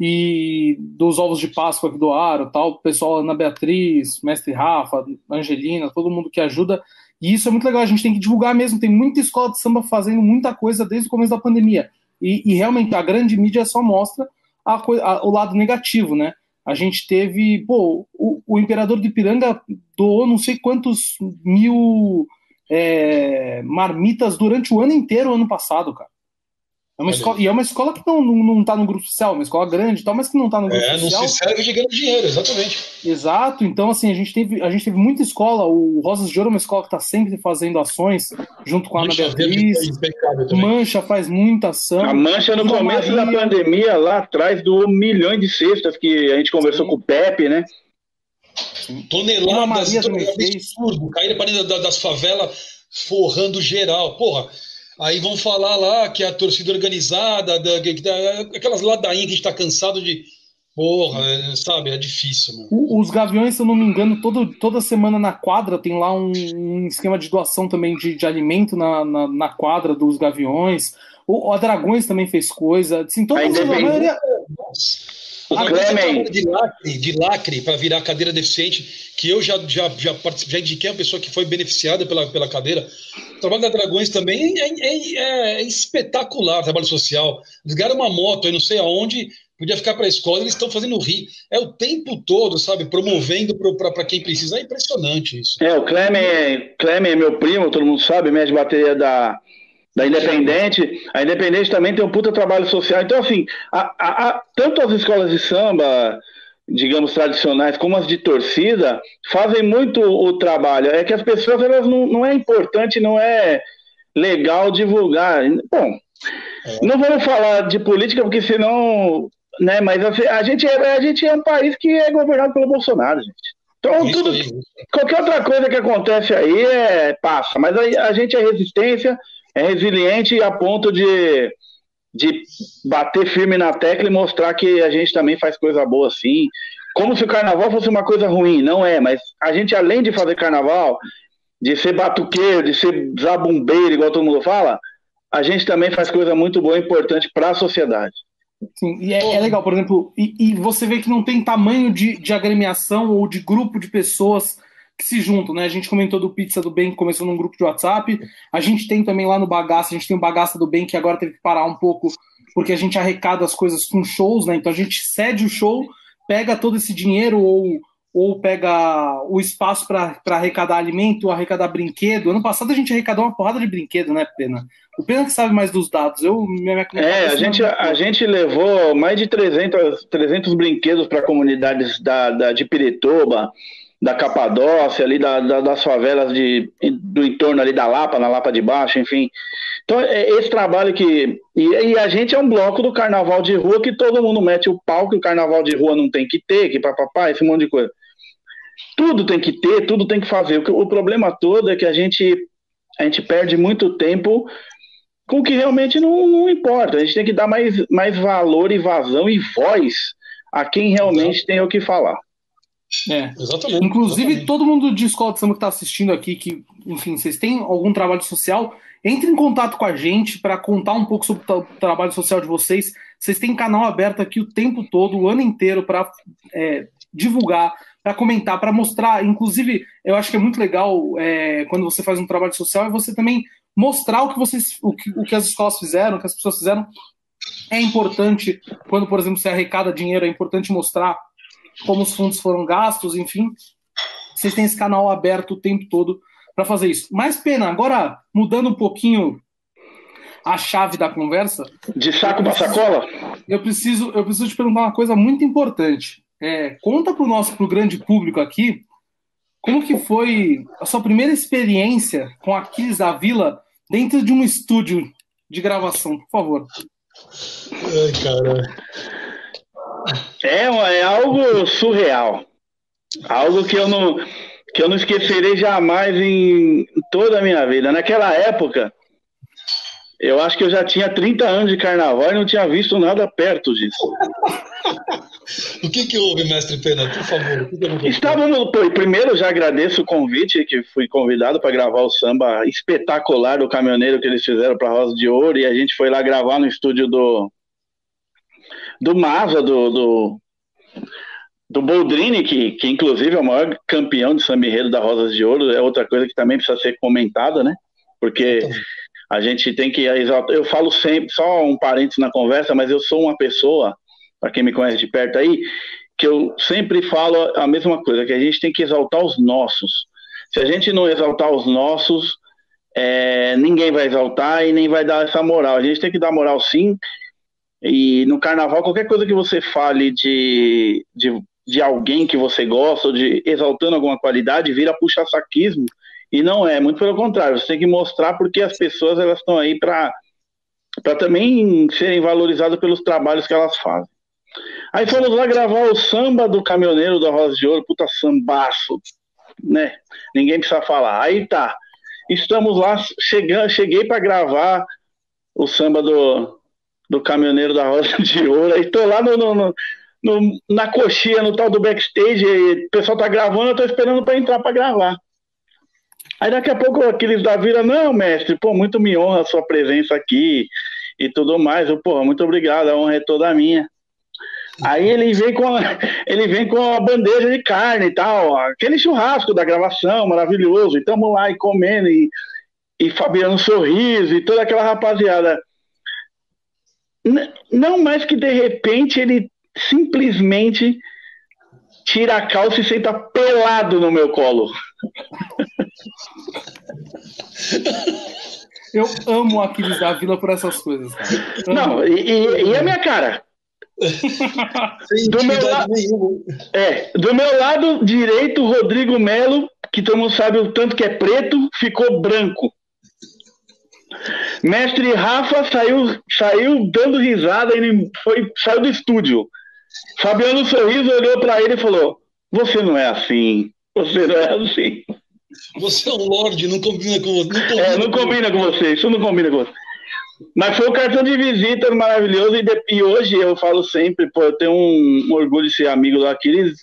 B: e dos ovos de Páscoa que doaram, tal, o pessoal Ana Beatriz, Mestre Rafa, Angelina, todo mundo que ajuda. E isso é muito legal, a gente tem que divulgar mesmo. Tem muita escola de samba fazendo muita coisa desde o começo da pandemia. E, e realmente a grande mídia só mostra a, a, o lado negativo, né? A gente teve, pô, o, o imperador de Piranga doou não sei quantos mil é, marmitas durante o ano inteiro, ano passado, cara. É uma escola, e é uma escola que não, não, não tá no grupo social, é uma escola grande e tal, mas que não está no grupo
C: é,
B: social.
C: É, não se serve de grande dinheiro, exatamente.
B: Exato, então assim, a gente teve, a gente teve muita escola, o Rosas de Ouro é uma escola que está sempre fazendo ações junto com a Mancha Ana Beatriz. Mancha faz muita ação.
D: A Mancha no começo Maria... da pandemia, lá atrás, doou milhões de cestas, que a gente conversou Sim. com o Pepe, né?
C: Sim. Toneladas, toneladas absurdo, caíram para das favelas forrando geral. Porra, Aí vão falar lá que a torcida organizada, da, da, aquelas ladainhas que a gente está cansado de. Porra, é, sabe? É difícil, mano.
B: Os Gaviões, se eu não me engano, todo, toda semana na quadra tem lá um, um esquema de doação também de, de alimento na, na, na, quadra dos Gaviões. O, o Dragões também fez coisa. Assim, todas a maioria.
C: O de lacre, de lacre para virar cadeira deficiente, que eu já, já, já, já indiquei uma pessoa que foi beneficiada pela, pela cadeira. O trabalho da Dragões também é, é, é, é espetacular, trabalho social. Eles uma moto aí não sei aonde, podia ficar para a escola, eles estão fazendo rir. É o tempo todo, sabe? Promovendo para quem precisa. É impressionante isso.
D: É, o Clemen, Clemen é meu primo, todo mundo sabe, médio bateria da da Independente. A Independente também tem um puta trabalho social. Então, assim, a, a, a, tanto as escolas de samba, digamos, tradicionais, como as de torcida, fazem muito o trabalho. É que as pessoas, elas não, não é importante, não é legal divulgar. Bom, é. não vamos falar de política, porque senão. Né, mas assim, a, gente é, a gente é um país que é governado pelo Bolsonaro, gente. Então, tudo, qualquer outra coisa que acontece aí é passa, mas a, a gente é resistência, é resiliente a ponto de, de bater firme na tecla e mostrar que a gente também faz coisa boa assim. Como se o carnaval fosse uma coisa ruim, não é, mas a gente, além de fazer carnaval, de ser batuqueiro, de ser zabumbeiro, igual todo mundo fala, a gente também faz coisa muito boa e importante para a sociedade.
B: Sim, e é, é legal, por exemplo, e, e, você vê que não tem tamanho de, de agremiação ou de grupo de pessoas que se juntam, né? A gente comentou do Pizza do Bem que começou num grupo de WhatsApp, a gente tem também lá no Bagaça, a gente tem o Bagaça do Bem que agora teve que parar um pouco porque a gente arrecada as coisas com shows, né? Então a gente cede o show, pega todo esse dinheiro ou ou pega o espaço para arrecadar alimento, arrecadar brinquedo. Ano passado a gente arrecadou uma porrada de brinquedo, né, Pena? O Pena que sabe mais dos dados. Eu,
D: minha, minha é, a gente, a gente levou mais de 300, 300 brinquedos para comunidades da, da, de Pirituba, da Capadócia, ali da, da, das favelas de, do entorno ali da Lapa, na Lapa de Baixo, enfim. Então, é esse trabalho que. E, e, a gente é um bloco do carnaval de rua que todo mundo mete o pau, que o carnaval de rua não tem que ter, que papapá, esse monte de coisa. Tudo tem que ter, tudo tem que fazer. O, o problema todo é que a gente, a gente perde muito tempo com o que realmente não, não importa. A gente tem que dar mais, mais valor e vazão e voz a quem realmente tem o que falar.
B: É. Exatamente. Inclusive, exatamente. todo mundo de escola de samba que está assistindo aqui, que, enfim, vocês têm algum trabalho social, entre em contato com a gente para contar um pouco sobre o trabalho social de vocês. Vocês têm canal aberto aqui o tempo todo, o ano inteiro, para é, divulgar para comentar, para mostrar. Inclusive, eu acho que é muito legal é, quando você faz um trabalho social é você também mostrar o que vocês, o que, o que as escolas fizeram, o que as pessoas fizeram. É importante quando, por exemplo, se arrecada dinheiro, é importante mostrar como os fundos foram gastos, enfim. Vocês têm esse canal aberto o tempo todo para fazer isso. Mais pena, agora mudando um pouquinho a chave da conversa.
D: De saco para sacola?
B: Eu preciso, eu preciso te perguntar uma coisa muito importante. É, conta para o nosso pro grande público aqui como que foi a sua primeira experiência com Aquiles da Vila dentro de um estúdio de gravação, por favor.
D: Ai, cara. É, é algo surreal. Algo que eu não que eu não esquecerei jamais em toda a minha vida. Naquela época, eu acho que eu já tinha 30 anos de carnaval e não tinha visto nada perto disso.
C: o que, que houve, mestre Pena, por favor?
D: Estávamos, primeiro já agradeço o convite, que fui convidado para gravar o samba espetacular do caminhoneiro que eles fizeram para Rosa de Ouro, e a gente foi lá gravar no estúdio do do Maza, do, do, do Boldrini, que, que inclusive é o maior campeão de samba da Rosas de Ouro, é outra coisa que também precisa ser comentada, né? Porque a gente tem que exaltar. Eu falo sempre, só um parênteses na conversa, mas eu sou uma pessoa para quem me conhece de perto aí, que eu sempre falo a mesma coisa, que a gente tem que exaltar os nossos. Se a gente não exaltar os nossos, é, ninguém vai exaltar e nem vai dar essa moral. A gente tem que dar moral sim. E no carnaval, qualquer coisa que você fale de, de, de alguém que você gosta, ou de exaltando alguma qualidade, vira puxa-saquismo. E não é, muito pelo contrário, você tem que mostrar porque as pessoas elas estão aí para também serem valorizadas pelos trabalhos que elas fazem. Aí fomos lá gravar o samba do caminhoneiro da Rosa de Ouro, puta sambaço, né? Ninguém precisa falar. Aí tá, estamos lá, chegando, cheguei para gravar o samba do, do caminhoneiro da Rosa de Ouro, aí tô lá no, no, no, na coxinha, no tal do backstage, o pessoal tá gravando, eu tô esperando para entrar para gravar. Aí daqui a pouco aqueles da vira, não, mestre, pô, muito me honra a sua presença aqui e tudo mais. Eu, pô, muito obrigado, a honra é toda minha. Aí ele vem com a, ele vem com a bandeja de carne e tal, aquele churrasco da gravação maravilhoso, e estamos lá e comendo, e, e Fabiano Sorriso, e toda aquela rapaziada. Não mais que de repente ele simplesmente tira a calça e senta pelado no meu colo.
B: Eu amo Aquiles da Vila por essas coisas. Cara.
D: Não, e, e, e a minha cara? do, meu la... é, do meu lado direito, Rodrigo Melo, que todo mundo sabe o tanto que é preto, ficou branco. Mestre Rafa saiu, saiu dando risada, ele foi, saiu do estúdio. Fabiano Sorriso olhou para ele e falou: Você não é assim. Você não é assim.
C: Você é um lorde, não combina com você.
D: Não combina, é, não combina com você. Isso não combina com você. Mas foi o cartão de visita maravilhoso e, de, e hoje eu falo sempre, pô, eu tenho um, um, orgulho de ser amigo do Aquiles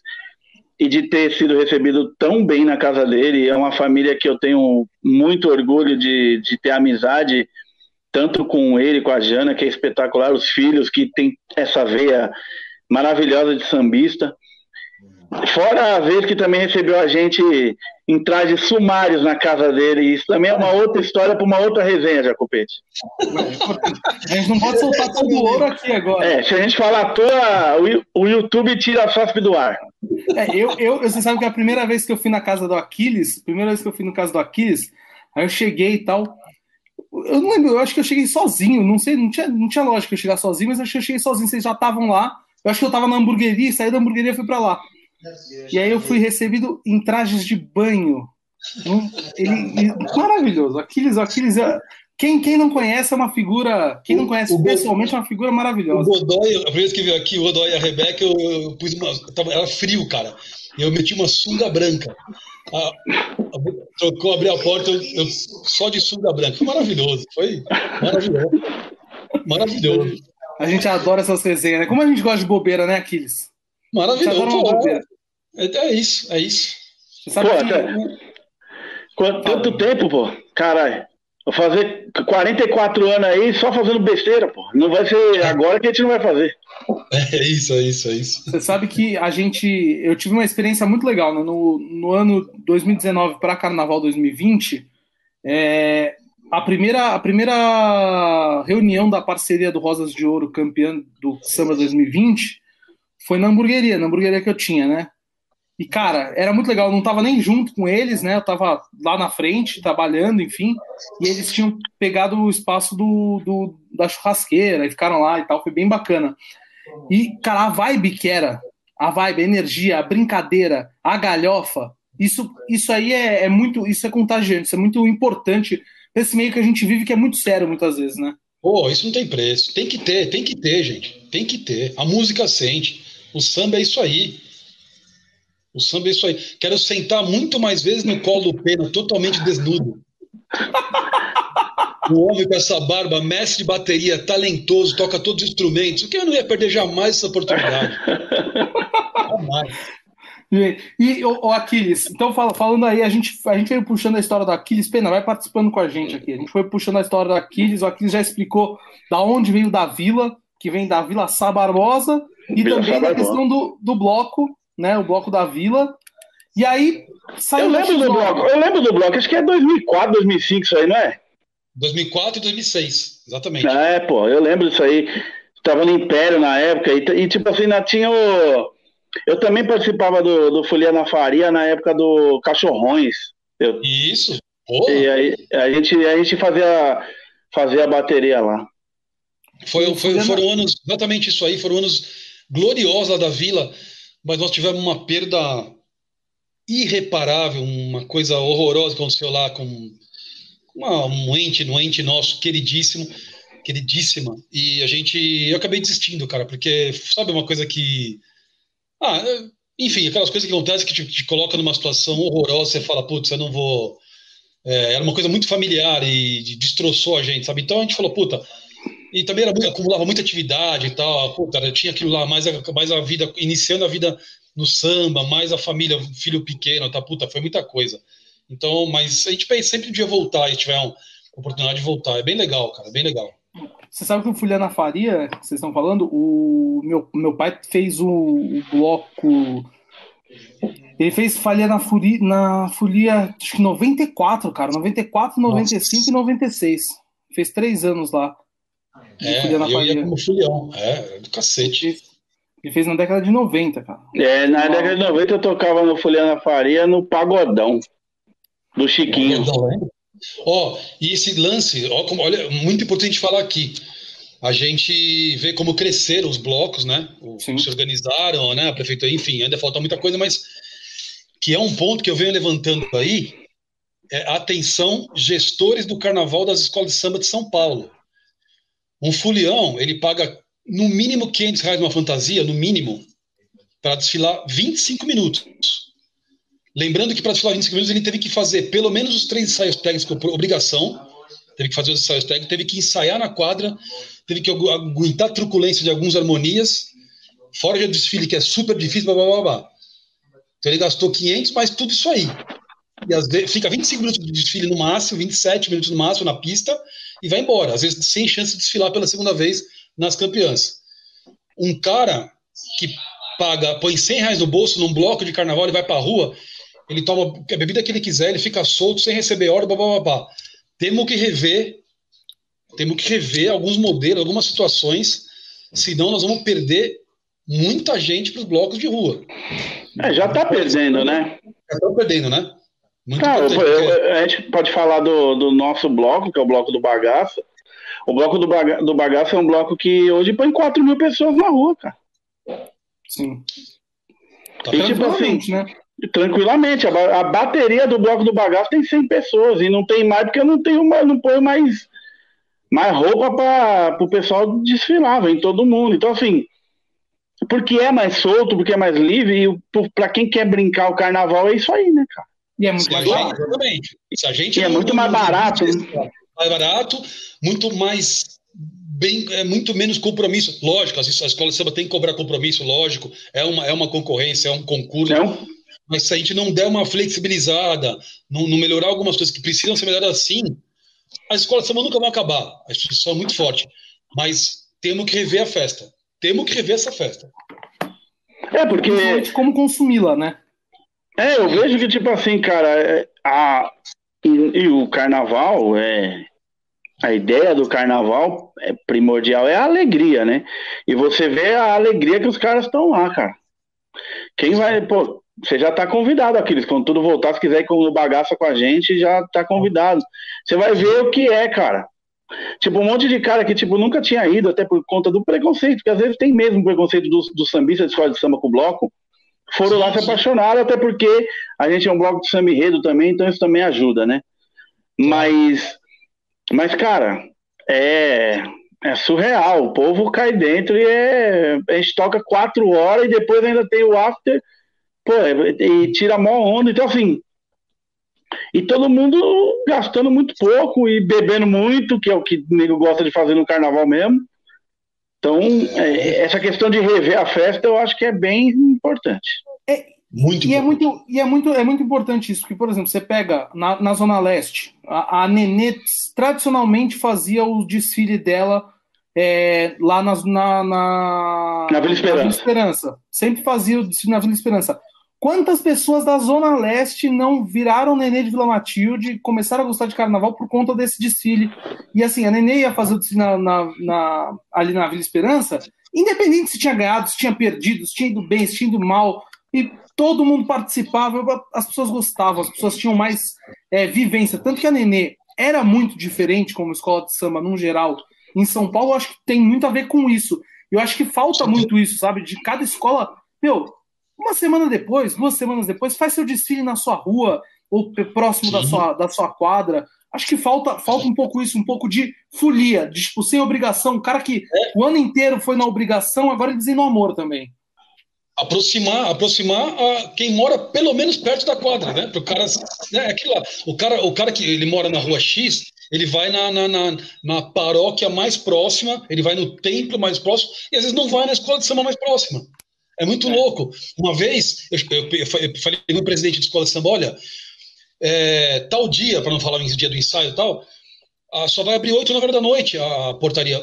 D: e de ter sido recebido tão bem na casa dele. É uma família que eu tenho muito orgulho de, de ter amizade, tanto com ele, com a Jana, que é espetacular, os filhos que tem essa veia maravilhosa de sambista. Fora a vez que também recebeu a gente em trajes sumários na casa dele. Isso também é uma outra história para uma outra resenha, Jacopete.
B: A gente não pode soltar todo o ouro aqui agora.
D: É, se a gente falar à toa, o YouTube tira a FASP do ar.
B: É, eu, eu, você sabe que a primeira vez que eu fui na casa do Aquiles, primeira vez que eu fui na casa do Aquiles, aí eu cheguei e tal. Eu não lembro, eu acho que eu cheguei sozinho, não sei, não tinha, não tinha lógica eu chegar sozinho, mas acho que eu cheguei sozinho, vocês já estavam lá. Eu acho que eu estava na hamburgueria, saí da hamburgueria e fui para lá. E aí eu fui recebido em trajes de banho. Ele, ele, maravilhoso. Aquiles, Aquiles é, quem, quem não conhece é uma figura. Quem não conhece o, pessoalmente é uma figura maravilhosa.
C: O Godoy, a primeira vez que veio aqui, o Godoy e a Rebeca, eu, eu pus uma. Tava, era frio, cara. E eu meti uma sunga branca. A, a, trocou, abri a porta, eu, eu, só de sunga branca. Foi maravilhoso. Foi maravilhoso. Maravilhoso.
B: A gente adora essas resenhas, né? Como a gente gosta de bobeira, né, Aquiles?
C: Maravilhoso. É, é isso, é isso.
D: Você sabe pô, que... até... Quanto, tanto tempo, pô? Caralho. Vou fazer 44 anos aí só fazendo besteira, pô. Não vai ser agora que a gente não vai fazer.
C: É isso, é isso, é isso.
B: Você sabe que a gente. Eu tive uma experiência muito legal, né? No, no ano 2019 para Carnaval 2020, é, a, primeira, a primeira reunião da parceria do Rosas de Ouro, campeão do Samba 2020, foi na hamburgueria, na hamburgueria que eu tinha, né? E, cara, era muito legal. Eu não tava nem junto com eles, né? Eu tava lá na frente, trabalhando, enfim. E eles tinham pegado o espaço do, do da churrasqueira e ficaram lá e tal. Foi bem bacana. E, cara, a vibe que era, a vibe, a energia, a brincadeira, a galhofa, isso, isso aí é, é muito, isso é contagiante, isso é muito importante esse meio que a gente vive que é muito sério muitas vezes, né?
C: Pô, isso não tem preço. Tem que ter, tem que ter, gente. Tem que ter. A música sente. O samba é isso aí. O samba é isso aí. Quero sentar muito mais vezes no colo do Pena, totalmente desnudo. O homem com essa barba, mestre de bateria, talentoso, toca todos os instrumentos. O que eu não ia perder jamais essa oportunidade. jamais.
B: E o Aquiles, então fala, falando aí, a gente, a gente veio puxando a história do Aquiles, Pena, vai participando com a gente aqui. A gente foi puxando a história do Aquiles, o Aquiles já explicou da onde veio da vila, que vem da Vila Sá Barbosa, e Vila também da questão do, do bloco, né? O bloco da vila. E aí
D: saiu. Eu lembro do bloco, eu lembro do bloco, acho que é 2004, 2005 isso aí, não é?
C: 2004 e 2006, exatamente.
D: É, pô, eu lembro disso aí. Tava no Império na época, e, e tipo assim, ainda tinha o. Eu também participava do, do Folia na Faria na época do Cachorrões. Eu...
C: Isso.
D: Porra. E aí a gente, a gente fazia, fazia a bateria lá.
C: Foi, foi, foram anos, exatamente isso aí, foram anos gloriosos lá da vila, mas nós tivemos uma perda irreparável, uma coisa horrorosa que aconteceu lá com uma, um ente, um ente nosso queridíssimo, queridíssima, e a gente, eu acabei desistindo, cara, porque sabe uma coisa que, ah, enfim, aquelas coisas que acontecem que te, te coloca numa situação horrorosa, você fala, putz, eu não vou, é, era uma coisa muito familiar e destroçou a gente, sabe? Então a gente falou, puta, e também era, acumulava muita atividade e tal, puta, tinha aquilo lá, mais a, mais a vida, iniciando a vida no samba, mais a família, filho pequeno, tá, puta, foi muita coisa. Então, mas a gente sempre podia voltar e tiver uma oportunidade de voltar. É bem legal, cara, bem legal.
B: Você sabe que o Fuliana Faria, que vocês estão falando, o meu, meu pai fez o, o bloco. Ele fez falha na, Furi, na Folia, acho que 94, cara. 94, 95 Nossa. e 96. Fez três anos lá.
C: É, eu Faria. ia como. É, do cacete.
B: Ele fez na década de 90, cara.
D: É, na década de 90 eu tocava no Fuliana Faria no Pagodão. Do Chiquinho.
C: Ó, oh, e esse lance, ó, como, olha, muito importante falar aqui. A gente vê como cresceram os blocos, né? O, se organizaram, né? A prefeitura, enfim, ainda falta muita coisa, mas que é um ponto que eu venho levantando aí. É, atenção, gestores do Carnaval das Escolas de Samba de São Paulo. Um fulião, ele paga no mínimo 500 reais numa fantasia, no mínimo, para desfilar 25 minutos. Lembrando que para desfilar 25 minutos ele teve que fazer pelo menos os três ensaios técnicos por obrigação, teve que fazer os ensaios técnicos, teve que ensaiar na quadra, teve que aguentar a truculência de algumas harmonias, fora o desfile que é super difícil, blá, blá, blá. Então ele gastou 500, mas tudo isso aí. E às vezes fica 25 minutos de desfile no máximo, 27 minutos no máximo na pista e vai embora. Às vezes sem chance de desfilar pela segunda vez nas campeãs. Um cara que paga, põe 100 reais no bolso num bloco de carnaval e vai pra rua, ele toma a bebida que ele quiser, ele fica solto sem receber ordem, blá, Temos que rever, temos que rever alguns modelos, algumas situações, senão nós vamos perder muita gente para os blocos de rua.
D: É, já está perdendo, né?
C: Já está perdendo, né?
D: Muito Cara, eu, a gente pode falar do, do nosso bloco, que é o bloco do Bagaça. O bloco do, baga, do Bagaça é um bloco que hoje põe 4 mil pessoas na rua, cara.
B: Sim.
D: Tá e, tipo assim, né? Tranquilamente. A, a, bateria do bloco do bagaço tem 100 pessoas e não tem mais porque eu não tenho mais, não ponho mais, mais roupa para o pessoal desfilar, vem todo mundo. Então, assim, porque é mais solto, porque é mais livre, e para quem quer brincar o carnaval é isso aí, né, cara?
B: E é muito mais barato.
C: Se a gente
D: e é muito mais barato.
C: Né? Mais barato, muito mais bem, é muito menos compromisso. Lógico, a escola de samba tem que cobrar compromisso, lógico, é uma, é uma concorrência, é um concurso. Não. Mas se a gente não der uma flexibilizada, não, não melhorar algumas coisas que precisam ser melhoradas assim, a escola de samba nunca vai acabar. A instituição é muito forte. Mas temos que rever a festa. Temos que rever essa festa.
B: É, porque. Como consumi-la, né?
D: É, eu vejo que, tipo assim, cara, é, a, e, e o carnaval é a ideia do carnaval é primordial é a alegria, né? E você vê a alegria que os caras estão lá, cara. Quem vai, pô, você já tá convidado, Aquiles. Quando tudo voltar, se quiser ir com bagaça com a gente, já tá convidado. Você vai ver o que é, cara. Tipo, um monte de cara que, tipo, nunca tinha ido, até por conta do preconceito, porque às vezes tem mesmo preconceito do, do sambista de escola de samba com bloco. Foram sim, lá se apaixonaram, até porque a gente é um bloco de samba enredo também, então isso também ajuda, né? Mas mas, cara, é, é surreal. O povo cai dentro e é, a gente toca quatro horas e depois ainda tem o after, pô, e tira a mão onda. Então, assim, e todo mundo gastando muito pouco e bebendo muito, que é o que o nego gosta de fazer no carnaval mesmo. Então, é, essa questão de rever a festa eu acho que é bem importante.
B: É, muito e é muito e é muito é muito importante isso, porque por exemplo, você pega na, na zona leste, a, a Nenê tradicionalmente fazia o desfile dela é, lá na, na, na,
D: na Vila Esperança. Na Vila
B: Esperança. Sempre fazia o desfile na Vila Esperança. Quantas pessoas da Zona Leste não viraram Nenê de Vila Matilde e começaram a gostar de carnaval por conta desse desfile? E assim, a Nenê ia fazer o desfile na, na, na, ali na Vila Esperança, independente se tinha ganhado, se tinha perdido, se tinha ido bem, se tinha ido mal, e todo mundo participava, as pessoas gostavam, as pessoas tinham mais é, vivência. Tanto que a Nenê era muito diferente como escola de samba, num geral. Em São Paulo, eu acho que tem muito a ver com isso. Eu acho que falta muito isso, sabe? De cada escola. Meu, uma semana depois, duas semanas depois, faz seu desfile na sua rua, ou próximo da sua, da sua quadra. Acho que falta, falta um pouco isso, um pouco de folia, de tipo, sem obrigação. O cara que é. o ano inteiro foi na obrigação, agora ele dizendo no amor também
C: aproximar, aproximar a quem mora pelo menos perto da quadra, né? Para o cara, né? Aquilo lá. O cara, o cara que ele mora na rua X, ele vai na, na, na, na, paróquia mais próxima, ele vai no templo mais próximo e às vezes não vai na escola de samba mais próxima. É muito é. louco. Uma vez eu, eu, eu falei com o presidente de escola de samba, olha, é, tal dia, para não falar em dia do ensaio e tal, a, só vai abrir 8 9 horas da noite a portaria.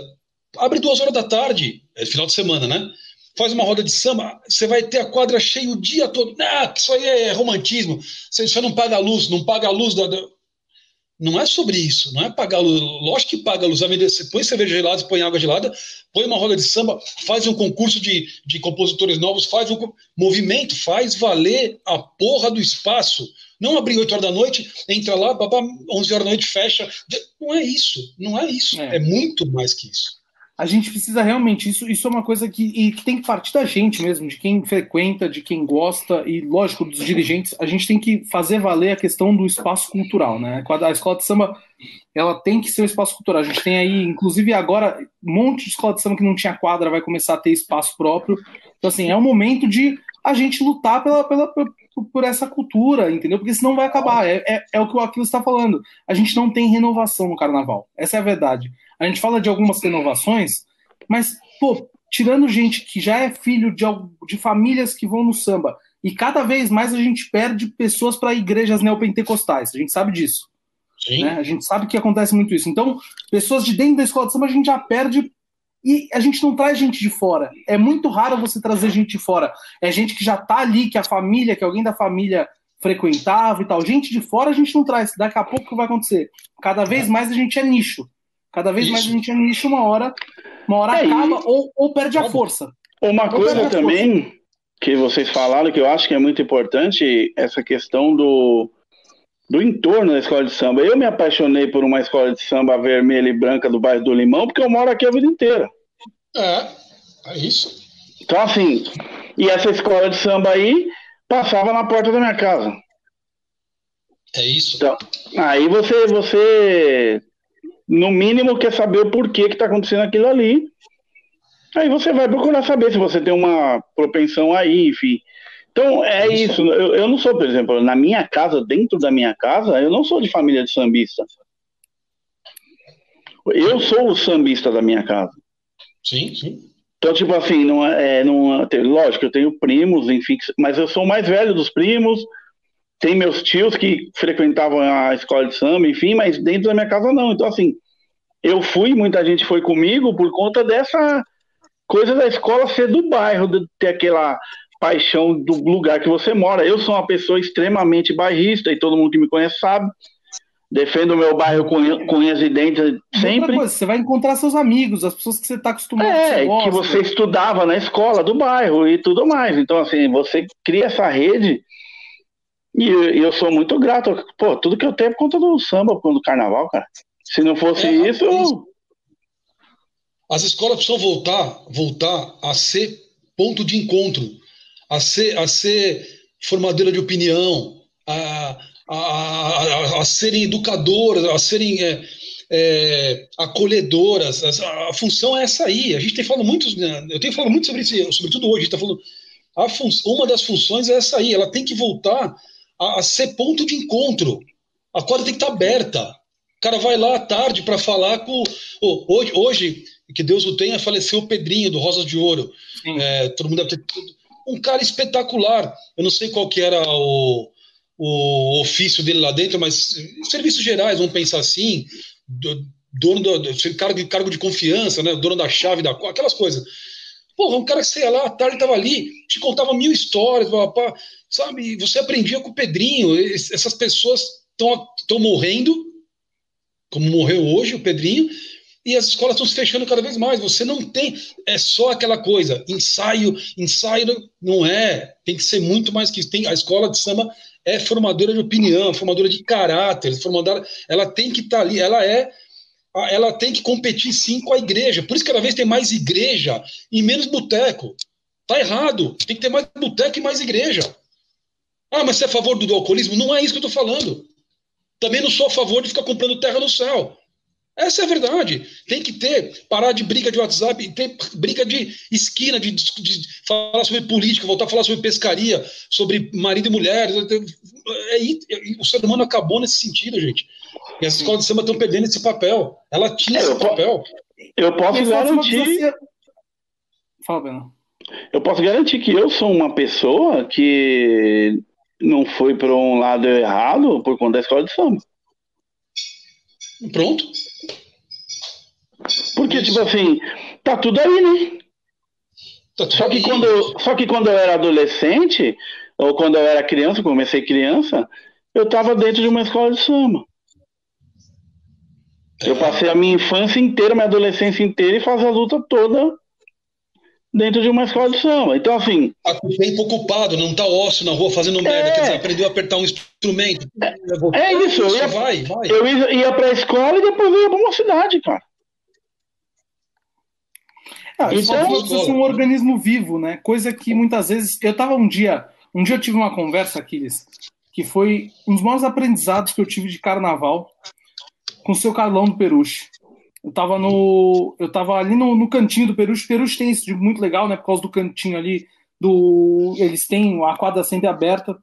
C: Abre duas horas da tarde, é final de semana, né? faz uma roda de samba, você vai ter a quadra cheia o dia todo. Ah, isso aí é romantismo. Você, você não paga a luz, não paga a luz da, da... Não é sobre isso, não é pagar luz. Lógico que paga luz. Você põe cerveja gelada, põe água gelada, põe uma roda de samba, faz um concurso de, de compositores novos, faz um movimento, faz valer a porra do espaço. Não abrir 8 horas da noite, entra lá, babá, 11 horas da noite, fecha. Não é isso, não é isso. É, é muito mais que isso
B: a gente precisa realmente, isso, isso é uma coisa que, e que tem que partir da gente mesmo, de quem frequenta, de quem gosta, e lógico, dos dirigentes, a gente tem que fazer valer a questão do espaço cultural, né? A escola de samba, ela tem que ser um espaço cultural. A gente tem aí, inclusive agora, um monte de escola de samba que não tinha quadra vai começar a ter espaço próprio. Então, assim, é um momento de a gente lutar pela, pela, por, essa cultura, entendeu? Porque senão vai acabar. É, é, é o que o Aquiles está falando. A gente não tem renovação no carnaval. Essa é a verdade. A gente fala de algumas renovações, mas, pô, tirando gente que já é filho de, de famílias que vão no samba, e cada vez mais a gente perde pessoas para igrejas neopentecostais. A gente sabe disso. Né? A gente sabe que acontece muito isso. Então, pessoas de dentro da escola de samba a gente já perde e a gente não traz gente de fora. É muito raro você trazer gente de fora. É gente que já tá ali, que a família, que alguém da família frequentava e tal. Gente de fora a gente não traz. Daqui a pouco o que vai acontecer? Cada vez mais a gente é nicho. Cada vez Isso. mais a gente é nicho, uma hora, uma hora é, acaba ou, ou, perde a força.
D: Uma coisa também que vocês falaram que eu acho que é muito importante, essa questão do, do entorno da escola de samba. Eu me apaixonei por uma escola de samba vermelha e branca do bairro do Limão, porque eu moro aqui a vida inteira.
C: É, é isso.
D: Então, assim, e essa escola de samba aí passava na porta da minha casa.
C: É isso.
D: Então, aí você, você, no mínimo, quer saber o porquê que está acontecendo aquilo ali. Aí você vai procurar saber se você tem uma propensão aí, enfim. Então, é isso. Eu, eu não sou, por exemplo, na minha casa, dentro da minha casa, eu não sou de família de sambista. Eu sou o sambista da minha casa.
C: Sim, sim.
D: Então, tipo assim, não é, é não, é, lógico, eu tenho primos, enfim, mas eu sou o mais velho dos primos. Tem meus tios que frequentavam a escola de samba, enfim, mas dentro da minha casa não. Então, assim, eu fui, muita gente foi comigo por conta dessa coisa da escola ser do bairro, de ter aquela paixão do lugar que você mora. Eu sou uma pessoa extremamente bairrista e todo mundo que me conhece sabe. Defendo o meu bairro com, com unhas e dentes sempre.
B: Coisa, você vai encontrar seus amigos, as pessoas que você está acostumado
D: É, que você estudava na escola do bairro e tudo mais. Então, assim, você cria essa rede e eu sou muito grato. Pô, tudo que eu tenho é por conta do samba, por conta do carnaval, cara. Se não fosse é, isso, eu...
C: As escolas precisam voltar, voltar a ser ponto de encontro a ser, a ser formadora de opinião, a, a, a, a serem educadoras, a serem é, é, acolhedoras. A, função é essa aí. A gente tem falado muito, né, eu tenho falado muito sobre isso, sobretudo hoje. Está falando, a fun, uma das funções é essa aí. Ela tem que voltar a, a ser ponto de encontro. A quadra tem que estar tá aberta. O cara vai lá à tarde para falar com. Oh, hoje, hoje, que Deus o tenha, faleceu o Pedrinho do Rosas de Ouro. É, todo mundo deve ter um cara espetacular. Eu não sei qual que era o, o ofício dele lá dentro, mas serviços gerais, vamos pensar assim, do, dono do, cargo, de, cargo de confiança, né, dono da chave da aquelas coisas. Porra, um cara que sei lá, à tarde estava ali, te contava mil histórias, papá, sabe? Você aprendia com o Pedrinho. Essas pessoas estão morrendo, como morreu hoje o Pedrinho, e as escolas estão se fechando cada vez mais. Você não tem, é só aquela coisa, ensaio, ensaio não é, tem que ser muito mais que isso. Tem, a escola de samba é formadora de opinião, formadora de caráter, formadora, ela tem que estar tá ali, ela é, ela tem que competir sim com a igreja. Por isso cada vez tem mais igreja e menos boteco. Tá errado. Tem que ter mais boteco e mais igreja. Ah, mas você é a favor do, do alcoolismo? Não é isso que eu estou falando. Também não sou a favor de ficar comprando terra no céu. Essa é a verdade. Tem que ter, parar de briga de WhatsApp, ter briga de esquina, de, de, falar sobre política, voltar a falar sobre pescaria, sobre marido e mulher. É, é, o ser humano acabou nesse sentido, gente. E as escolas de samba estão perdendo esse papel. Ela tinha esse papel.
D: Eu posso garantir.
B: Fala, Beno.
D: Eu posso garantir que eu sou uma pessoa que não foi para um lado errado por conta da escola de samba.
C: Pronto.
D: Porque, tipo assim, tá tudo aí, né? Tá só, que quando eu, só que quando eu era adolescente, ou quando eu era criança, comecei criança, eu tava dentro de uma escola de samba. É. Eu passei a minha infância inteira, minha adolescência inteira e faço a luta toda dentro de uma escola de samba. Então, assim.
C: Tá tempo ocupado, não tá ócio na rua fazendo merda, é, quer dizer, aprendeu a apertar um instrumento.
D: É, é isso, eu ia, vai, vai. eu ia, ia pra escola e depois eu ia pra uma cidade, cara.
B: Ah, então, precisa ser um organismo vivo, né? Coisa que muitas vezes. Eu tava um dia. Um dia eu tive uma conversa, Aquiles, que foi um dos maiores aprendizados que eu tive de carnaval com o seu Carlão do Peruche. Eu tava no. Eu tava ali no, no cantinho do Peruche. Peruche tem isso de muito legal, né? Por causa do cantinho ali. do eles têm a quadra sempre aberta.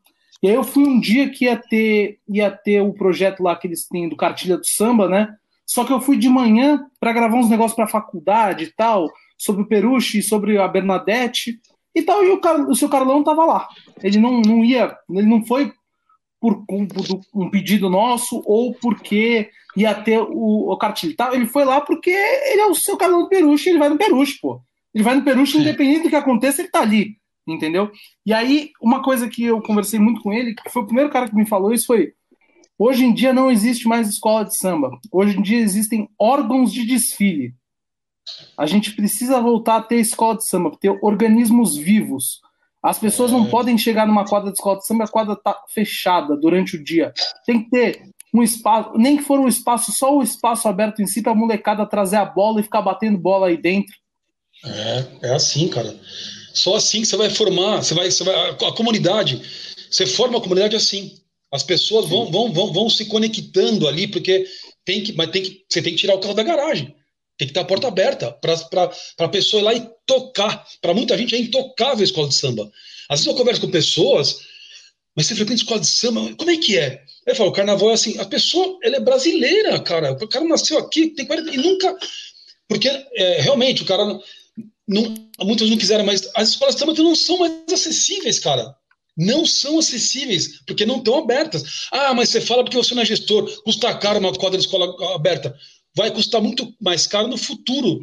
B: E aí eu fui um dia que ia ter ia ter o projeto lá que eles têm do Cartilha do Samba, né? Só que eu fui de manhã para gravar uns negócios para faculdade e tal, sobre o Peruche, sobre a Bernadette e tal, e o, Car o seu Carlão tava lá. Ele não, não ia, ele não foi por, por um pedido nosso ou porque ia ter o, o cartilho. Tá? Ele foi lá porque ele é o seu Carlão do Peruche, ele vai no Peruche, pô. Ele vai no Peruche, independente do que aconteça, ele tá ali entendeu? E aí, uma coisa que eu conversei muito com ele, que foi o primeiro cara que me falou isso, foi: hoje em dia não existe mais escola de samba. Hoje em dia existem órgãos de desfile. A gente precisa voltar a ter escola de samba, ter organismos vivos. As pessoas não é. podem chegar numa quadra de escola de samba, a quadra tá fechada durante o dia. Tem que ter um espaço, nem que for um espaço, só o espaço aberto em si para a molecada trazer a bola e ficar batendo bola aí dentro.
C: É, é assim, cara. Só assim que você vai formar, você vai, você vai a, a comunidade, você forma a comunidade assim. As pessoas vão, vão, vão, vão se conectando ali, porque tem que, mas tem que, você tem que tirar o carro da garagem. Tem que ter a porta aberta para a pessoa ir lá e tocar. Para muita gente é intocável a escola de samba. Às vezes eu converso com pessoas, mas você frequenta escola de samba, como é que é? Eu falo, o carnaval é assim, a pessoa ela é brasileira, cara. O cara nasceu aqui, tem 40 e nunca. Porque é, realmente o cara não, muitos não quiseram, mas as escolas de samba não são mais acessíveis, cara. Não são acessíveis, porque não estão abertas. Ah, mas você fala porque você não é gestor, custa caro uma quadra de escola aberta. Vai custar muito mais caro no futuro,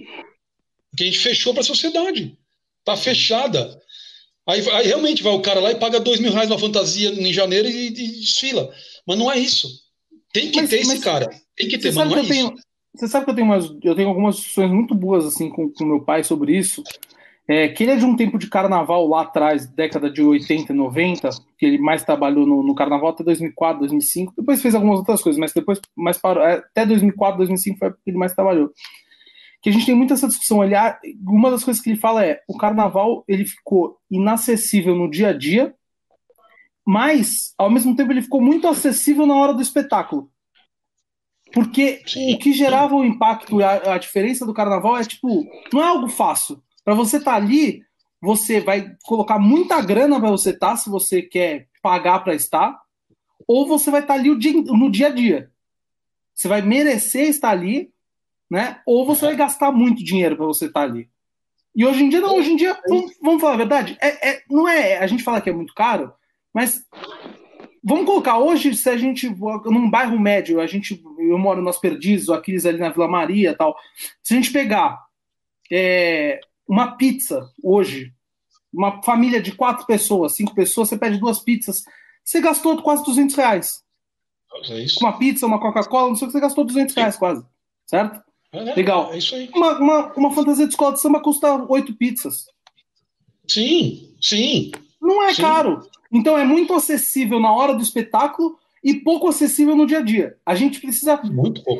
C: porque a gente fechou para a sociedade. Está fechada. Aí, aí, realmente vai o cara lá e paga dois mil reais na fantasia em janeiro e, e desfila. Mas não é isso. Tem que mas, ter mas, esse cara. Tem que ter, mas não é isso. Tenho
B: você sabe que eu tenho, umas, eu tenho algumas discussões muito boas assim com, com meu pai sobre isso. É, que ele é de um tempo de carnaval lá atrás, década de 80 e 90, que ele mais trabalhou no, no, carnaval até 2004, 2005. Depois fez algumas outras coisas, mas depois mais parou. É, até 2004, 2005 foi que ele mais trabalhou. Que a gente tem muito essa discussão. Ele, uma das coisas que ele fala é: o carnaval ele ficou inacessível no dia a dia, mas ao mesmo tempo ele ficou muito acessível na hora do espetáculo. Porque o que gerava o impacto, a, a diferença do carnaval é tipo, não é algo fácil. Para você estar tá ali, você vai colocar muita grana para você estar, tá, se você quer pagar para estar, ou você vai estar tá ali dia, no dia a dia. Você vai merecer estar ali, né? Ou você vai gastar muito dinheiro para você estar ali. E hoje em dia, não, hoje em dia, vamos, vamos falar a verdade, é, é, não é, a gente fala que é muito caro, mas Vamos colocar hoje, se a gente, num bairro médio, a gente, eu moro nas Perdizes, o Aquiles ali na Vila Maria tal. Se a gente pegar é, uma pizza hoje, uma família de quatro pessoas, cinco pessoas, você pede duas pizzas, você gastou quase 200 reais. É. Uma pizza, uma Coca-Cola, não sei o que, você gastou 200 reais quase, certo? É, Legal. É isso aí. Uma, uma, uma fantasia de escola de samba custa oito pizzas.
C: Sim, sim.
B: Não é
C: sim.
B: caro. Então é muito acessível na hora do espetáculo e pouco acessível no dia a dia. A gente precisa,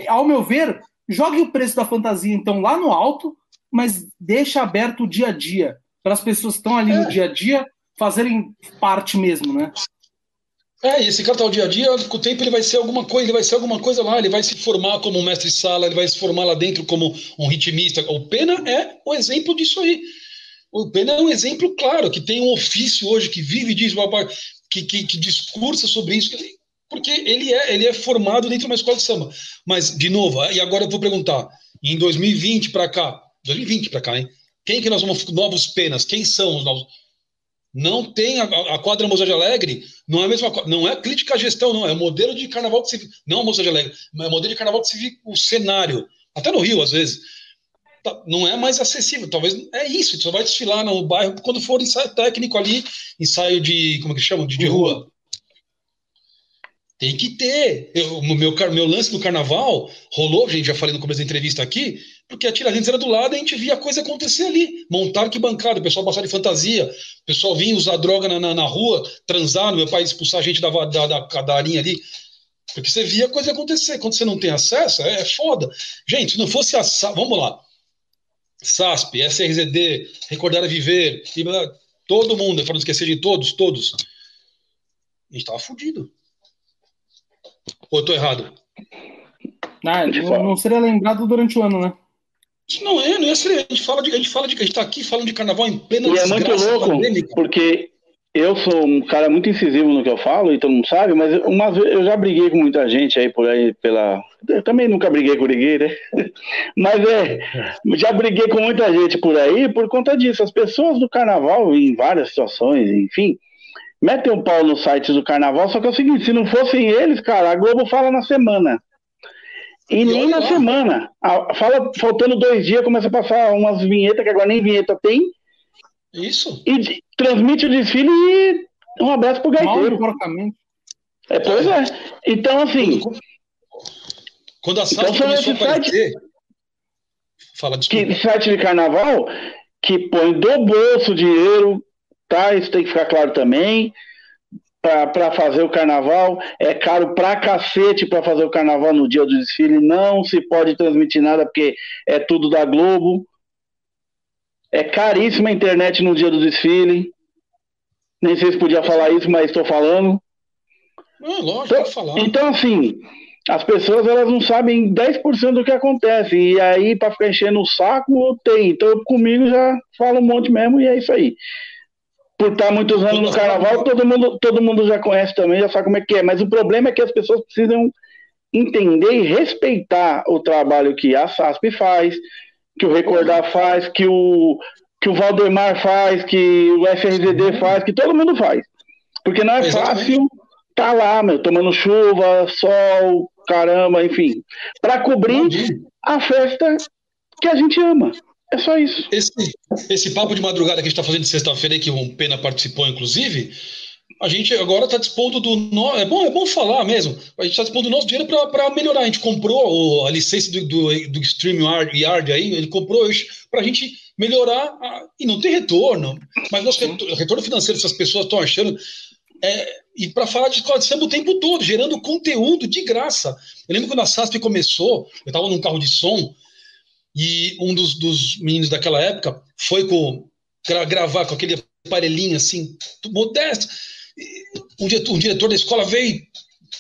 B: ao meu ver, jogue o preço da fantasia então lá no alto, mas deixa aberto o dia a dia para as pessoas que estão ali é. no dia a dia fazerem parte mesmo, né?
C: É, e esse cara tá o dia a dia, com o tempo ele vai ser alguma coisa, ele vai ser alguma coisa lá, ele vai se formar como um mestre sala, ele vai se formar lá dentro como um ritmista. O Pena é o exemplo disso aí. O Pena é um exemplo claro, que tem um ofício hoje, que vive disso, que, que, que discursa sobre isso, porque ele é, ele é formado dentro de uma escola de samba. Mas, de novo, e agora eu vou perguntar, em 2020 para cá, 2020 para cá, hein? Quem que nós vamos, novos penas, quem são os novos? Não tem a, a quadra Moça de Alegre, não é a mesma não é crítica à gestão, não, é o modelo de carnaval que se não a Moça de Alegre, mas é o modelo de carnaval que se vive o cenário, até no Rio, às vezes Tá, não é mais acessível. Talvez é isso, só vai desfilar no bairro quando for ensaio técnico ali, ensaio de, como é que chama? De, de rua. Tem que ter. Eu, no meu, meu lance do carnaval rolou, gente, já falei no começo da entrevista aqui, porque a Tiradentes era do lado e a gente via a coisa acontecer ali. Montar que bancada, o pessoal passar de fantasia, o pessoal vinha usar droga na, na, na rua, transar, meu pai expulsar a gente da, da, da, da arinha ali. Porque você via a coisa acontecer. Quando você não tem acesso, é, é foda. Gente, se não fosse a. Vamos lá. SASP, SRZD, Recordar a Viver, todo mundo, para não esquecer de todos, todos. A gente estava fudido. Ou eu tô errado?
B: Ah, não, não seria lembrado durante o ano, né?
C: Isso não é, não é sério. A gente fala de, a gente fala de, a gente tá aqui falando de carnaval em plena
D: E é muito louco, pandêmica. porque eu sou um cara muito incisivo no que eu falo, e todo mundo sabe, mas uma vez eu já briguei com muita gente aí por aí pela. Eu também nunca briguei com ninguém, né? Mas é, já briguei com muita gente por aí por conta disso. As pessoas do carnaval, em várias situações, enfim, metem um pau no site do carnaval, só que é o seguinte, se não fossem eles, cara, a Globo fala na semana. E nem na semana. Fala, faltando dois dias, começa a passar umas vinhetas, que agora nem vinheta tem.
C: Isso.
D: E transmite o desfile e um abraço pro gaiteiro. É, pois é. Então, assim.
C: Quando a SAF então, começou a aparecer. Site,
D: fala, desculpa. Que site de carnaval que põe do bolso dinheiro, tá? Isso tem que ficar claro também para fazer o carnaval, é caro pra cacete para fazer o carnaval no dia do desfile, não se pode transmitir nada porque é tudo da Globo. É caríssima a internet no dia do desfile. Nem sei se podia falar isso, mas estou falando.
C: Não, lógico, então, falar.
D: Então, assim, as pessoas elas não sabem 10% do que acontece. E aí, para ficar enchendo o saco, tem. Então, comigo já fala um monte mesmo e é isso aí por estar muitos anos no carnaval, todo mundo, todo mundo já conhece também, já sabe como é que é. Mas o problema é que as pessoas precisam entender e respeitar o trabalho que a SASP faz, que o Recordar faz, que o, que o Valdemar faz, que o FRZD faz, que todo mundo faz. Porque não é Exatamente. fácil estar tá lá, meu, tomando chuva, sol, caramba, enfim, para cobrir a festa que a gente ama. É só isso.
C: Esse, esse papo de madrugada que a gente está fazendo de sexta-feira, que o Pena participou, inclusive, a gente agora está dispondo do. No... É, bom, é bom falar mesmo. A gente está dispondo do nosso dinheiro para melhorar. A gente comprou o, a licença do, do, do StreamYard Yard aí, ele comprou para a gente melhorar. A... E não tem retorno. Mas nosso retorno, retorno financeiro, se as pessoas estão achando. É, e para falar de escola de samba o tempo todo, gerando conteúdo de graça. Eu lembro quando a SASP começou, eu estava num carro de som, e um dos, dos meninos daquela época foi com gra, gravar com aquele aparelhinho assim, modesto. Um diretor, um diretor da escola veio.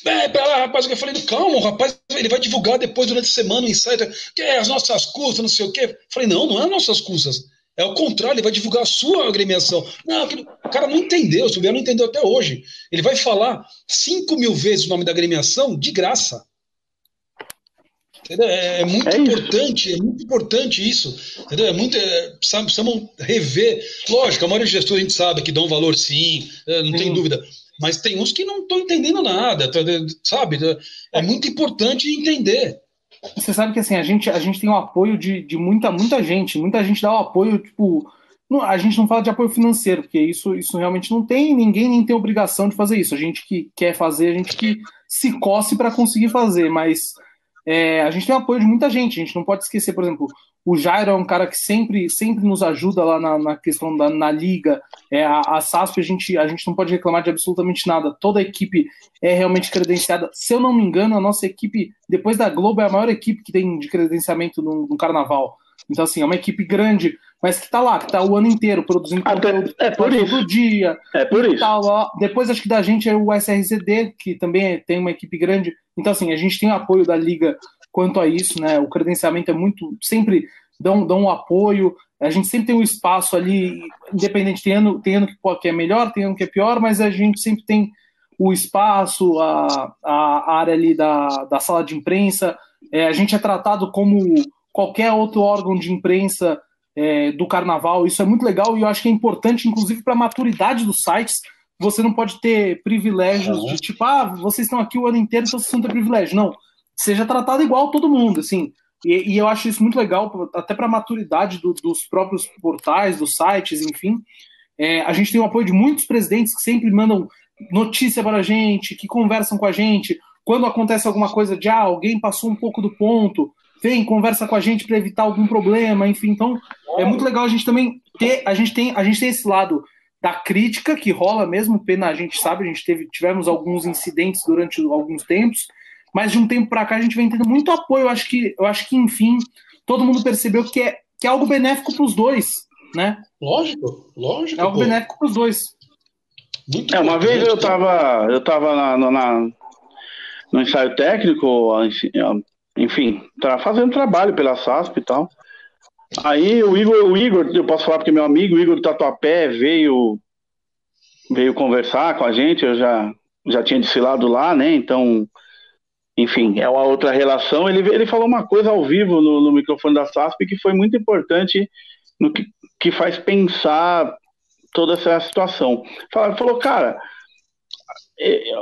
C: É, pra lá, rapaz, eu falei, calma, o rapaz, ele vai divulgar depois durante a semana o insight, que é as nossas custas, não sei o quê. falei, não, não é as nossas custas. É o contrário, ele vai divulgar a sua agremiação. Não, o cara não entendeu, o Silveira não entendeu até hoje. Ele vai falar 5 mil vezes o nome da agremiação de graça. É, é, muito é importante, é muito importante isso. Entendeu? É muito. É, precisamos rever. Lógico, a maioria dos gestores a gente sabe que dão valor sim, é, não tem dúvida. Mas tem uns que não estão entendendo nada, tá, sabe? É muito importante entender.
B: Você sabe que assim, a gente, a gente tem o apoio de, de muita, muita gente. Muita gente dá o apoio, tipo. Não, a gente não fala de apoio financeiro, porque isso, isso realmente não tem, ninguém nem tem obrigação de fazer isso. A gente que quer fazer, a gente que se coce para conseguir fazer, mas é, a gente tem o apoio de muita gente. A gente não pode esquecer, por exemplo, o Jairo é um cara que sempre, sempre nos ajuda lá na, na questão da na liga. É, a, a SASP a gente, a gente não pode reclamar de absolutamente nada. Toda a equipe é realmente credenciada. Se eu não me engano, a nossa equipe, depois da Globo, é a maior equipe que tem de credenciamento no, no carnaval. Então, assim, é uma equipe grande, mas que está lá, que está o ano inteiro produzindo
D: Até, conteúdo é por todo
B: isso. dia.
D: É por isso.
B: Tá. Depois, acho que da gente é o SRCD, que também tem uma equipe grande. Então, assim, a gente tem o apoio da Liga quanto a isso, né? O credenciamento é muito. Sempre dão, dão um apoio. A gente sempre tem um espaço ali, independente, tem ano, tem ano que, que é melhor, tem ano que é pior, mas a gente sempre tem o espaço, a, a área ali da, da sala de imprensa. É, a gente é tratado como qualquer outro órgão de imprensa é, do carnaval. Isso é muito legal e eu acho que é importante, inclusive, para a maturidade dos sites. Você não pode ter privilégios de tipo, ah, vocês estão aqui o ano inteiro, então vocês não têm privilégio. Não. Seja tratado igual todo mundo, assim. E, e eu acho isso muito legal, até para a maturidade do, dos próprios portais, dos sites, enfim. É, a gente tem o apoio de muitos presidentes que sempre mandam notícia para a gente, que conversam com a gente. Quando acontece alguma coisa de ah, alguém passou um pouco do ponto, vem, conversa com a gente para evitar algum problema, enfim. Então, é muito legal a gente também ter, a gente tem, a gente tem esse lado da crítica que rola mesmo, pena a gente sabe, a gente teve, tivemos alguns incidentes durante alguns tempos, mas de um tempo para cá a gente vem tendo muito apoio, eu acho que, eu acho que enfim, todo mundo percebeu que é, que é algo benéfico para os dois, né?
C: Lógico, lógico.
B: É algo pô. benéfico para os dois.
D: Muito é, uma vez eu estava eu tava na, na, no ensaio técnico, enfim, estava fazendo trabalho pela SASP e tal. Aí o Igor, o Igor, eu posso falar porque meu amigo, o Igor do Tatuapé, veio, veio conversar com a gente, eu já, já tinha desfilado lá, né? Então, enfim, é uma outra relação. Ele, ele falou uma coisa ao vivo no, no microfone da SASP que foi muito importante, no que, que faz pensar toda essa situação. Falou, cara,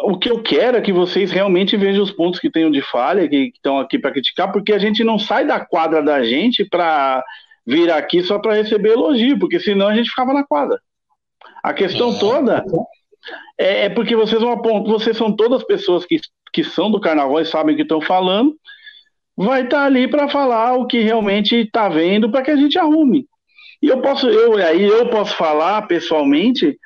D: o que eu quero é que vocês realmente vejam os pontos que tenham de falha, que estão aqui para criticar, porque a gente não sai da quadra da gente para vir aqui só para receber elogio, porque senão a gente ficava na quadra. A questão é. toda é, é, porque vocês vão apontar, vocês são todas pessoas que, que são do carnaval e sabem o que estão falando, vai estar tá ali para falar o que realmente está vendo para que a gente arrume. E eu posso, eu aí eu posso falar pessoalmente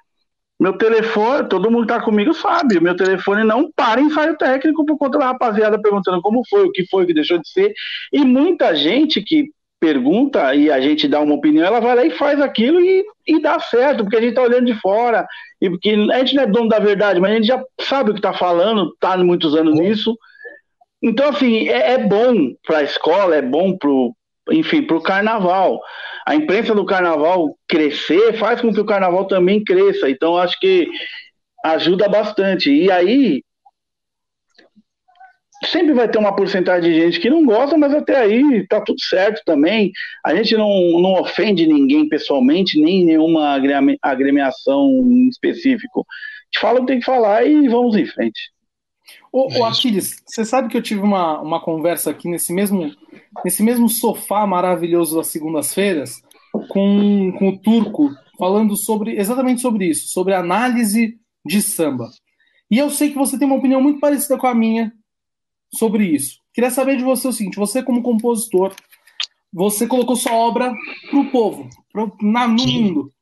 D: meu telefone, todo mundo que tá comigo sabe, meu telefone não para ensaio técnico por conta da rapaziada perguntando como foi, o que foi, o que deixou de ser. E muita gente que pergunta e a gente dá uma opinião, ela vai lá e faz aquilo e, e dá certo, porque a gente tá olhando de fora, e porque a gente não é dono da verdade, mas a gente já sabe o que tá falando, tá muitos anos nisso. Então, assim, é, é bom para a escola, é bom pro, enfim, para o carnaval a imprensa do carnaval crescer faz com que o carnaval também cresça. Então, acho que ajuda bastante. E aí, sempre vai ter uma porcentagem de gente que não gosta, mas até aí tá tudo certo também. A gente não, não ofende ninguém pessoalmente, nem nenhuma agremiação específica. A gente fala o que tem que falar e vamos em frente.
B: Ô, é Aquiles, você sabe que eu tive uma, uma conversa aqui nesse mesmo, nesse mesmo sofá maravilhoso das segundas-feiras com, com o Turco, falando sobre exatamente sobre isso, sobre análise de samba. E eu sei que você tem uma opinião muito parecida com a minha sobre isso. Queria saber de você o seguinte: você, como compositor, você colocou sua obra para o povo, pro, na, no mundo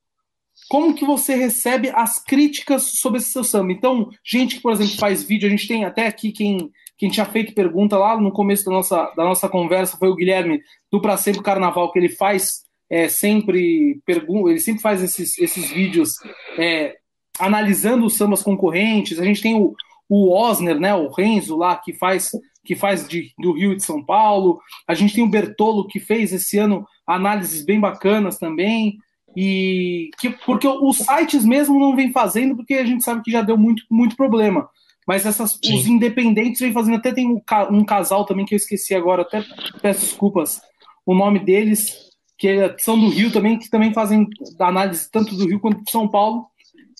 B: como que você recebe as críticas sobre esse seu samba? Então, gente que, por exemplo, faz vídeo, a gente tem até aqui quem, quem tinha feito pergunta lá no começo da nossa, da nossa conversa, foi o Guilherme do Pra Sempre Carnaval, que ele faz é, sempre pergunta, ele sempre faz esses, esses vídeos é, analisando os sambas concorrentes. A gente tem o, o Osner, né, o Renzo lá, que faz que faz de, do Rio e de São Paulo. A gente tem o Bertolo, que fez esse ano análises bem bacanas também e que porque os sites mesmo não vem fazendo porque a gente sabe que já deu muito, muito problema. Mas essas, os independentes vem fazendo. Até tem um, um, casal também que eu esqueci agora, até peço desculpas. O nome deles, que é, são do Rio também, que também fazem análise tanto do Rio quanto de São Paulo.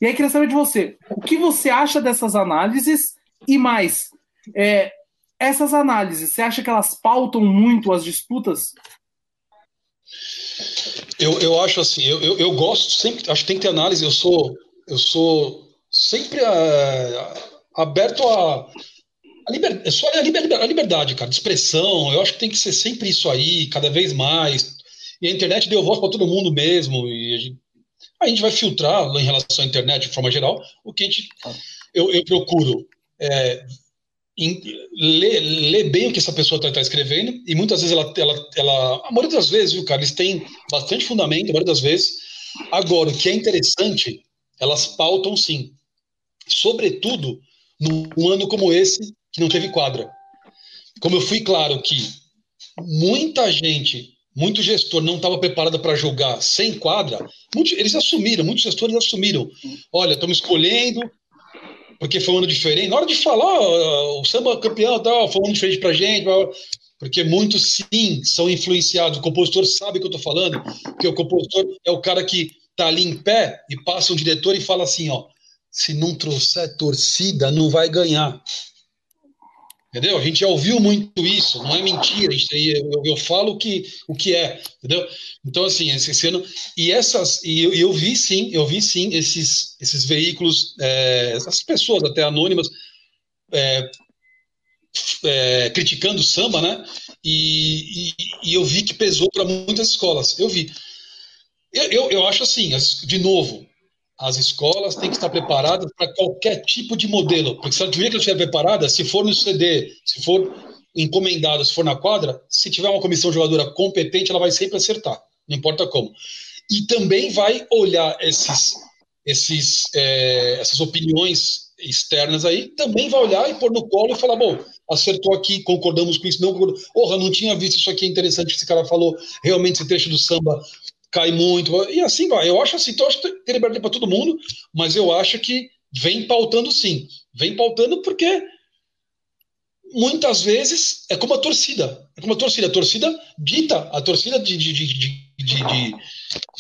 B: E aí queria saber de você, o que você acha dessas análises e mais, é, essas análises, você acha que elas pautam muito as disputas?
C: Eu, eu acho assim, eu, eu, eu, gosto sempre, acho que tem que ter análise, eu sou, eu sou sempre uh, aberto a, a, liber, é a, liber, a liberdade, cara, de expressão, eu acho que tem que ser sempre isso aí, cada vez mais, e a internet deu voz para todo mundo mesmo, e a gente, a gente, vai filtrar em relação à internet de forma geral, o que a gente, eu, eu procuro é, ler, ler, bem o que essa pessoa está tá escrevendo, e muitas vezes ela, ela, ela. A maioria das vezes, viu, cara, eles têm bastante fundamento, a maioria das vezes. Agora, o que é interessante, elas pautam sim. Sobretudo num ano como esse, que não teve quadra. Como eu fui claro que muita gente, muito gestor não estava preparado para jogar sem quadra, muitos, eles assumiram, muitos gestores assumiram. Olha, estamos escolhendo, porque foi um ano diferente. Na hora de falar, o samba campeão tal, foi um ano diferente pra gente, porque muitos sim são influenciados. O compositor sabe o que eu tô falando, porque o compositor é o cara que tá ali em pé e passa um diretor e fala assim, ó, se não trouxer torcida, não vai ganhar. Entendeu? A gente já ouviu muito isso, não é mentira. Eu, eu, falo que, o que é, entendeu? Então, assim, esse, ano. E essas. E eu, eu, vi sim, eu vi sim esses, esses veículos, é, essas pessoas até anônimas, é, é, criticando o samba, né? E, e, e, eu vi que pesou para muitas escolas. Eu vi. Eu, eu, eu acho assim, de novo, as escolas têm que estar preparadas para qualquer tipo de modelo. Porque se tiver que estiver preparada, se for no CD, se for encomendada, se for na quadra, se tiver uma comissão jogadora competente, ela vai sempre acertar, não importa como. E também vai olhar esses, esses, é, essas opiniões externas aí, também vai olhar e pôr no colo e falar, bom, acertou aqui, concordamos com isso, não concordamos. Porra, não tinha visto isso aqui, é interessante, esse cara falou, realmente esse trecho do samba cai muito, e assim vai. Eu acho assim, então eu acho que tem liberdade para todo mundo, mas eu acho que vem pautando sim. Vem pautando porque muitas vezes é como a torcida. É como a torcida. A torcida dita, a torcida de, de, de, de, de, de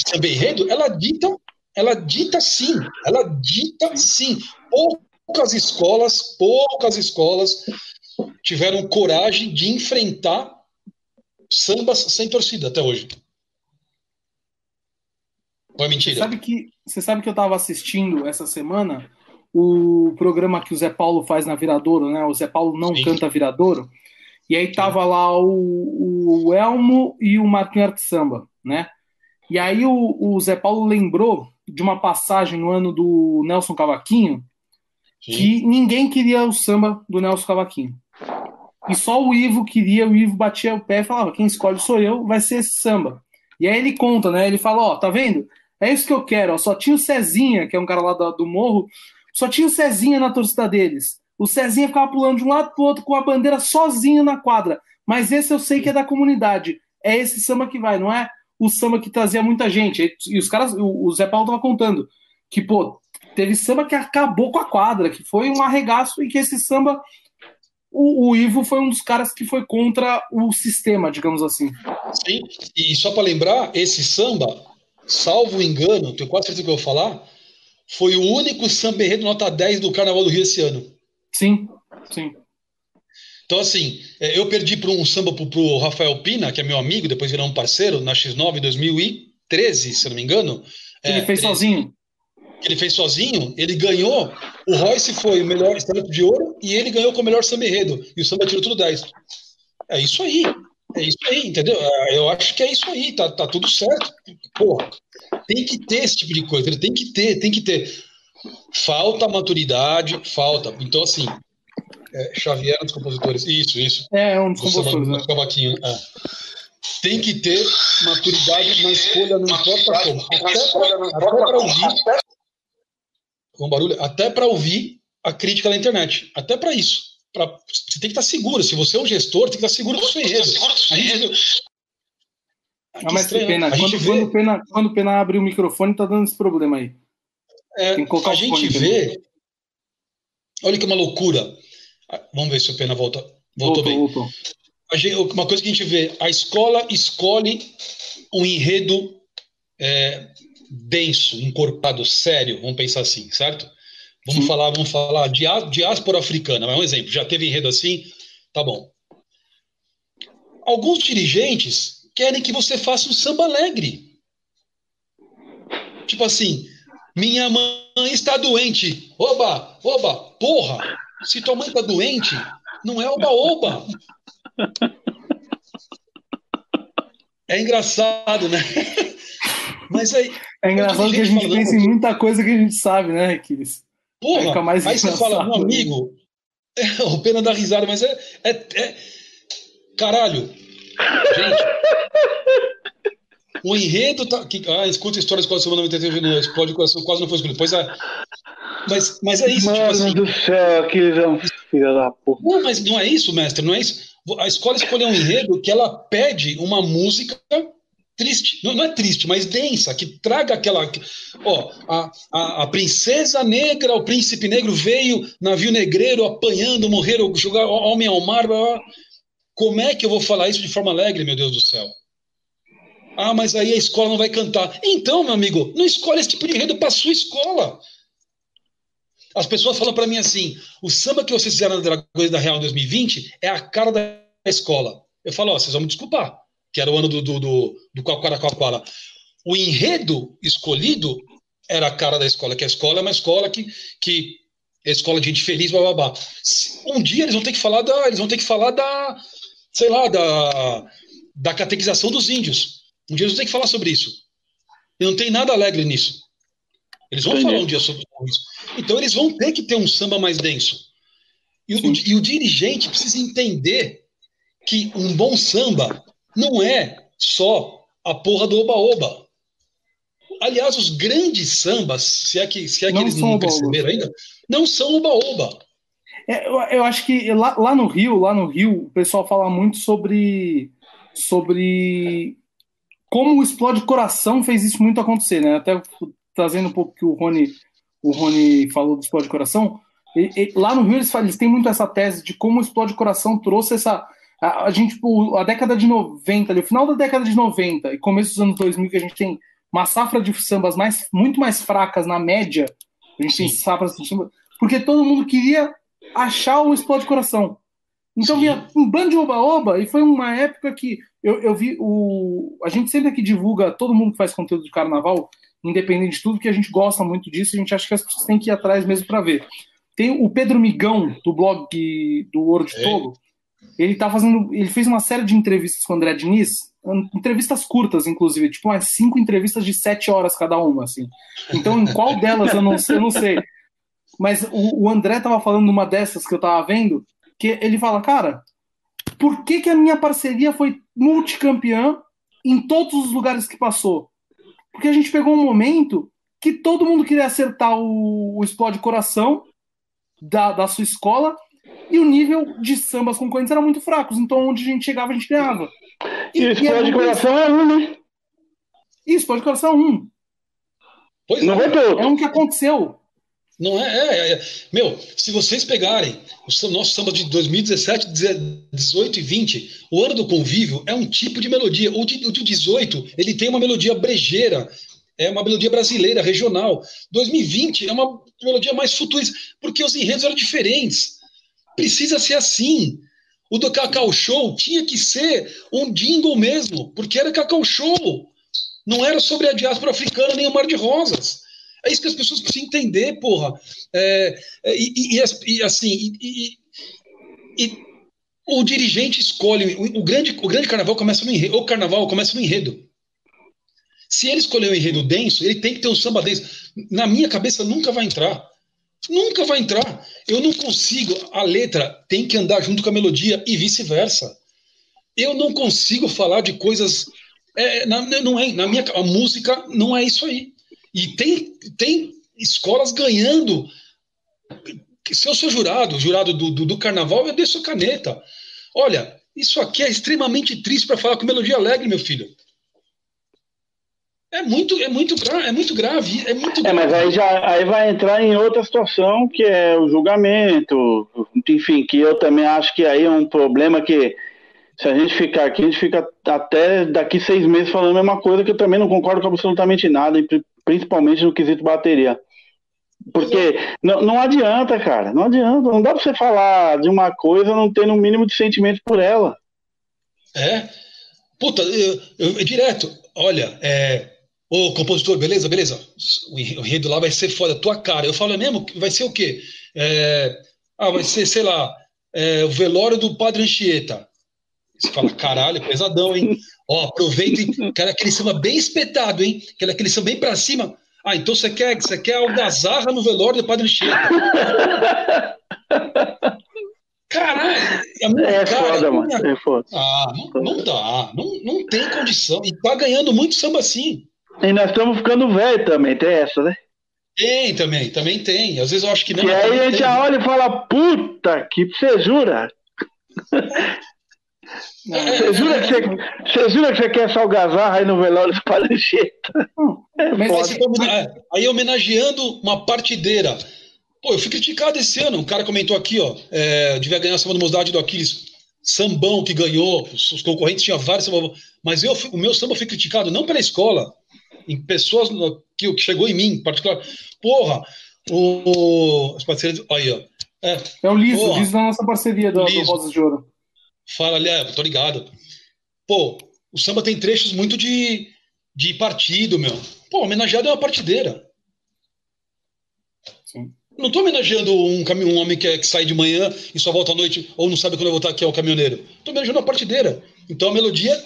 C: samba enredo, ela dita, ela dita sim, ela dita sim. Poucas escolas, poucas escolas tiveram coragem de enfrentar sambas sem torcida até hoje. Ou é mentira?
B: Você sabe que, você sabe que eu estava assistindo essa semana o programa que o Zé Paulo faz na Viradouro, né? O Zé Paulo não Sim. canta Viradouro. E aí tava lá o, o Elmo e o Marquinhos Arte Samba, né? E aí o, o, Zé Paulo lembrou de uma passagem no ano do Nelson Cavaquinho Sim. que ninguém queria o samba do Nelson Cavaquinho. E só o Ivo queria, o Ivo batia o pé e falava: quem escolhe sou eu, vai ser esse samba. E aí ele conta, né? Ele fala: ó, tá vendo? É isso que eu quero. Ó. Só tinha o Cezinha, que é um cara lá do, do morro, só tinha o Cezinha na torcida deles. O Cezinha ficava pulando de um lado pro outro com a bandeira sozinho na quadra. Mas esse eu sei que é da comunidade. É esse samba que vai, não é o samba que trazia muita gente. E os caras, o Zé Paulo tava contando que, pô, teve samba que acabou com a quadra, que foi um arregaço e que esse samba o, o, Ivo foi um dos caras que foi contra o sistema, digamos assim.
C: Sim, e só para lembrar, esse samba, salvo engano, tenho quase certeza que eu vou falar, foi o único samba enredo nota 10 do Carnaval do Rio esse ano.
B: Sim, sim.
C: Então, assim, é, eu perdi para um samba para o Rafael Pina, que é meu amigo, depois virou um parceiro, na X9 em 2013, se não me engano.
B: Ele é, fez 13, sozinho.
C: Ele fez sozinho, ele ganhou. O Royce foi o melhor estreante de ouro e ele ganhou com o melhor samba enredo. E o samba tirou tudo 10. É isso aí. É isso aí, entendeu? É, eu acho que é isso aí, tá, tá tudo certo. Porra, tem que ter esse tipo de coisa, tem que ter, tem que ter. Falta maturidade, falta. Então, assim, é, Xavier dos compositores, isso, isso.
B: É, um dos compositores. Né?
C: É. Tem que ter maturidade na escolha, não importa como. Até para ouvir. Com barulho, até para ouvir a crítica na internet. Até para isso. Pra, você tem que estar seguro. Se você é um gestor, tem que estar seguro do seu enredo. A gente,
B: ah, mas que pena. Quando, vê... quando, pena. quando o Pena abre o microfone, tá dando esse problema aí.
C: É, a gente vê. Olha que uma loucura. Ah, vamos ver se o Pena volta. Voltou, voltou bem. Voltou. Gente, uma coisa que a gente vê: a escola escolhe um enredo é, denso, encorpado, sério, vamos pensar assim, certo? Vamos Sim. falar, vamos falar de diáspora africana, é um exemplo. Já teve enredo assim? Tá bom. Alguns dirigentes querem que você faça um samba alegre. Tipo assim, minha mãe está doente. Oba, oba, porra! Se tua mãe está doente, não é oba-oba. É engraçado, né?
B: Mas aí. É engraçado que a gente pensa em muita coisa que a gente sabe, né, Kiris?
C: Porra, mais aí você fala, meu amigo, é, o pena da risada, mas é, é, é. Caralho, Gente, o enredo tá. Que, ah, escuta histórias quase semana 93 no Explode Coração, quase não foi escolhido. Pois é. Mas, mas é isso,
D: tipo Mano
C: tipo assim.
D: do céu, aqueles é filho da porra.
C: Não, mas não é isso, mestre, não é isso. A escola escolheu um enredo que ela pede uma música triste, não, não, é triste, mas densa, que traga aquela. Ó, a, a, a, princesa negra, o príncipe negro veio, navio negreiro, apanhando, morreram, jogar homem ao mar. Blá, blá. Como é que eu vou falar isso de forma alegre, meu Deus do céu? Ah, mas aí a escola não vai cantar. Então, meu amigo, não escolhe esse tipo de enredo para sua escola. As pessoas falam para mim assim: o samba que vocês fizeram na Dragões da Real 2020 é a cara da escola. Eu falo: ó, vocês vão me desculpar, que era o ano do, do, do, do Quaquara O enredo escolhido era a cara da escola, que a escola é uma escola que, que é escola de gente feliz, babá. Um dia eles vão ter que falar da, eles vão ter que falar da, sei lá, da, da catequização dos índios. Um dia eles vão ter que falar sobre isso. E não tem nada alegre nisso. Eles vão Entendi. falar um dia sobre isso. Então eles vão ter que ter um samba mais denso. E o, e o dirigente precisa entender que um bom samba não é só a porra do oba-oba. Aliás, os grandes sambas, se é que, se é que eles não perceberam ainda, não são oba-oba.
B: É, eu, eu, acho que lá, lá, no Rio, lá no Rio, o pessoal fala muito sobre sobre como o Explode Coração fez isso muito acontecer, né? Até trazendo um pouco que o Rony, o Rony falou do Explode Coração, e, e, lá no Rio eles, eles têm muito essa tese de como o Explode Coração trouxe essa. A, a gente, tipo, a década de 90, ali, o final da década de 90 e começo dos anos 2000, que a gente tem uma safra de sambas mais, muito mais fracas na média, a gente tem safras de samba, porque todo mundo queria achar o Explode Coração. Então Sim. vinha um bando de oba-oba, e foi uma época que eu, eu vi o. A gente sempre aqui divulga, todo mundo que faz conteúdo de carnaval, independente de tudo, que a gente gosta muito disso, a gente acha que as pessoas têm que ir atrás mesmo para ver. Tem o Pedro Migão, do blog do Ouro de. Tolo, ele tá fazendo. Ele fez uma série de entrevistas com o André Diniz, entrevistas curtas, inclusive, tipo umas cinco entrevistas de sete horas cada uma, assim. Então, em qual delas eu não, eu não sei. Mas o, o André tava falando numa dessas que eu tava vendo, que ele fala, cara, por que, que a minha parceria foi multicampeã em todos os lugares que passou? Porque a gente pegou um momento que todo mundo queria acertar o, o Explode Coração da, da sua escola e o nível de sambas concorrentes era muito fracos. Então, onde a gente chegava, a gente ganhava.
D: E, e o Coração é um, né?
B: Isso, Explode Coração é um.
D: Pois não é.
B: É um que aconteceu.
C: Não é, é, é, Meu, se vocês pegarem o nosso samba de 2017, 18 e 20, o ano do convívio é um tipo de melodia. O de, o de 18, ele tem uma melodia brejeira, é uma melodia brasileira, regional. 2020 é uma melodia mais futurista, porque os enredos eram diferentes. Precisa ser assim. O do Cacau Show tinha que ser um jingle mesmo, porque era Cacau Show. Não era sobre a diáspora africana nem o Mar de Rosas. É isso que as pessoas precisam entender, porra. É, é e, e, e, assim, e, e, o dirigente escolhe. O, o, grande, o grande carnaval começa no enredo. O carnaval começa no enredo. Se ele escolher um enredo denso, ele tem que ter um samba denso. Na minha cabeça nunca vai entrar. Nunca vai entrar. Eu não consigo. A letra tem que andar junto com a melodia e vice-versa. Eu não consigo falar de coisas. É, na, não é, na minha, a música não é isso aí. E tem, tem escolas ganhando. Se eu sou jurado, jurado do, do, do carnaval, eu desço a caneta. Olha, isso aqui é extremamente triste para falar com melodia alegre, meu filho. É muito, é muito, é muito grave, é muito.
D: É, mas aí já aí vai entrar em outra situação que é o julgamento, enfim, que eu também acho que aí é um problema que se a gente ficar aqui, a gente fica até daqui seis meses falando a mesma coisa que eu também não concordo com absolutamente nada, principalmente no quesito bateria. Porque não, não adianta, cara, não adianta, não dá pra você falar de uma coisa não tendo um mínimo de sentimento por ela.
C: É? Puta, eu, eu, direto, olha, é, Ô, compositor, beleza, beleza. O enredo lá vai ser foda, tua cara. Eu falo, é mesmo? Vai ser o quê? É, ah, vai ser, sei lá, é, o velório do Padre Anchieta. Você fala, caralho, pesadão, hein? Ó, aproveita e quero aquele samba bem espetado, hein? Quero aquele samba bem pra cima. Ah, então você quer, você quer algazarra no velório do Padre Anchieta. Caralho!
D: É, é cara, foda, mano. É foda.
C: Ah, não, não dá. Não, não tem condição. E tá ganhando muito samba assim.
D: E nós estamos ficando velho também, tem essa, né?
C: Tem também, também tem. Às vezes eu acho que não.
D: E aí a gente já olha e fala, puta, que você jura? Você jura, que você, você jura que você quer salgazar aí no velório do Palecheta?
C: É aí, aí homenageando uma partideira. Pô, eu fui criticado esse ano. Um cara comentou aqui, ó. É, devia ganhar a Samba do Mocidade do Aquiles. Sambão que ganhou. Os, os concorrentes tinham vários sambão. Mas eu, o meu samba foi criticado não pela escola, em pessoas que, que chegou em mim, em particular. Porra, o, os parceiros. Aí, ó.
B: É, é o Liso, porra, Liso da nossa parceria do, do Rosas de Ouro.
C: Fala ali, é, tô ligado. Pô, o samba tem trechos muito de, de partido, meu. Pô, homenageado é uma partideira. Sim. Não tô homenageando um, caminho, um homem que, é, que sai de manhã e só volta à noite, ou não sabe quando vai voltar, que é o caminhoneiro. Tô homenageando uma partideira. Então a melodia,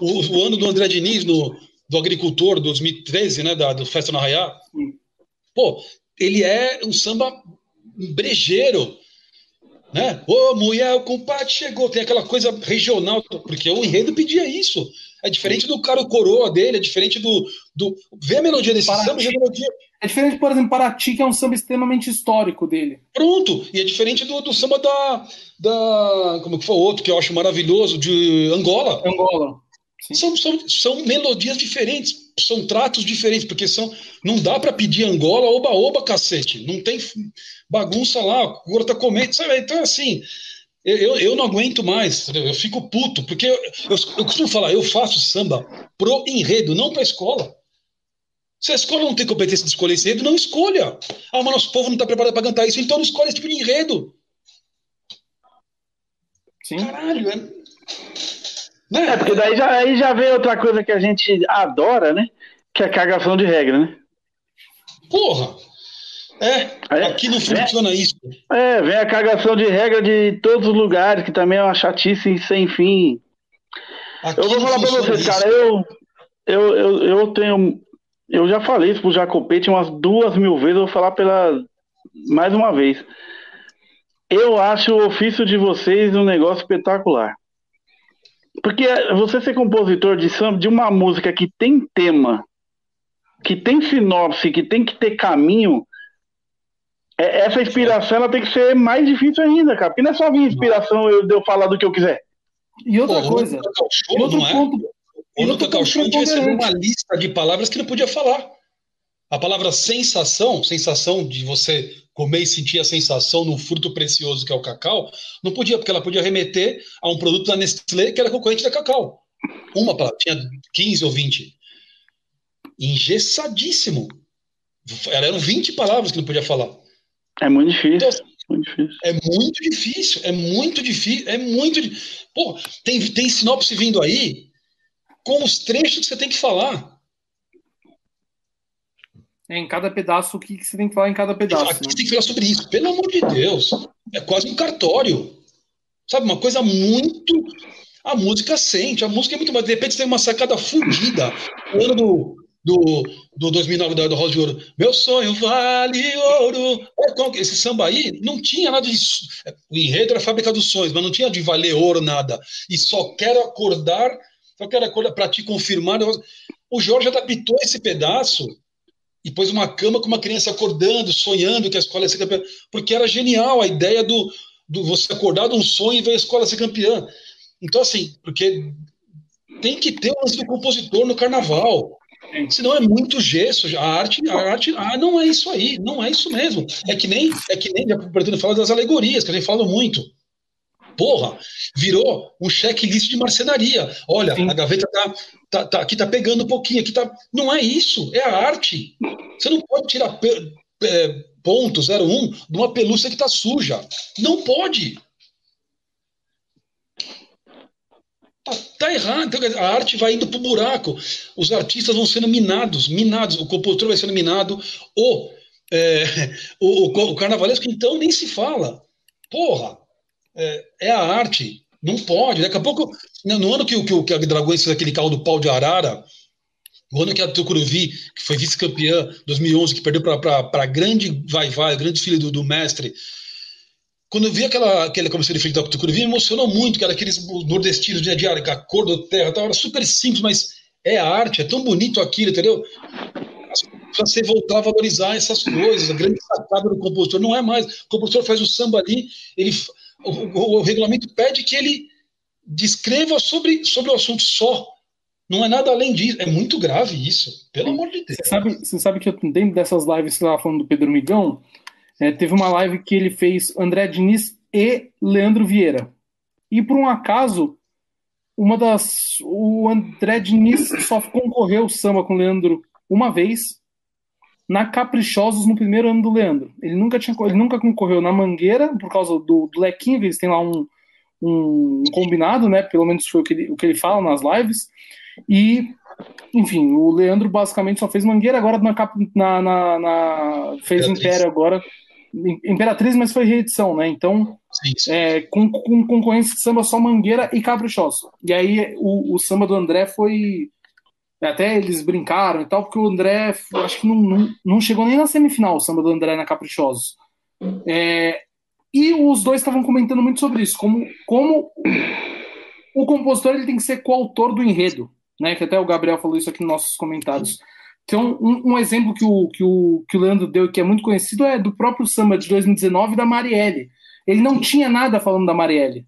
C: o, o ano do André Diniz no, do agricultor 2013, né, da, do Festa na Raiá, pô, ele é um samba brejeiro. Né? Ô, mulher, o compadre chegou. Tem aquela coisa regional, porque o enredo pedia isso. É diferente do cara coroa dele, é diferente do. do... Vê a melodia desse
B: Paraty.
C: samba, vê a melodia.
B: É diferente, por exemplo, Paraty, que é um samba extremamente histórico dele.
C: Pronto! E é diferente do, do samba da, da. Como que foi o outro que eu acho maravilhoso, de Angola.
B: Angola.
C: São, são, são melodias diferentes, são tratos diferentes, porque são. Não dá para pedir Angola, oba-oba, cacete. Não tem bagunça lá, o agora tá comendo. Sabe? Então, assim. Eu, eu não aguento mais, eu fico puto, porque eu, eu, eu costumo falar, eu faço samba pro enredo, não pra escola. Se a escola não tem competência de escolher esse enredo, não escolha. Ah, mas nosso povo não está preparado para cantar isso, então não escolhe esse tipo de enredo.
B: Sim.
C: Caralho, é.
D: É,
C: Né?
D: porque daí já, aí já vem outra coisa que a gente adora, né? Que é a cagação de regra, né?
C: Porra! É,
D: É,
C: aqui não funciona isso.
D: É, vem a cagação de regra de todos os lugares, que também é uma chatice sem fim.
C: Aqui
D: Eu vou falar pra vocês,
C: isso.
D: cara, eu, eu, eu, eu tenho. Eu já falei isso pro Jacopete umas duas mil vezes, eu vou falar pela. Mais uma vez. Eu acho o ofício de vocês um negócio espetacular. Porque você ser compositor de samba, de uma música que tem tema, que tem sinopse, que tem que ter caminho, é- essa inspiração ela tem que ser mais difícil ainda, cara. Porque não é só vir inspiração eu, de eu falar do que eu quiser.
B: E outra
C: Pô,
B: coisa,
C: Show,
B: e outro
C: não é?
B: ponto,
C: O
B: e
C: no
B: outro
C: Cacau
B: ponto
C: Show a gente recebeu uma lista de palavras que não podia falar. A palavra sensação, sensação de você comer e sentir a sensação num fruto precioso que é o cacau, não podia, porque ela podia remeter a um produto da Nestlé que era concorrente da Cacau. Uma palavra, tinha 15 ou 20. Engessadíssimo. Eram 20 palavras que não podia falar.
D: É muito difícil.
C: Então,
D: Muito difícil.
C: é muito difícil, é muito difícil, é muito. di- Pô, tem, tem sinopse vindo aí com os trechos que você tem que falar.
B: É em cada pedaço, o que, que você tem que falar em cada pedaço.
C: Aqui
B: né?
C: você tem que falar sobre isso. Pelo amor de Deus. É quase um cartório. Sabe, uma coisa muito. A música sente, a música é muito mais. De repente você tem uma sacada fodida. O ano do, do, do 2009 da do Rosa de Ouro. Meu sonho vale ouro. Qual que- Esse samba aí não tinha nada disso. O enredo era a fábrica dos sonhos, mas não tinha de valer ouro nada. E só quero acordar, só quero acordar para te confirmar. O Jorge adaptou esse pedaço e pôs uma cama com uma criança acordando, sonhando que a escola ia ser campeã, porque era genial a ideia do, do você acordar de um sonho e ver a escola ser campeã. Então, assim, porque tem que ter o lance do compositor no carnaval. Senão é muito gesso. A arte, a arte, ah, não é isso aí, não é isso mesmo. É que nem, é que nem, já pretendo falar das alegorias, que a gente fala muito. Porra, virou um checklist de marcenaria. Olha,
B: Sim.
C: a gaveta tá, tá, tá- aqui tá pegando um pouquinho, aqui tá. Não é isso, é a arte. Você não pode tirar pe- é, ponto 01 de uma pelúcia que tá suja. Não pode. Tá, tá errado. Então, a arte vai indo pro buraco. Os artistas vão sendo minados, minados. O compositor vai sendo minado. O, é, o, o, o carnavalesco, então, nem se fala. Porra, é, é a arte. Não pode. Daqui a pouco, no no ano que, que, que a Dragões fez aquele carro do pau de arara, o ano que a Tucuruvi, que foi vice-campeã 2011, que perdeu para a grande vai-vai, grande filho do, do mestre, quando eu vi aquela, aquela comissão de frente da Tucuruvi, me emocionou muito, que era aqueles nordestinos a dia, a cor da terra, tal, era super simples, mas é a arte, é tão bonito aquilo, entendeu? Para você voltar a valorizar essas coisas, a grande sacada do compositor, não é mais. O compositor faz o samba ali, ele, o, o- regulamento pede que ele descreva sobre, sobre o assunto só. Não é nada além disso. É muito grave isso, pelo amor de Deus.
B: Você sabe, você sabe que eu, dentro dessas lives que você estava falando do Pedro Migão, é, teve uma live que ele fez André Diniz e Leandro Vieira. E por um acaso, uma das. O André Diniz só concorreu samba com o Leandro uma vez, na Caprichosos, no primeiro ano do Leandro. Ele nunca, tinha, ele nunca concorreu na Mangueira, por causa do, do Lequinho, eles têm lá um, um combinado, né? Pelo menos foi o que ele, o que ele fala nas lives. E enfim, o Leandro basicamente só fez Mangueira, agora na, na, na- na- fez. Império agora. Im- Imperatriz, mas foi reedição, né? Então,
C: Sim, sim.
B: é, com, com concorrência de samba só Mangueira e Caprichoso. E aí o, o samba do André foi. Até eles brincaram e tal, porque o André, acho que não, não, não chegou nem na semifinal o samba do André na Caprichosos. É, e os dois estavam comentando muito sobre isso, como, como o compositor ele tem que ser coautor do enredo, né? Que até o Gabriel falou isso aqui nos nossos comentários. Então, um, um, exemplo que o, que, o, que o Leandro deu, que é muito conhecido, é do próprio samba de 2019 da Marielle. Ele não tinha nada falando da Marielle.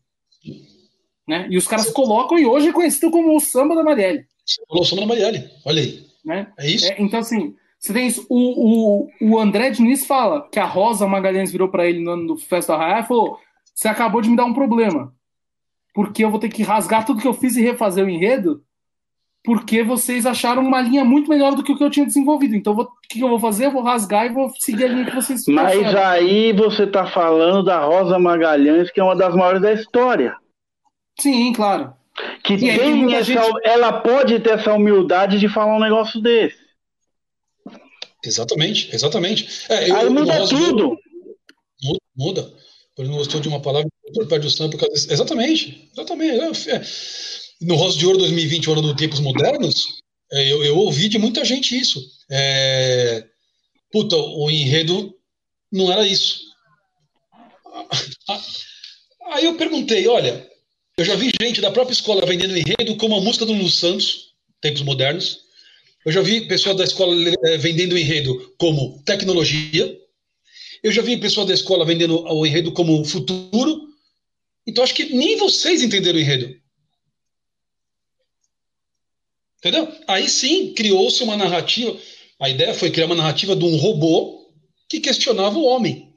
B: Né? E os caras colocam, e hoje é conhecido como o samba da Marielle.
C: Falou da Marielle, olha aí.
B: Né? É isso? É, então, assim, você tem isso. O, o, o André Diniz fala que a Rosa Magalhães virou para ele no ano do Festa Raia e falou: Você acabou de me dar um problema. Porque eu vou ter que rasgar tudo que eu fiz e refazer o enredo porque vocês acharam uma linha muito melhor do que o que eu tinha desenvolvido. Então, vou, o que eu vou fazer? Eu vou rasgar e vou seguir a linha que vocês
D: Mas acharam. aí você está falando da Rosa Magalhães, que é uma das maiores da história.
B: Sim, claro.
D: Que tem essa, gente... ela pode ter essa humildade de falar um negócio desse.
C: Exatamente, exatamente.
D: É, eu, aí muda Rosa, tudo.
C: Muda, muda. Ele não gostou de uma palavra, perde o samba por causa disso. Exatamente, exatamente. É, no Rosa de Ouro 2020, o ano dos tempos modernos, é, eu, eu, ouvi de muita gente isso. É, puta, o enredo não era isso. Aí eu perguntei, olha, eu já vi gente da própria escola vendendo enredo como a música do Lulu Santos, tempos modernos. Eu já vi pessoas da escola é, vendendo enredo como tecnologia. Eu já vi pessoas da escola vendendo o enredo como futuro. Então acho que nem vocês entenderam o enredo. Entendeu? Aí sim criou-se uma narrativa. A ideia foi criar uma narrativa de um robô que questionava o homem.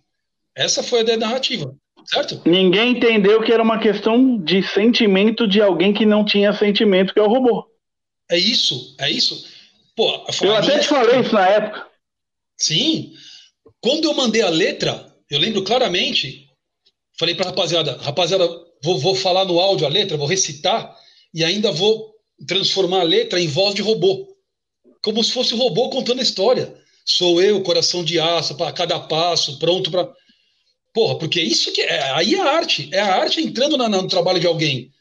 C: Essa foi a ideia da narrativa, certo?
D: Ninguém entendeu que era uma questão de sentimento de alguém que não tinha sentimento, que é o robô.
C: É isso, é isso. Pô,
D: eu até te falei isso na época.
C: Sim. Quando eu mandei a letra, eu lembro claramente, falei pra rapaziada, rapaziada, vou, vou falar no áudio a letra, vou recitar e ainda vou transformar a letra em voz de robô. Como se fosse o robô contando a história. Sou eu, coração de aço, para cada passo, pronto para. Porra, porque isso que é. Aí é a arte. É a arte entrando na, no trabalho de alguém.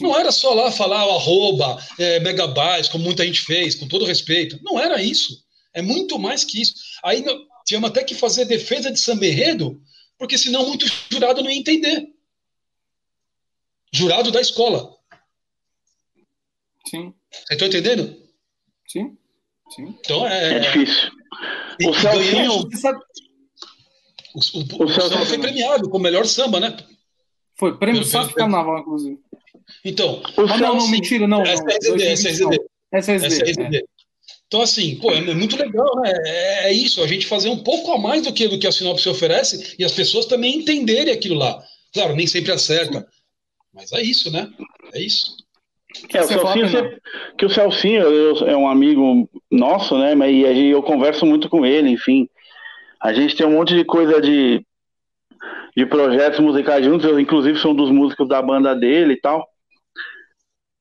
C: Não era só lá falar o arroba, é, megabytes, como muita gente fez, com todo respeito. Não era isso. É muito mais que isso. Aí tínhamos até que fazer defesa de samberredo, porque senão muito jurado não ia entender. Jurado da escola.
B: Sim.
C: Você entendendo?
B: Sim. Sim.
D: Então é. É difícil. O Celcinho. O,
C: o, o Celcinho foi premiado com o melhor samba, né?
B: Foi, prêmio Safra Carnaval, inclusive.
C: Então.
B: Ah, não, não, mentira, não.
C: É SSD. SSD. É. Então, assim, pô, é muito legal, né? É, é, isso, a gente fazer um pouco a mais do que, do que a sinopse oferece e as pessoas também entenderem aquilo lá. Claro, nem sempre acerta, mas é isso, né? É isso.
D: É, o Celcinho, sempre, que o Celcinho eu, é um amigo nosso, né? Mas e eu converso muito com ele, enfim. A gente tem um monte de coisa de, de projetos musicais juntos, eu inclusive sou um dos músicos da banda dele e tal.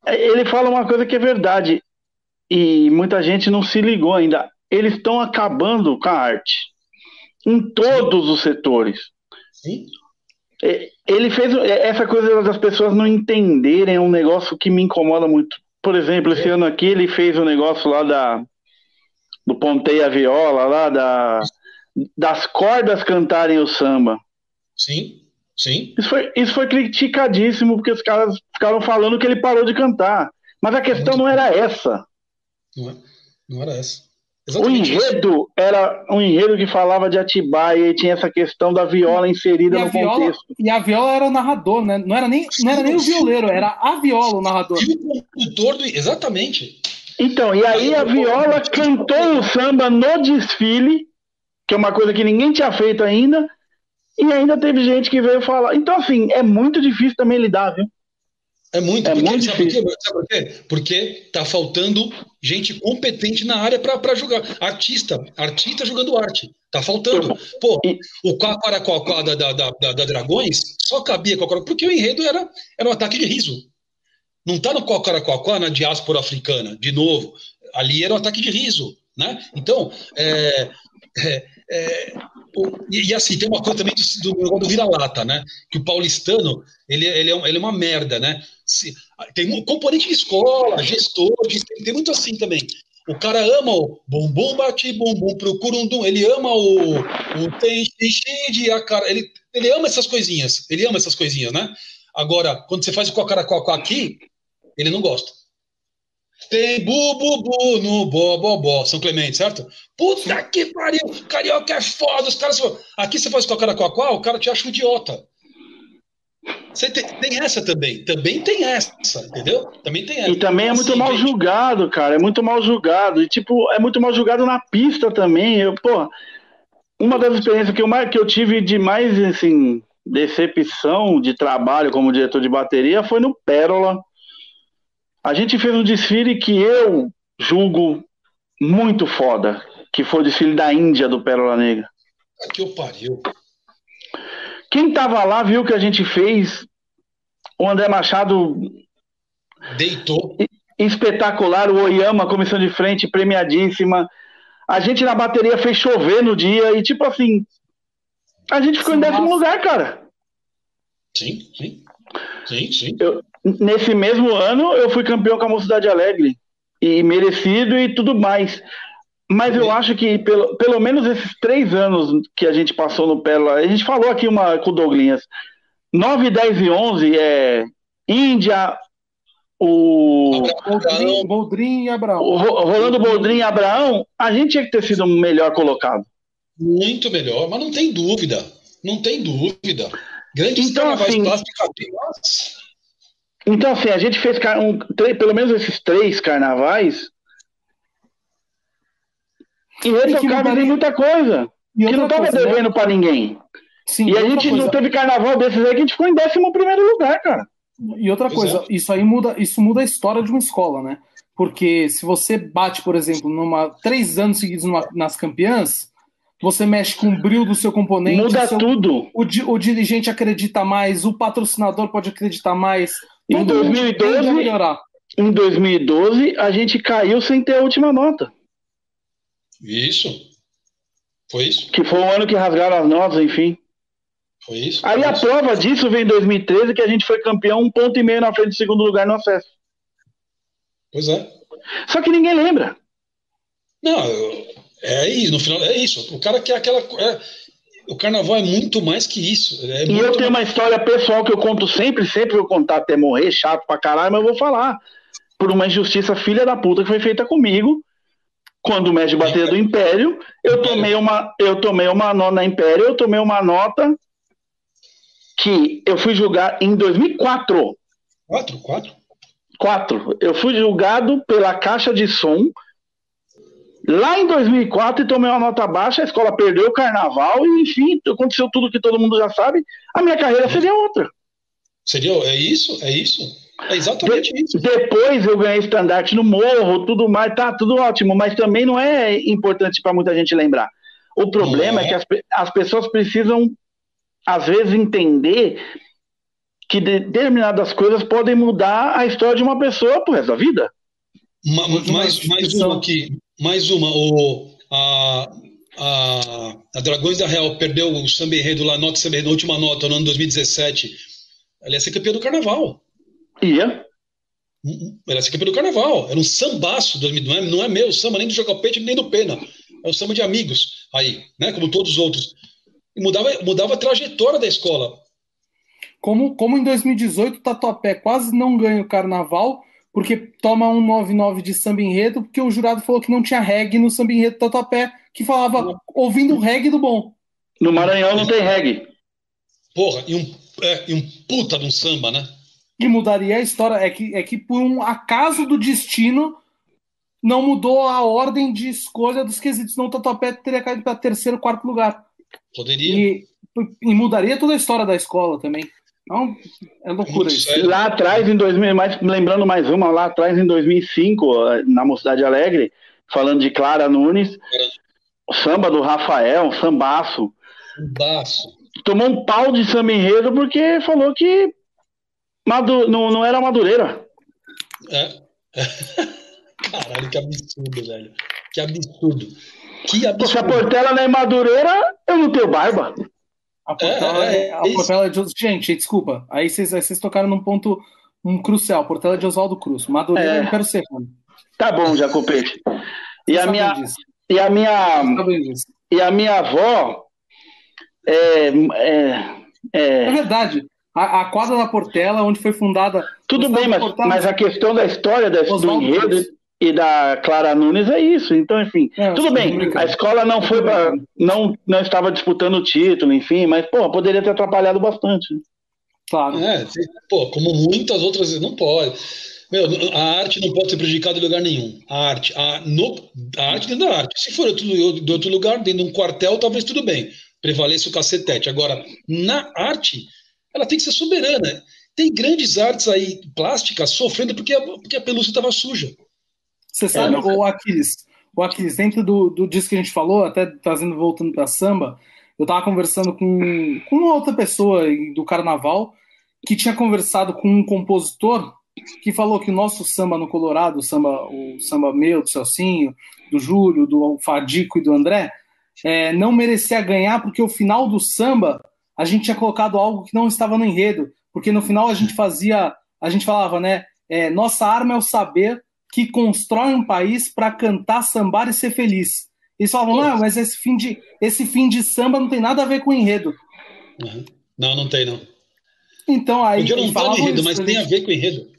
D: É, ele fala uma coisa que é verdade, e muita gente não se ligou ainda. Eles estão acabando com a arte em todos os setores.
C: Sim.
D: É, ele fez é, essa coisa das pessoas não entenderem é um negócio que me incomoda muito. Por exemplo, esse é. ano aqui ele fez o um negócio lá da do ponteia viola lá da das cordas cantarem o samba.
C: Sim, sim.
D: Isso foi, isso foi criticadíssimo porque os caras ficaram falando que ele parou de cantar. Mas a questão não era essa.
C: Não, não era essa.
D: Exatamente o enredo isso. era um enredo que falava de Atibaia e tinha essa questão da viola inserida no viola, contexto.
B: E a viola era o narrador, né? Não era nem, não era nem o violeiro, era a viola o narrador. E
C: o condutor do... Exatamente.
D: Então, e aí a viola cantou o samba no desfile, que é uma coisa que ninguém tinha feito ainda, e ainda teve gente que veio falar. Então, assim, é muito difícil também lidar, viu?
C: É muito, é porque, muito sabe, por quê? sabe por quê? Porque tá faltando gente competente na área para jogar. Artista, artista jogando arte. Tá faltando. Pô, o Quaquaraquaquá da, da, da, da, Dragões só cabia Quaquaraquaquá, porque o enredo era, era um ataque de riso. Não tá no Quaquaraquaquá na diáspora africana, de novo. Ali era um ataque de riso, né? Então, é, é, é, e, e, assim, tem uma coisa também do, do, do vira-lata, né? Que o paulistano, ele, ele, é, ele é uma merda, né? Se, tem um componente de escola, gestor, tem muito assim também. O cara ama o bumbum bate bumbum pro curundum, ele ama o, o tem de a cara, ele ele ama essas coisinhas. Ele ama essas coisinhas, né? Agora, quando você faz o cocaracó aqui, ele não gosta. Tem bu, bu, bu no bo, bo, bo, São Clemente, certo? Puta que pariu, carioca é foda, os caras... Aqui você faz o cocaracó, o cara te acha um idiota. Você tem, tem, essa também. Também tem essa, entendeu? Também tem essa.
D: E também é muito assim, mal gente... julgado, cara. É muito mal julgado. E, tipo, é muito mal julgado na pista também. Eu, pô, uma das experiências que eu, mais, que eu tive de mais, assim, decepção de trabalho como diretor de bateria foi no Pérola. A gente fez um desfile que eu julgo muito foda, que foi o desfile da Índia do Pérola Negra.
C: Que eu pariu.
D: Quem tava lá viu que a gente fez. O André Machado
C: deitou.
D: Espetacular, o Oyama, comissão de frente, premiadíssima. A gente na bateria fez chover no dia e, tipo assim, a gente ficou sim, em décimo nossa. lugar, cara.
C: Sim, sim. Sim, sim.
D: Eu, nesse mesmo ano, eu fui campeão com a Mocidade Alegre. E merecido e tudo mais. Mas eu acho que pelo, pelo menos esses três anos que a gente passou no Pérola, a gente falou aqui uma com o Douglinhas, 9, 10 e 11 é Índia, o
B: Boldrin, Boldrin e Abraão. O
D: Rolando Boldrin e Abraão, a gente tinha que ter sido melhor colocado.
C: Muito melhor, mas não tem dúvida. Não tem dúvida. Grandes então, assim, plásticos.
D: Então, assim, a gente fez um, pelo menos esses três carnavais e retocava em muita coisa. E que não estava né? devendo né? para ninguém. Sim, e a gente coisa... não teve carnaval desses aí que a gente ficou em 11 primeiro lugar, cara.
B: E outra coisa, Exato. isso aí muda, isso muda a história de uma escola, né? Porque se você bate, por exemplo, numa três anos seguidos numa, nas campeãs, você mexe com o brilho do seu componente.
D: Muda
B: seu,
D: tudo.
B: O, o, dirigente acredita mais, o patrocinador pode acreditar mais.
D: Em 2012, em 2012, a gente caiu sem ter a última nota.
C: Isso. Foi isso?
D: Que foi o ano que rasgaram as notas, enfim.
C: Foi isso.
D: Aí
C: foi
D: a
C: isso.
D: prova disso vem em 2013, que a gente foi campeão um ponto e meio na frente do segundo lugar no acesso.
C: Pois é.
D: Só que ninguém lembra.
C: Não, é isso, no final é isso. O cara quer aquela. É, o carnaval é muito mais que isso. É
D: e eu tenho uma história pessoal que eu conto sempre, sempre vou contar até morrer, chato pra caralho, mas eu vou falar. Por uma injustiça filha da puta que foi feita comigo quando o mestre bateria do Império, eu tomei uma, eu tomei uma nota na Império, eu tomei uma nota que eu fui julgar em 2004.
C: Quatro? Quatro?
D: Quatro. Eu fui julgado pela caixa de som lá em 2004 e tomei uma nota baixa, a escola perdeu o carnaval e, enfim, aconteceu tudo que todo mundo já sabe. A minha carreira seria outra.
C: Seria? É isso? É isso? É exatamente
D: de,
C: isso.
D: Depois eu ganhei estandarte no morro, tudo mais, tá tudo ótimo, mas também não é importante para muita gente lembrar. O problema é. é. que as, as pessoas precisam, às vezes, entender que determinadas coisas podem mudar a história de uma pessoa pro resto da vida.
C: Ma, mais, mais uma aqui, mais uma. O, a, a, a Dragões da Real perdeu o samba enredo lá, nota samba na última nota, no ano 2017. Ela ia ser campeã do carnaval.
D: Ia.
C: Era ser campeão do carnaval. Era um sambaço. Não é, não é meu samba, nem do Jacopete, nem do Pena. É um samba de amigos aí, né? Como todos os outros. E mudava, mudava a trajetória da escola.
B: Como, como em 2018 o Tatuapé quase não ganha o carnaval, porque toma um 99 de samba enredo, porque o jurado falou que não tinha reggae no samba enredo do Tatuapé, que falava ouvindo reggae do bom.
D: No Maranhão não tem reggae.
C: Porra, e um, é, e um puta de um samba, né?
B: que mudaria a história é que, é que por um acaso do destino não mudou a ordem de escolha dos quesitos, não o Tatuapé teria caído para terceiro, quarto lugar.
C: Poderia.
B: E, e, mudaria toda a história da escola também. Não, é loucura isso.
D: Lá atrás, em 2000, mais, lembrando mais uma, lá atrás, em 2005, na Mocidade Alegre, falando de Clara Nunes, é. o samba do Rafael, um sambaço.
C: Sambaço.
D: Tomou um pau de samba enredo porque falou que Madu, não, não era Madureira.
C: É. Caralho, que absurdo, velho. Que absurdo. Que absurdo.
D: Se a Portela não é Madureira, eu não tenho barba.
B: A Portela é, é, a Portela é de... Gente, desculpa. Aí vocês, aí vocês tocaram num ponto um crucial. Portela é de Oswaldo Cruz. Madureira é, é Império Serrano.
D: Tá bom, Jacopete. E a minha. E a minha. E a minha avó É, é,
B: é... é verdade. A, a, quadra da Portela, onde foi fundada.
D: Tudo bem, mas, Portela, mas a questão da história da, do enredo e da Clara Nunes é isso. Então, enfim, é, tudo bem. A escola não foi pra, não não estava disputando o título, enfim, mas pô, poderia ter atrapalhado bastante.
C: Claro. É, pô, como muitas outras não pode. Meu, a arte não pode ser prejudicada em lugar nenhum. A arte, a, no, a arte dentro da arte. Se for outro, de outro lugar, dentro de um quartel, talvez tudo bem. Prevaleça o cacetete. Agora, na arte, ela tem que ser soberana. Tem grandes artes aí plásticas sofrendo porque a, porque a pelúcia estava suja.
B: Você sabe, é, o Aquiles, o Aquiles, dentro do, do disco que a gente falou, até trazendo, voltando para samba, eu estava conversando com, com uma outra pessoa do carnaval que tinha conversado com um compositor que falou que o nosso samba no Colorado, o samba, o samba meu, do Celcinho, do Júlio, do Fadico e do André, é, não merecia ganhar porque o final do samba a gente tinha colocado algo que não estava no enredo, porque no final a gente fazia, a gente falava, né? É, nossa arma é o saber que constrói um país para cantar, sambar e ser feliz. Eles falavam, não, mas esse fim, de, esse fim de samba não tem nada a ver com o enredo.
C: Uhum. Não, não tem, não.
B: Então aí.
C: Podia não estar no enredo, mas tem a ver com o enredo.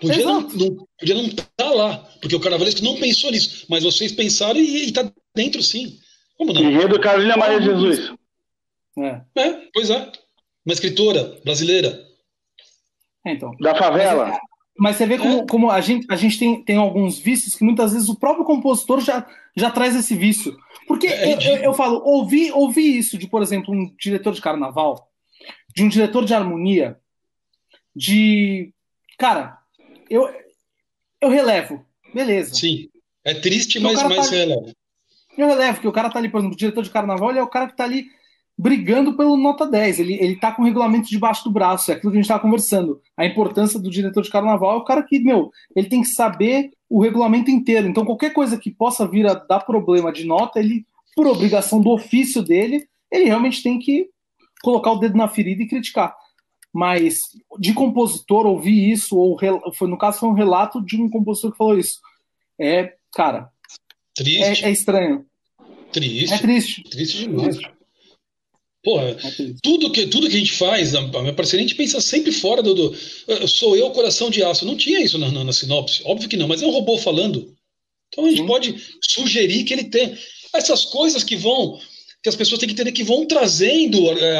C: Podia não, não, podia não estar tá lá, porque o carnavalesco não pensou nisso, mas vocês pensaram e está dentro sim. Como não?
D: Enredo Carolina Maria Jesus.
C: É. é, pois é. Uma escritora brasileira.
B: É, então.
D: Da favela.
B: Mas, você vê como, é. como a gente, a gente tem, tem alguns vícios que muitas vezes o próprio compositor já, já traz esse vício. Porque é, eu, eu, eu, falo, ouvi, ouvi isso de, por exemplo, um diretor de carnaval, de um diretor de harmonia, de. Cara, eu, eu relevo. Beleza.
C: Sim. É triste, mas, mas tá releva.
B: Eu relevo, que o cara tá ali, por exemplo, o diretor de carnaval, ele é o cara que tá ali brigando pelo nota 10. Ele, ele tá com o regulamento debaixo do braço, é aquilo que a gente estava conversando. A importância do diretor de carnaval é o cara que, meu, ele tem que saber o regulamento inteiro. Então, qualquer coisa que possa vir a dar problema de nota, ele, por obrigação do ofício dele, ele realmente tem que colocar o dedo na ferida e criticar. Mas de compositor ouvir isso, ou foi, no caso foi um relato de um compositor que falou isso. É, cara,
C: triste.
B: É, é estranho.
C: Triste.
B: É triste.
C: Triste demais. Triste. Porra, é tudo que, tudo que a gente faz, a minha parceria, a gente pensa sempre fora do, do. sou eu, coração de aço. Não tinha isso na, na, na, sinopse. Óbvio que não, mas é um robô falando. Então a gente Sim. pode sugerir que ele tem. Essas coisas que vão que as pessoas têm que entender que vão trazendo é,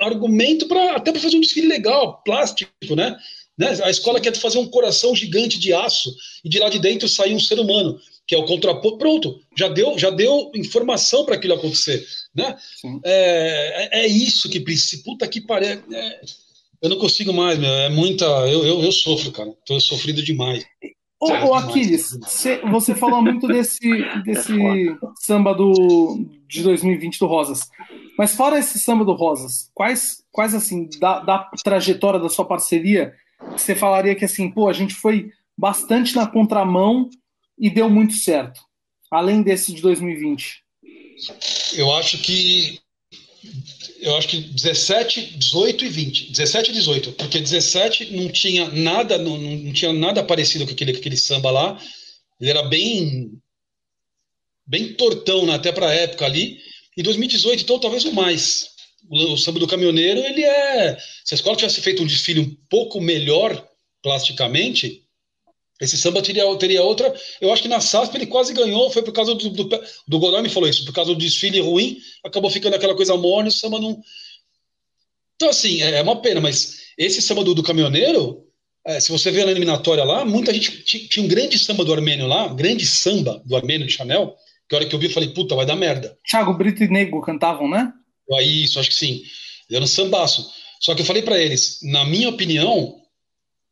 C: argumento para até para fazer um desfile legal, plástico, né? né? A escola quer fazer um coração gigante de aço e de lá de dentro sair um ser humano, que é o contraponto. Pronto, já deu, já deu informação para aquilo acontecer, né? É, é, é, isso que precisa. Puta que pariu. É, eu não consigo mais, meu. É muita. Eu, eu, eu sofro, cara. Tô sofrido demais.
B: Ô, ô Aquiles, você, você falou muito desse, desse samba do, de 2020 do Rosas. Mas fora esse samba do Rosas, quais, quais assim, da, da trajetória da sua parceria, você falaria que assim, pô, a gente foi bastante na contramão e deu muito certo, além desse de 2020?
C: Eu acho que eu acho que 17, 18 e 20. 17 e 18, porque 17 não tinha nada, não, não tinha nada parecido com aquele, com aquele samba lá. Ele era bem bem tortão né, até para a época ali. E 2018, então, talvez o mais. O, o samba do caminhoneiro, ele é. Se a escola tivesse feito um desfile um pouco melhor plasticamente, esse samba teria, teria outra. Eu acho que na SASP ele quase ganhou, foi por causa do. Do, do Godoy me falou isso, por causa do desfile ruim, acabou ficando aquela coisa morna o samba não. Então, assim, é, é uma pena, mas esse samba do, do caminhoneiro, é, se você vê na eliminatória lá, muita gente. Tinha um grande samba do armênio lá, grande samba do armênio de Chanel, que a hora que eu vi, eu falei, puta, vai dar merda.
B: Thiago Brito e Nego cantavam, né?
C: Aí, isso, acho que sim. Ele era um sambaço. Só que eu falei para eles, na minha opinião,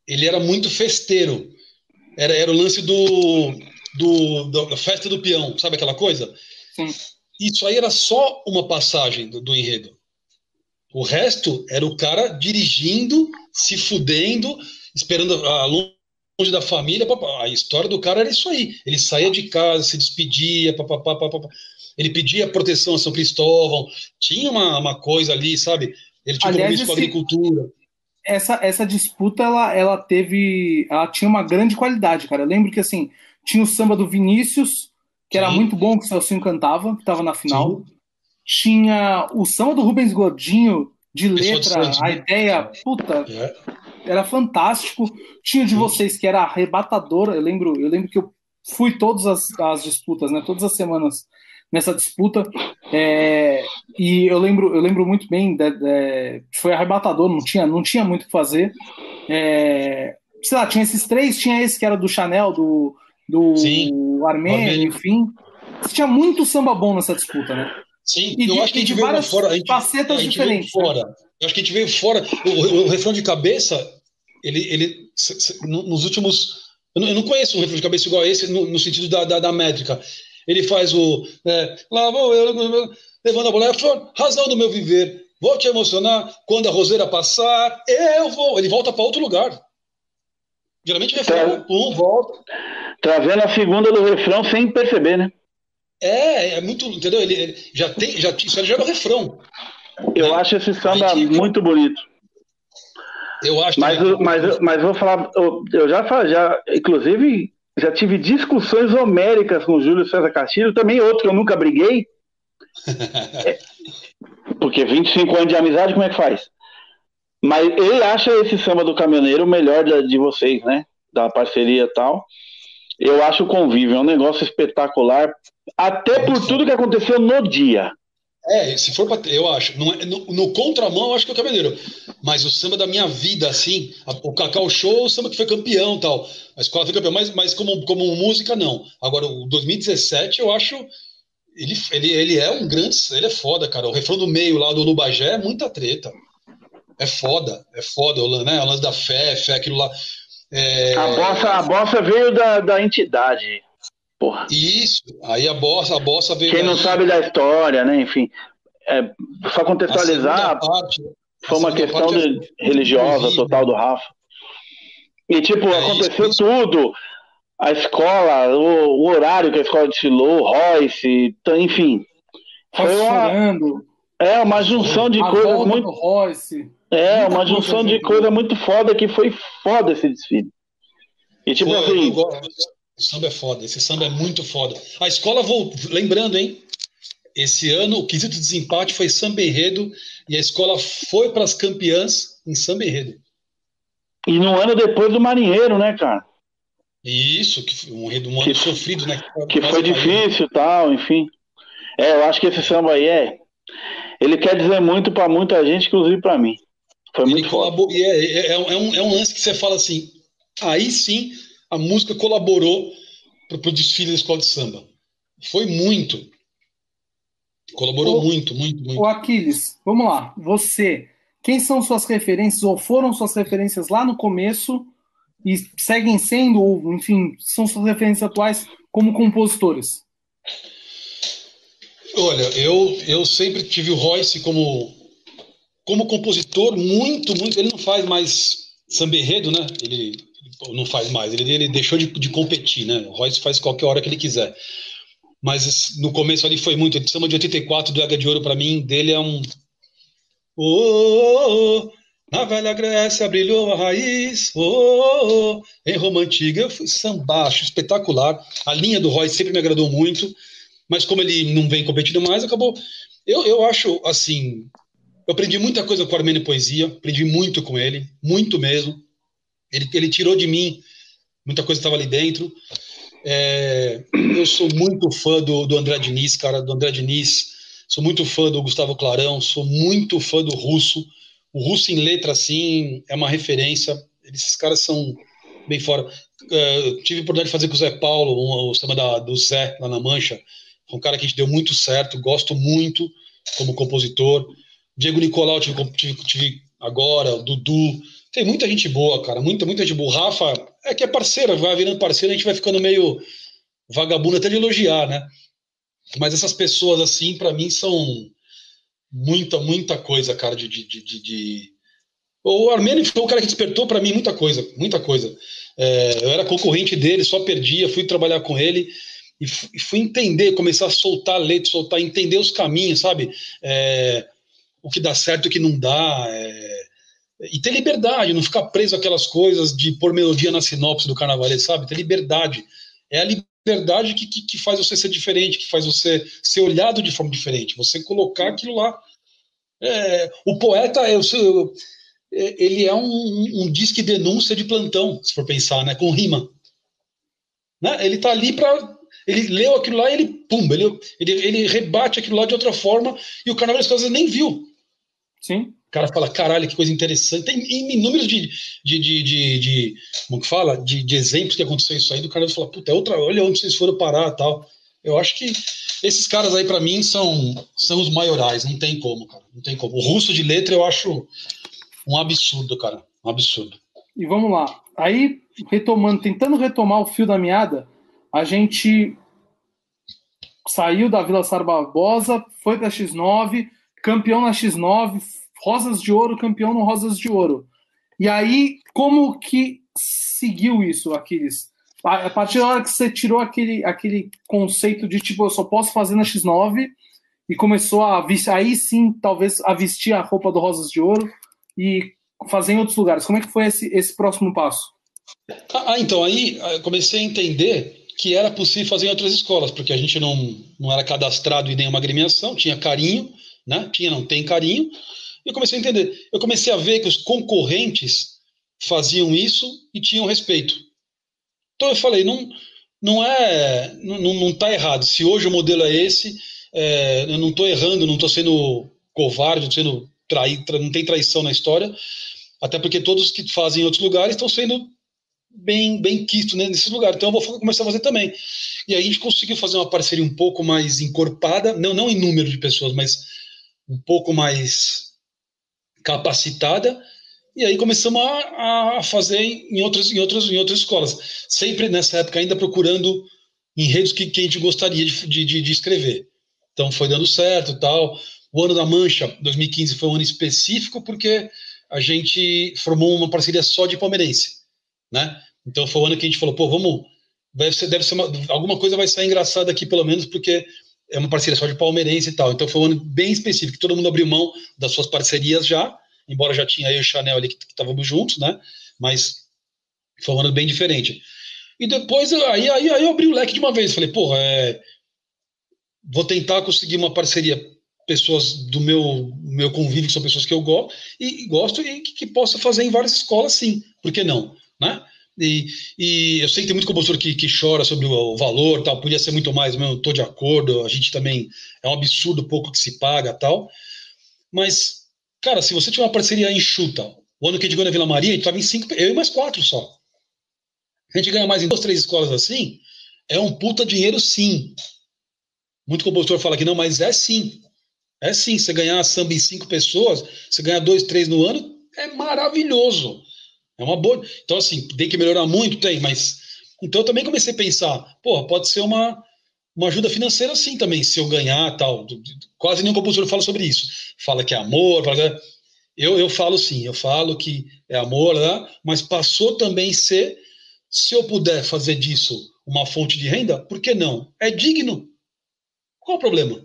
C: ele era muito festeiro era, era o lance do, do, da festa do peão, sabe aquela coisa?
B: Sim.
C: Isso aí era só uma passagem do, do enredo. O resto era o cara dirigindo, se fudendo, esperando a longe da família. A história do cara era isso aí. Ele saía de casa, se despedia, papapá, papapá. ele pedia proteção a São Cristóvão. Tinha uma, uma coisa ali, sabe? Ele tinha Aliás, compromisso com a agricultura
B: essa, essa disputa ela, ela teve. Ela tinha uma grande qualidade, cara. Eu lembro que assim, tinha o samba do Vinícius, que era Sim. muito bom, que o Celcinho cantava, que estava na final. Sim. tinha o samba do Rubens Godinho, de letra, a né? ideia, puta, é. era fantástico. Tinha de vocês que era arrebatador, eu lembro, eu lembro que eu fui todas as, as disputas, né, todas as semanas nessa disputa, é, e eu lembro, eu lembro muito bem, de, de, foi arrebatador, não tinha, não tinha muito o que fazer. É, sei lá, tinha esses três, tinha esse que era do Chanel, do, do Armênio, enfim. Tinha muito samba bom nessa disputa, né?
C: Sim, e eu de, acho que a gente veio fora. A gente,
B: facetas a gente diferentes.
C: Veio fora. Né? Eu acho que a gente veio fora. O, o, o refrão de cabeça, ele, ele nos últimos. Eu não, eu não, conheço um refrão de cabeça igual a esse no, no sentido da, da, da, métrica. Ele faz o. É, lá vou eu, levando a bola, razão do meu viver. Vou te emocionar quando a roseira passar. Eu vou. Ele volta para outro lugar. Geralmente o refrão, Tra... pum, volta.
D: Trazendo a segunda do refrão sem perceber, né?
C: É, é muito, entendeu? Ele, ele já tem, já, isso já é o refrão.
D: Eu né? acho esse samba muito bonito.
C: Eu acho.
D: Mas, eu, mas, mas vou falar, eu, eu já, já, inclusive, já tive discussões homéricas com o Júlio César Castilho, também outro que eu nunca briguei. é, porque 25 anos de amizade, como é que faz? Mas ele acha esse samba do caminhoneiro o melhor de, de vocês, né? Da parceria e tal. Eu acho o convívio, é um negócio espetacular, até por tudo que aconteceu no dia.
C: É, se for pra, eu acho, no, é, no, no, contramão, eu acho que é o Caminhoneiro. Mas o samba da minha vida, assim, a, o Cacau Show, o samba que foi campeão tal. A escola foi campeão, mas, mas como, como música, não. Agora, o 2017, eu acho. Ele, ele, ele é um grande. Ele é foda, cara. O refrão do meio lá do Lubagé é muita treta. É foda, é foda, né, o lance da fé, fé, aquilo lá. É...
D: A, bossa, a bossa veio da, da entidade. Porra.
C: Isso, aí a bossa, a bossa veio.
D: Quem não sabe da história, né? Enfim. É, só contextualizar, parte, foi uma questão de, é religiosa total do Rafa. E, tipo, é aconteceu isso, tudo. A escola, o, o, horário que a escola desfilou, Royce, enfim.
B: Foi uma,
D: é uma junção de coisas muito.
B: Royce.
D: É, uma junção de coisa muito foda que foi foda esse desfile. E tipo Pô, assim.
C: O samba é foda, esse samba é muito foda. A escola voltou. Lembrando, hein? Esse ano o quesito de desempate foi samba enredo e a escola foi para as campeãs em samba enredo.
D: E no ano depois do Marinheiro, né, cara?
C: Isso, que um, um ano sofrido, né?
D: Que, que foi difícil e tal, enfim. É, eu acho que esse samba aí é. Ele quer dizer muito para muita gente, inclusive para mim. Foi muito
C: colabor... é, é, é, um, é um lance que você fala assim, aí sim a música colaborou para o desfile da escola de samba. Foi muito. Colaborou o, muito, muito, muito.
B: O Aquiles, vamos lá. Você, quem são suas referências, ou foram suas referências lá no começo, e seguem sendo, ou enfim, são suas referências atuais como compositores?
C: Olha, eu, eu sempre tive o Royce como como compositor, muito, muito. Ele não faz mais samba enredo, né? Ele, não faz mais. Ele, ele deixou de, de, competir, né? O Royce faz qualquer hora que ele quiser. Mas no começo ali foi muito. Ele samba de 84 do Ega de Ouro, para mim, dele é um. Oh, oh, oh, na velha Grécia brilhou a raiz. Oh, oh, oh. Em Roma Antiga eu fui sambacho, espetacular. A linha do Royce sempre me agradou muito. Mas como ele não vem competindo mais, acabou. Eu, eu acho assim eu aprendi muita coisa com o Armênio Poesia, aprendi muito com ele, muito mesmo. Ele, ele tirou de mim muita coisa estava ali dentro. É, eu sou muito fã do, do André Diniz, cara, do André Diniz. Sou muito fã do Gustavo Clarão, sou muito fã do Russo. O Russo em letra, assim, é uma referência. Esses caras são bem fora. É, tive a oportunidade de fazer com o Zé Paulo, um, o sistema da, do Zé, lá na Mancha. Um cara que a gente deu muito certo, gosto muito como compositor. Diego Nicolau tive, tive, tive agora, Dudu. Tem muita gente boa, cara. Muita, muita gente boa. O Rafa é que é parceira, vai virando parceira, a gente vai ficando meio vagabundo até de elogiar, né? Mas essas pessoas, assim, para mim são muita, muita coisa, cara, de, de, de, de... O Armênio foi o cara que despertou para mim muita coisa, muita coisa. É, eu era concorrente dele, só perdia, fui trabalhar com ele e fui entender, começar a soltar leite, soltar, entender os caminhos, sabe? É, o que dá certo o que não dá. É... E ter liberdade, não ficar preso aquelas coisas de pôr melodia na sinopse do carnaval, sabe? Ter liberdade. É a verdade que, que, que, faz você ser diferente, que faz você ser olhado de forma diferente. Você colocar aquilo lá. É, o poeta, eu, ele é um, um disque denúncia de plantão, se for pensar, né, com rima. Né? Ele está ali para. Ele leu aquilo lá e ele, pum, ele, ele, ele rebate aquilo lá de outra forma e o Carnaval das Coisas nem viu.
B: Sim.
C: Cara fala, caralho, que coisa interessante. Tem inúmeros de, de, de, de, de como que fala? De, de, exemplos que aconteceu isso aí, do cara fala, puta, é outra, olha onde vocês foram parar tal. Eu acho que esses caras aí, para mim, são, são os maiorais, não tem como, cara. Não tem como. O russo de letra eu acho um absurdo, cara. Um absurdo.
B: E vamos lá. Aí, retomando, tentando retomar o fio da meada, a gente saiu da Vila Sar Barbosa, foi para X9, campeão na X9, Rosas de Ouro, campeão no Rosas de Ouro. E aí, como que seguiu isso, Aquiles? A partir da hora que você tirou aquele, aquele conceito de tipo, eu só posso fazer na X9 e começou a aí sim, talvez, a vestir a roupa do Rosas de Ouro e fazer em outros lugares. Como é que foi esse, esse próximo passo?
C: Ah, então, aí ah, comecei a entender que era possível fazer em outras escolas, porque a gente não, não era cadastrado em nenhuma agremiação, tinha carinho, né? Tinha, não tem carinho. E eu comecei a entender. Eu comecei a ver que os concorrentes faziam isso e tinham respeito. Então eu falei, não, não é, não, não tá errado. Se hoje o modelo é esse, é, eu não estou errando, não estou sendo covarde, não sendo traído, não tem traição na história, até porque todos que fazem em outros lugares estão sendo bem bem quistos né, nesses lugares. Então eu vou começar a fazer também. E aí a gente conseguiu fazer uma parceria um pouco mais encorpada, não não em número de pessoas, mas um pouco mais capacitada. E aí começamos a, a fazer em outras, em, outras, em outras escolas. Sempre nessa época ainda procurando enredos que, que a gente gostaria de, de, de escrever. Então foi dando certo tal. O ano da Mancha, 2015, foi um ano específico porque a gente formou uma parceria só de palmeirense, né? Então foi o ano que a gente falou, pô, vamos, deve ser, deve ser uma, alguma coisa vai sair engraçada aqui pelo menos porque é uma parceria só de palmeirense e tal. Então foi um ano bem específico, todo mundo abriu mão das suas parcerias já, embora já tinha e o Chanel ali que estávamos juntos, né? Mas foi um ano bem diferente. E depois, aí, aí, aí eu abri o leque de uma vez. Falei, porra, é, vou tentar conseguir uma parceria, pessoas do meu, meu convívio, que são pessoas que eu gosto, e, gosto e que, que possa fazer em várias escolas, sim. Por que não? Né? E, e, eu sei que tem muito compositor que, que chora sobre o, valor, tal, podia ser muito mais, eu estou de acordo, a gente também, é um absurdo o pouco que se paga, tal, mas, cara, se você tiver uma parceria enxuta, o ano que a gente ganhou na Vila Maria, a gente estava em cinco, eu e mais quatro só. A gente ganha mais em duas, três escolas assim, é um puta dinheiro sim. Muito compositor fala que não, mas é sim. É sim, você ganhar samba em cinco pessoas, você ganhar dois, três no ano, é maravilhoso. É uma boa. Então, assim, tem que melhorar muito? Tem, mas. Então eu também comecei a pensar, porra, pode ser uma, uma ajuda financeira sim também, se eu ganhar tal. Quase nenhum compositor fala sobre isso. Fala que é amor, fala... eu, eu falo sim, eu falo que é amor, né? mas passou também ser, se eu puder fazer disso uma fonte de renda, por que não? É digno. Qual o problema?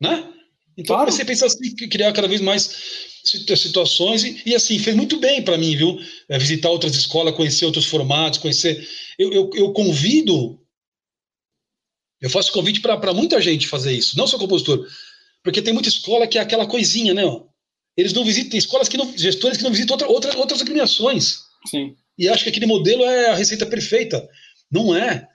C: Né? Então claro. comecei a pensar assim, criar cada vez mais situações e, e, assim fez muito bem para mim, viu? É, visitar outras escolas, conhecer outros formatos, conhecer. Eu, eu, eu convido, eu faço convite para muita gente fazer isso, não só compositor, porque tem muita escola que é aquela coisinha, né? Eles não visitam, tem escolas que não, gestores que não visitam outra, outra, outras agremiações.
B: Sim.
C: E acho que aquele modelo é a receita perfeita. Não é.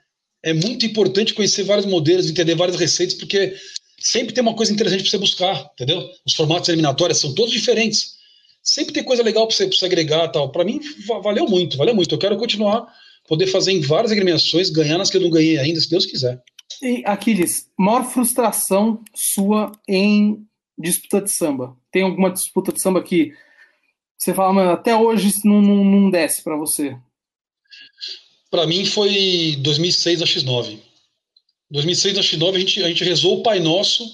C: É muito importante conhecer vários modelos, entender várias receitas, porque sempre tem uma coisa interessante para você buscar, entendeu? Os formatos eliminatórios são todos diferentes. Sempre tem coisa legal para você, você agregar tal. Para mim, valeu muito, valeu muito. Eu quero continuar, poder fazer em várias agremiações, ganhar nas que eu não ganhei ainda, se Deus quiser.
B: E, Aquiles, maior frustração sua em disputa de samba? Tem alguma disputa de samba que você fala, mas até hoje não, não, não desce para você?
C: Para mim foi 2006 a X9. 2006 na X9 a gente, a gente rezou o Pai Nosso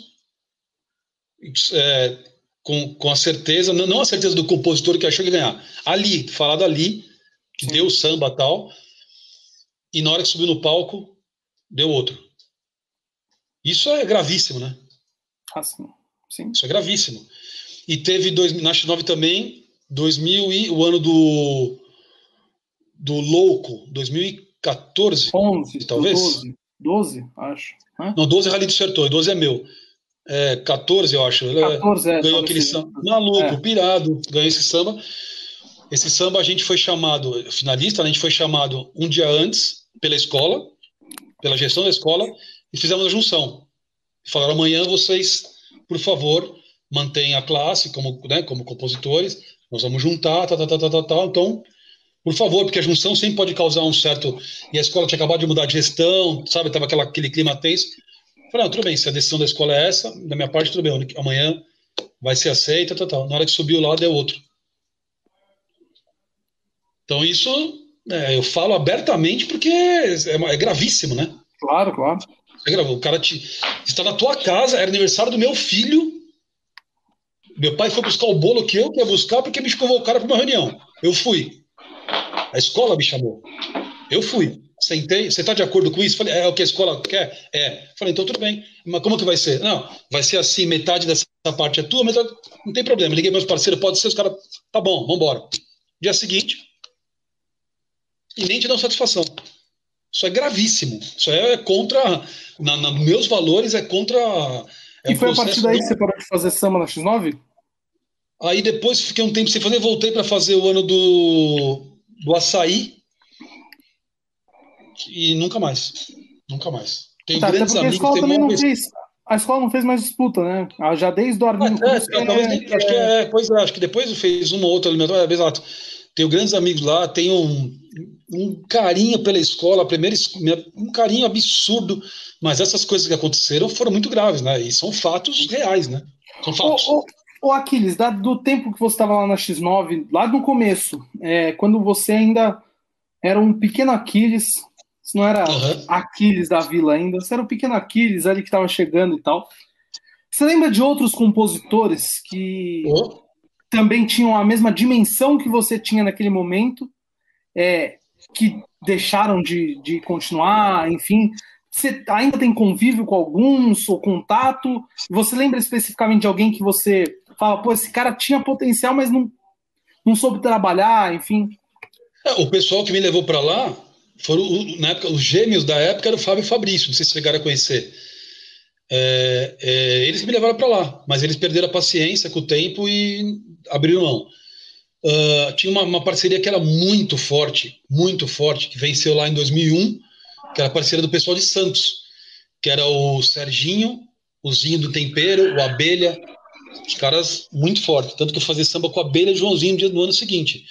C: é, com, com a certeza, não a certeza do compositor que achou que ia ganhar, ali, falado ali, que Sim. deu samba tal, e na hora que subiu no palco, deu outro. Isso é gravíssimo, né?
B: Ah, sim. sim.
C: Isso é gravíssimo. E teve dois, na X9 também, 2000 e o ano do do louco, 2014, 11, talvez. 12.
B: 12, acho.
C: Né? Não, 12 é Rally do Sertões, 12 é meu. É, 14, eu acho. 14, é, ganhou aquele samba. Maluco, é. pirado, ganhou esse samba. Esse samba a gente foi chamado, finalista, a gente foi chamado um dia antes pela escola, pela gestão da escola, e fizemos a junção. Falaram, amanhã vocês, por favor, mantenham a classe como, né, como compositores, nós vamos juntar, tal, tal, tal, tal, tal. Então, por favor, porque a junção sempre pode causar um certo. E a escola tinha acabado de mudar de gestão, sabe? Tava aquela, aquele clima tenso. Falei, não, tudo bem, se a decisão da escola é essa, da minha parte, tudo bem, amanhã vai ser aceita, tal, tal. Na hora que subiu lá, deu outro. Então, isso é, eu falo abertamente porque é, é, gravíssimo, né?
B: Claro, claro.
C: É. O cara te, está na tua casa, era aniversário do meu filho. Meu pai foi buscar o bolo que eu queria buscar porque me convocaram para uma reunião. Eu fui. A escola me chamou. Eu fui. Sentei. Você está de acordo com isso? Falei, é o que a escola quer? É. Falei, então tudo bem. Mas como que vai ser? Não, vai ser assim, metade dessa parte é tua, metade... Não tem problema. Liguei meus parceiros, pode ser, os caras. Tá bom, vamos embora. Dia seguinte. E nem te dão satisfação. Isso é gravíssimo. Isso é contra. Na, na meus valores, é contra.
B: É e foi a partir daí que você parou de fazer samba na X9?
C: Aí depois fiquei um tempo sem fazer, voltei para fazer o ano do, do açaí e nunca mais. Nunca mais.
B: Tenho tá, grandes amigos. A escola também não fez, a escola não fez mais disputa, né? Já desde o Arminho.
C: Ah, é, é, é, acho que é, pois é, acho que depois fez uma ou outra é, exato. Tenho grandes amigos lá, tenho um, um carinho pela escola, primeiro, um carinho absurdo, mas essas coisas que aconteceram foram muito graves, né? E são fatos reais, né? São fatos.
B: Ô, ô, Ô Aquiles, do tempo que você estava lá na X9, lá no começo, é, quando você ainda era um pequeno Aquiles, você não era uhum. Aquiles da vila ainda, você era um pequeno Aquiles ali que estava chegando e tal. Você lembra de outros compositores que uhum. também tinham a mesma dimensão que você tinha naquele momento, é, que deixaram de, de continuar, enfim? Você ainda tem convívio com alguns, ou contato? Você lembra especificamente de alguém que você fala, pô, esse cara tinha potencial, mas não, não soube trabalhar, enfim.
C: É, o pessoal que me levou para lá foram, na época, os gêmeos da época era o Fábio e Fabrício, não sei se chegaram a conhecer. É, é, eles me levaram para lá, mas eles perderam a paciência com o tempo e abriram mão. Uh, tinha uma, uma, parceria que era muito forte, muito forte, que venceu lá em 2001, que era a parceria do pessoal de Santos, que era o Serginho, o Zinho do Tempero, o Abelha, os caras muito fortes. Tanto que eu fazia samba com a Abelha Joãozinho no, dia, no ano seguinte.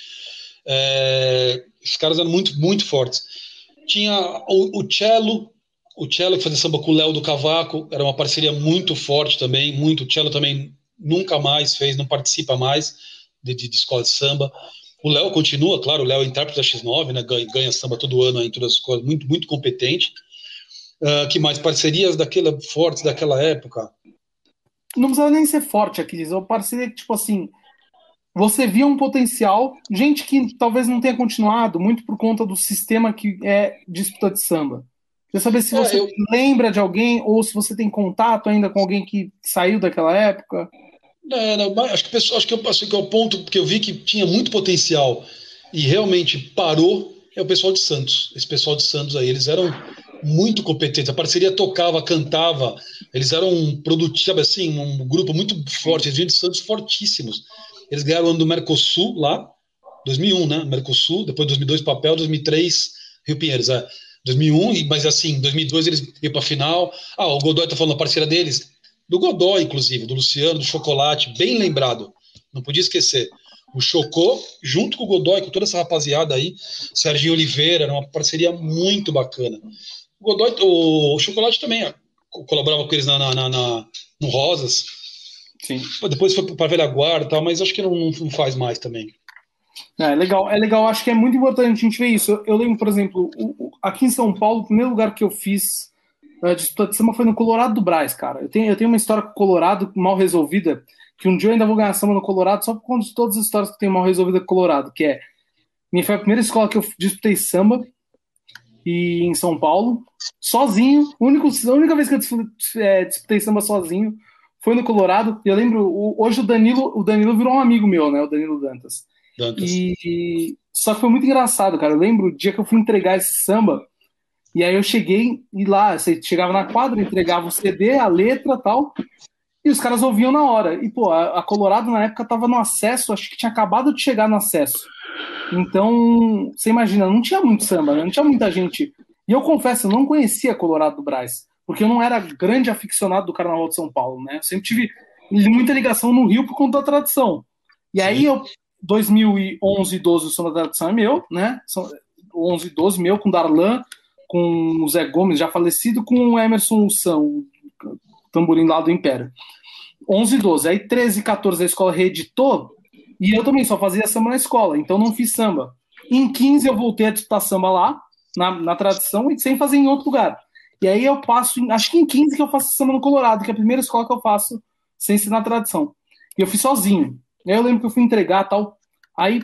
C: É, os caras eram muito, muito fortes. Tinha o, o Cello, o Cello que fazia samba com o Léo do Cavaco, era uma parceria muito forte também, muito. O Cello também nunca mais fez, não participa mais de, de, de escola de samba. O Léo continua, claro, o Léo é intérprete da X9, né, ganha, ganha samba todo ano em todas as coisas, muito, muito competente. Uh, que mais parcerias daquela fortes daquela época?
B: Não precisava nem ser forte, Aquiles. Eu pareceria que, tipo assim, você via um potencial, gente que talvez não tenha continuado, muito por conta do sistema que é disputa de samba. Queria saber se é, você eu... lembra de alguém ou se você tem contato ainda com alguém que saiu daquela época.
C: Não, não, acho que, pessoal, acho que eu passei que é o ponto que eu vi que tinha muito potencial e realmente parou é o pessoal de Santos. Esse pessoal de Santos aí, eles eram muito competentes. A parceria tocava, cantava. Eles eram um produto, sabe assim, um grupo muito forte. Eles vinham de Santos fortíssimos. Eles ganharam o ano do Mercosul lá, 2001, né? Mercosul, depois 2002 papel, 2003 Rio Pinheiros, é. 2001, mas assim, 2002 eles iam para a final. Ah, o Godoy tá falando a parceira deles, do Godoy, inclusive, do Luciano, do Chocolate, bem lembrado. Não podia esquecer. O Chocô, junto com o Godoy, com toda essa rapaziada aí, Serginho Oliveira, era uma parceria muito bacana. O Godoy, o Chocolate também colaborava com eles na, na, na no Rosas. Sim. Depois foi para Velha Guarda, tal, mas acho que não, não faz mais também.
B: É legal, é legal. Acho que é muito importante a gente ver isso. Eu, lembro, por exemplo, aqui em São Paulo, o primeiro lugar que eu fiz uh, disputa de samba foi no Colorado do Braz, cara. Eu tenho, eu tenho uma história com o Colorado mal resolvida, que um dia eu ainda vou ganhar samba no Colorado, só por conta de todas as histórias que eu tenho mal resolvida com o Colorado, que é. Minha foi a primeira escola que eu disputei samba, e em São Paulo, sozinho. Único, a única vez que eu é, disputei samba sozinho foi no Colorado. E eu lembro, o, hoje o Danilo, o Danilo virou um amigo meu, né? O Danilo Dantas. Dantas. E, só que foi muito engraçado, cara. Eu lembro o dia que eu fui entregar esse samba. E aí eu cheguei e lá, você chegava na quadra, entregava o CD, a letra tal, e os caras ouviam na hora. E, pô, a, Colorado na época tava no acesso, acho que tinha acabado de chegar no acesso. Então, você imagina, não tinha muito samba, né? não tinha muita gente. E eu confesso, eu não conhecia Colorado do Braz, porque eu não era grande aficionado do Carnaval de São Paulo, né? Eu sempre tive muita ligação no Rio por conta da tradição. E aí, eu, 2011 e 12, o Som da Tradição é meu, né? 11 e 12 meu, com Darlan, com o Zé Gomes, já falecido, com o Emerson São, o tamborim lá do Império. 11 e 12. Aí 13 e 14 a escola reeditou, e eu também só fazia samba na escola, então não fiz samba. Em 15 eu voltei a disputar samba lá, na, na tradição, e sem fazer em outro lugar. E aí eu passo, acho que em 15 que eu faço samba no Colorado, que é a primeira escola que eu faço sem ser na tradição. E eu fiz sozinho. Aí eu lembro que eu fui entregar tal. Aí,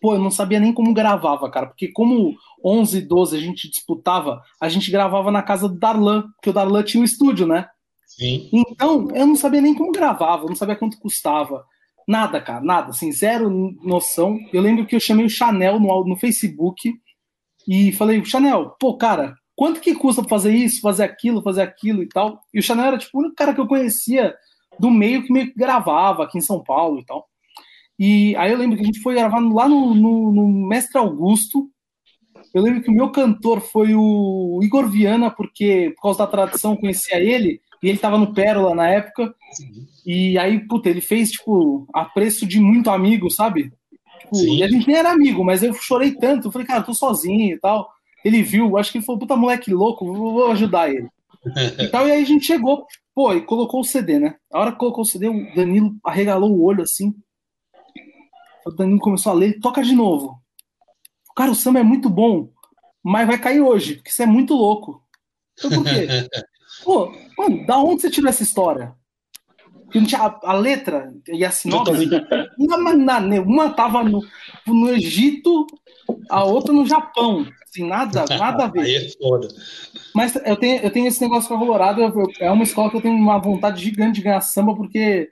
B: pô, eu não sabia nem como gravava, cara, porque como 11, 12 a gente disputava, a gente gravava na casa do Darlan, porque o Darlan tinha um estúdio, né?
C: Sim.
B: Então, eu não sabia nem como gravava, eu não sabia quanto custava. Nada, cara, nada, assim, zero noção. Eu lembro que eu chamei o Chanel no, no Facebook e falei, Chanel, pô, cara, quanto que custa fazer isso, fazer aquilo, fazer aquilo e tal? E o Chanel era tipo o único cara que eu conhecia do meio que meio que gravava aqui em São Paulo e tal. E aí eu lembro que a gente foi gravar lá no, no, no Mestre Augusto, eu lembro que o meu cantor foi o Igor Viana, porque por causa da tradição conhecia ele, e ele tava no Pérola na época. E aí, puta, ele fez, tipo, a preço de muito amigo, sabe? Tipo, e a gente nem era amigo, mas eu chorei tanto. Eu falei, cara, eu tô sozinho e tal. Ele viu, acho que ele falou, puta moleque louco, vou ajudar ele. e tal, e aí a gente chegou, pô, e colocou o CD, né? A hora que colocou o CD, o Danilo arregalou o olho assim. O Danilo começou a ler, toca de novo. Cara, o samba é muito bom, mas vai cair hoje, porque você é muito louco. Então, por quê? Pô, mano, da onde você tirou essa história? A, a letra e a sinopse, uma, uma tava no, no Egito, a outra no Japão. Assim, nada, nada a ver.
C: Aí é foda.
B: Mas eu tenho, eu tenho esse negócio com a Colorado, é uma escola que eu tenho uma vontade gigante de ganhar samba, porque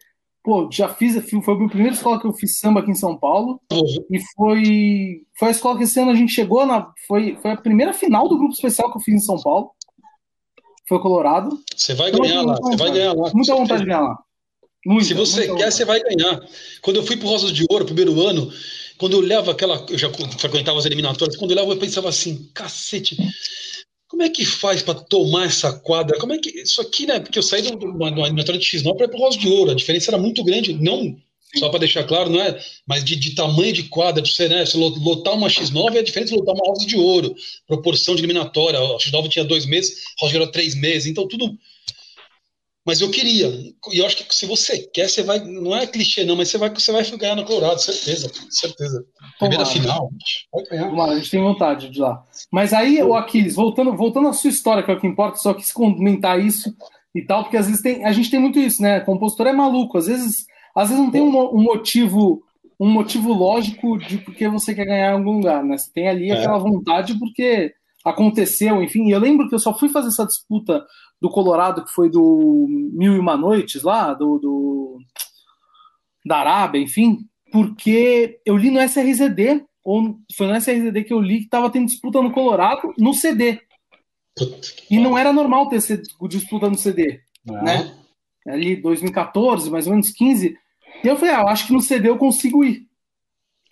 B: pô, já fiz, foi a primeira escola que eu fiz samba aqui em São Paulo. Uhum. E foi, foi a escola que esse ano a gente chegou na. Foi, foi a primeira final do grupo especial que eu fiz em São Paulo. Foi Colorado.
C: Você vai então, ganhar lá, você vai ganhar lá.
B: Muita vontade de ganhar lá. Muita,
C: Se você quer, vontade. você vai ganhar. Quando eu fui pro Rosas de Ouro, primeiro ano, quando eu olhava aquela. Eu já frequentava as eliminatórias, quando eu olhava, eu pensava assim, cacete como é que faz para tomar essa quadra? Como é que. Isso aqui, né? Porque eu saí de uma eliminatória de X9 para ir para o Rosa de Ouro. A diferença era muito grande. Não, só para deixar claro, não é? Mas de, de tamanho de quadra, de você, né? Se lotar uma X9 é diferente de lotar uma Rosa de Ouro. Proporção de eliminatória. A X9 tinha dois meses, a Rosa de Ouro três meses. Então tudo mas eu queria. E eu acho que se você quer, você vai. Não é clichê, não, mas você vai, você vai ganhar no Colorado, certeza. Certeza. Primeira final. Vai ganhar.
B: Tomara, a gente tem vontade de ir lá. Mas aí, o Aquiles, voltando, voltando à sua história, que é o que importa, só quis comentar isso e tal, porque às vezes tem, a gente tem muito isso, né? Compositor é maluco. Às vezes, às vezes não tem um, um motivo um motivo lógico de porque você quer ganhar em algum lugar, né? Você tem ali é. aquela vontade porque aconteceu, enfim. Eu lembro que eu só fui fazer essa disputa do Colorado, que foi do Mil e Uma Noites lá, do, do da Arábia, enfim, porque eu li no SRZD, ou foi no SRZD que eu li que estava tendo disputa no Colorado no CD. E não era normal ter disputa no CD, não. né? Ali 2014, mais ou menos 15. E eu falei, ah, eu acho que no CD eu consigo ir.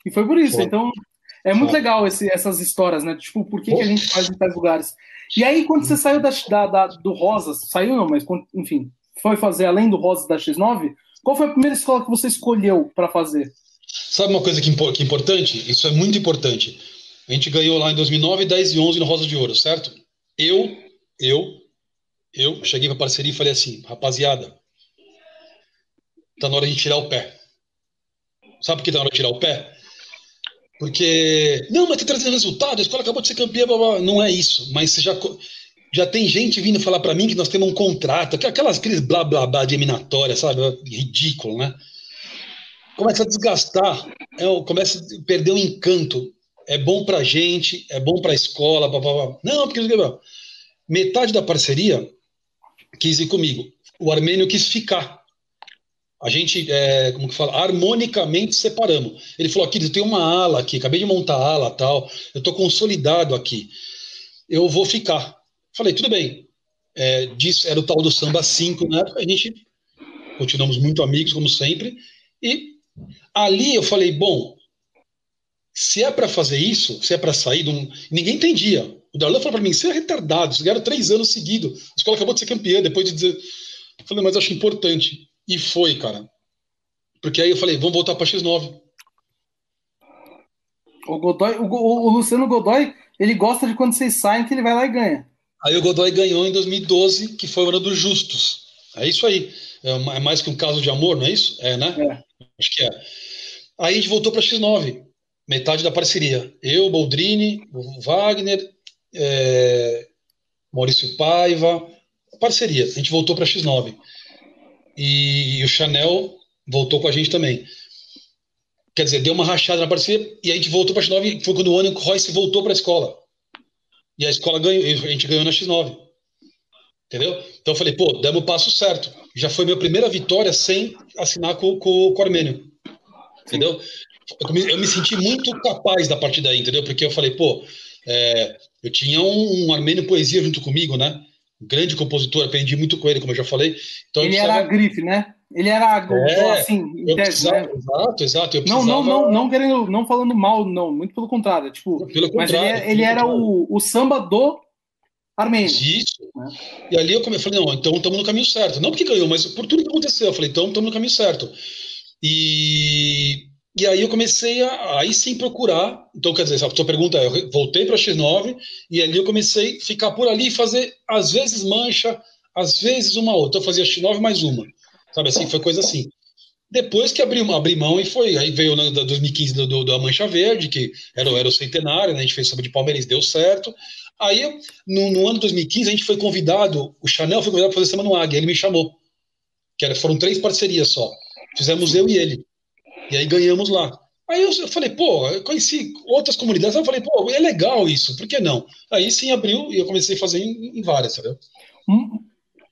B: E foi por isso. Foi. Então, é muito legal esse, essas histórias, né? Tipo, por que, que a gente faz em tais lugares? E aí, quando você saiu da, da, da, do Rosas, saiu não, mas enfim, foi fazer além do Rosas da X9, qual foi a primeira escola que você escolheu para fazer?
C: Sabe uma coisa que, que é importante? Isso é muito importante. A gente ganhou lá em 2009, 10 e 11 no Rosa de Ouro, certo? Eu, eu, eu cheguei para parceria e falei assim, rapaziada, tá na hora de tirar o pé. Sabe por que tá na hora de tirar o pé? Porque, não, mas tá trazendo resultado, a escola acabou de ser campeã, blá, blá. não é isso. Mas já, já tem gente vindo falar para mim que nós temos um contrato, aquelas, aqueles blá blá blá de eliminatória, sabe? Ridículo, né? Começa a desgastar, é, começa a perder o encanto. É bom pra gente, é bom pra escola, blá, blá, blá. Não, porque metade da parceria quis ir comigo. O Armênio quis ficar a gente, é, como que fala, harmonicamente separamos. Ele falou aqui, tem uma ala aqui, acabei de montar a ala tal, eu estou consolidado aqui. eu vou ficar. Falei, tudo bem. É, disso, era o tal do samba 5 na época, a gente continuamos muito amigos, como sempre, e ali eu falei, bom, se é para fazer isso, se é para sair, de um... ninguém entendia. O Darlan falou para mim, você é retardado, você ganharam três anos seguidos, a escola acabou de ser campeã, depois de dizer... Eu falei, mas eu acho importante. E foi, cara. Porque aí eu falei, vamos voltar para X9.
B: O, Godoy, o, o, Luciano Godoy, ele gosta de quando vocês saem que ele vai lá e ganha.
C: Aí o Godoy ganhou em 2012, que foi o ano dos justos. É isso aí. É, é mais que um caso de amor, não é isso? É, né? É. Acho que é. Aí a gente voltou para X9, metade da parceria. Eu, Boldrini, o Wagner, é, Maurício Paiva, parceria. A gente voltou para X9. E, o Chanel voltou com a gente também. Quer dizer, deu uma rachada na parceria e a gente voltou para X9. Foi quando o o Royce voltou para a escola. E a escola ganhou, a gente ganhou na X9. Entendeu? Então eu falei, pô, demos o passo certo. Já foi minha primeira vitória sem assinar com, com, com o Armênio. Entendeu? Eu me, eu me, senti muito capaz da partida aí, entendeu? Porque eu falei, pô, é, eu tinha um, um Armênio Poesia junto comigo, né? Grande compositor, aprendi muito com ele, como eu já falei.
B: Então, ele era a grife, né? Ele era é, assim,
C: eu precisava, né? Exato, exato.
B: não, não, não, não querendo, não falando mal, não, muito pelo contrário. Tipo, pelo mas contrário, ele, ele era o, o samba do Armênio.
C: Isso. Né? E ali eu falei, não, então estamos no caminho certo. Não porque ganhou, mas por tudo que aconteceu. Eu falei, então estamos no caminho certo. E, e aí eu comecei a aí sim procurar. Então, quer dizer, a sua pergunta é, eu voltei para X9 e ali eu comecei a ficar por ali e fazer, às vezes, mancha, às vezes uma outra. Eu fazia X9 mais uma. Sabe assim, foi coisa assim. Depois que abri, abri mão e foi, aí veio na 2015 do, do, da Mancha Verde, que era, era o centenário, né, a gente fez sobre de Palmeiras, deu certo. Aí, no, no, ano de 2015, a gente foi convidado, o Chanel foi convidado para fazer Semana no Águia, ele me chamou. Que era, foram três parcerias só. Fizemos eu e ele. E aí ganhamos lá. Aí eu, falei, pô, eu conheci outras comunidades, eu falei, pô, é legal isso, por que não? Aí sim abriu e eu comecei a fazer em, em várias, entendeu?
B: Hum,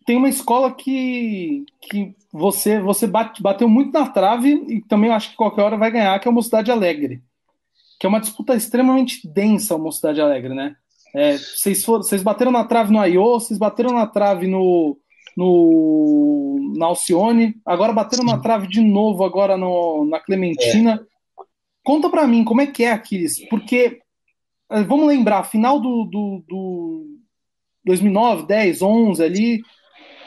B: tem uma escola que, que você você bate, bateu muito na trave e também acho que qualquer hora vai ganhar, que é a Mocidade Alegre. Que é uma disputa extremamente densa, a Mocidade Alegre, né? É, vocês, vocês bateram na trave no Aiô, vocês bateram na trave no, no, na Alcione, agora bateram Sim. na trave de novo agora no, na Clementina. É. Conta para mim como é que é, Aquiles, porque é, vamos lembrar, final do, do, do 2009, 10, 11 ali,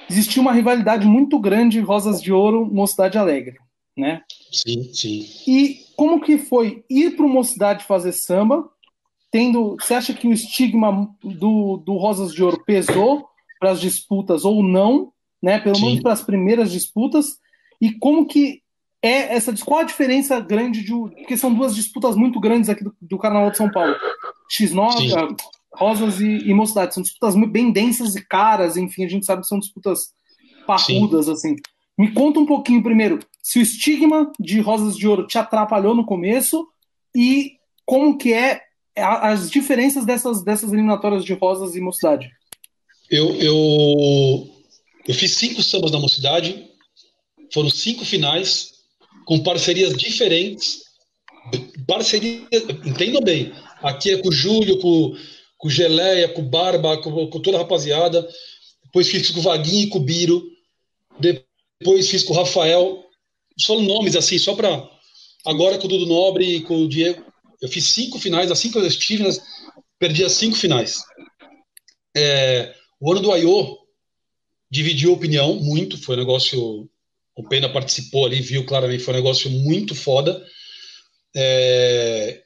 B: existia uma rivalidade muito grande Rosas de Ouro, Mocidade Alegre, né?
C: Sim, sim.
B: E como que foi ir para Mocidade fazer samba, tendo, você acha que o estigma do, do Rosas de Ouro pesou para as disputas ou não, né? Pelo menos para as primeiras disputas, e como que é essa qual a diferença grande de porque são duas disputas muito grandes aqui do, do Carnaval de São Paulo. X9, Rosas e, e Mocidade. São disputas bem densas e caras, enfim, a gente sabe que são disputas parrudas, Sim. assim. Me conta um pouquinho primeiro se o estigma de Rosas de Ouro te atrapalhou no começo e como que é as diferenças dessas, dessas eliminatórias de Rosas e Mocidade.
C: Eu, eu, eu fiz cinco sambas da Mocidade, foram cinco finais, com parcerias diferentes, parceria, entendam bem, aqui é com o Júlio, com com Geleia, com Barba, com, com toda a rapaziada. Depois fiz com o Vaguinho e com o Biro. Depois fiz com o Rafael. Só nomes assim, só para. Agora com o Dudu Nobre e com o Diego. Eu fiz cinco finais, assim que eu estive, perdi as cinco finais. É, o ano do Aiô dividiu opinião muito, foi um negócio. O Pena participou ali, viu claramente, foi um negócio muito foda. É,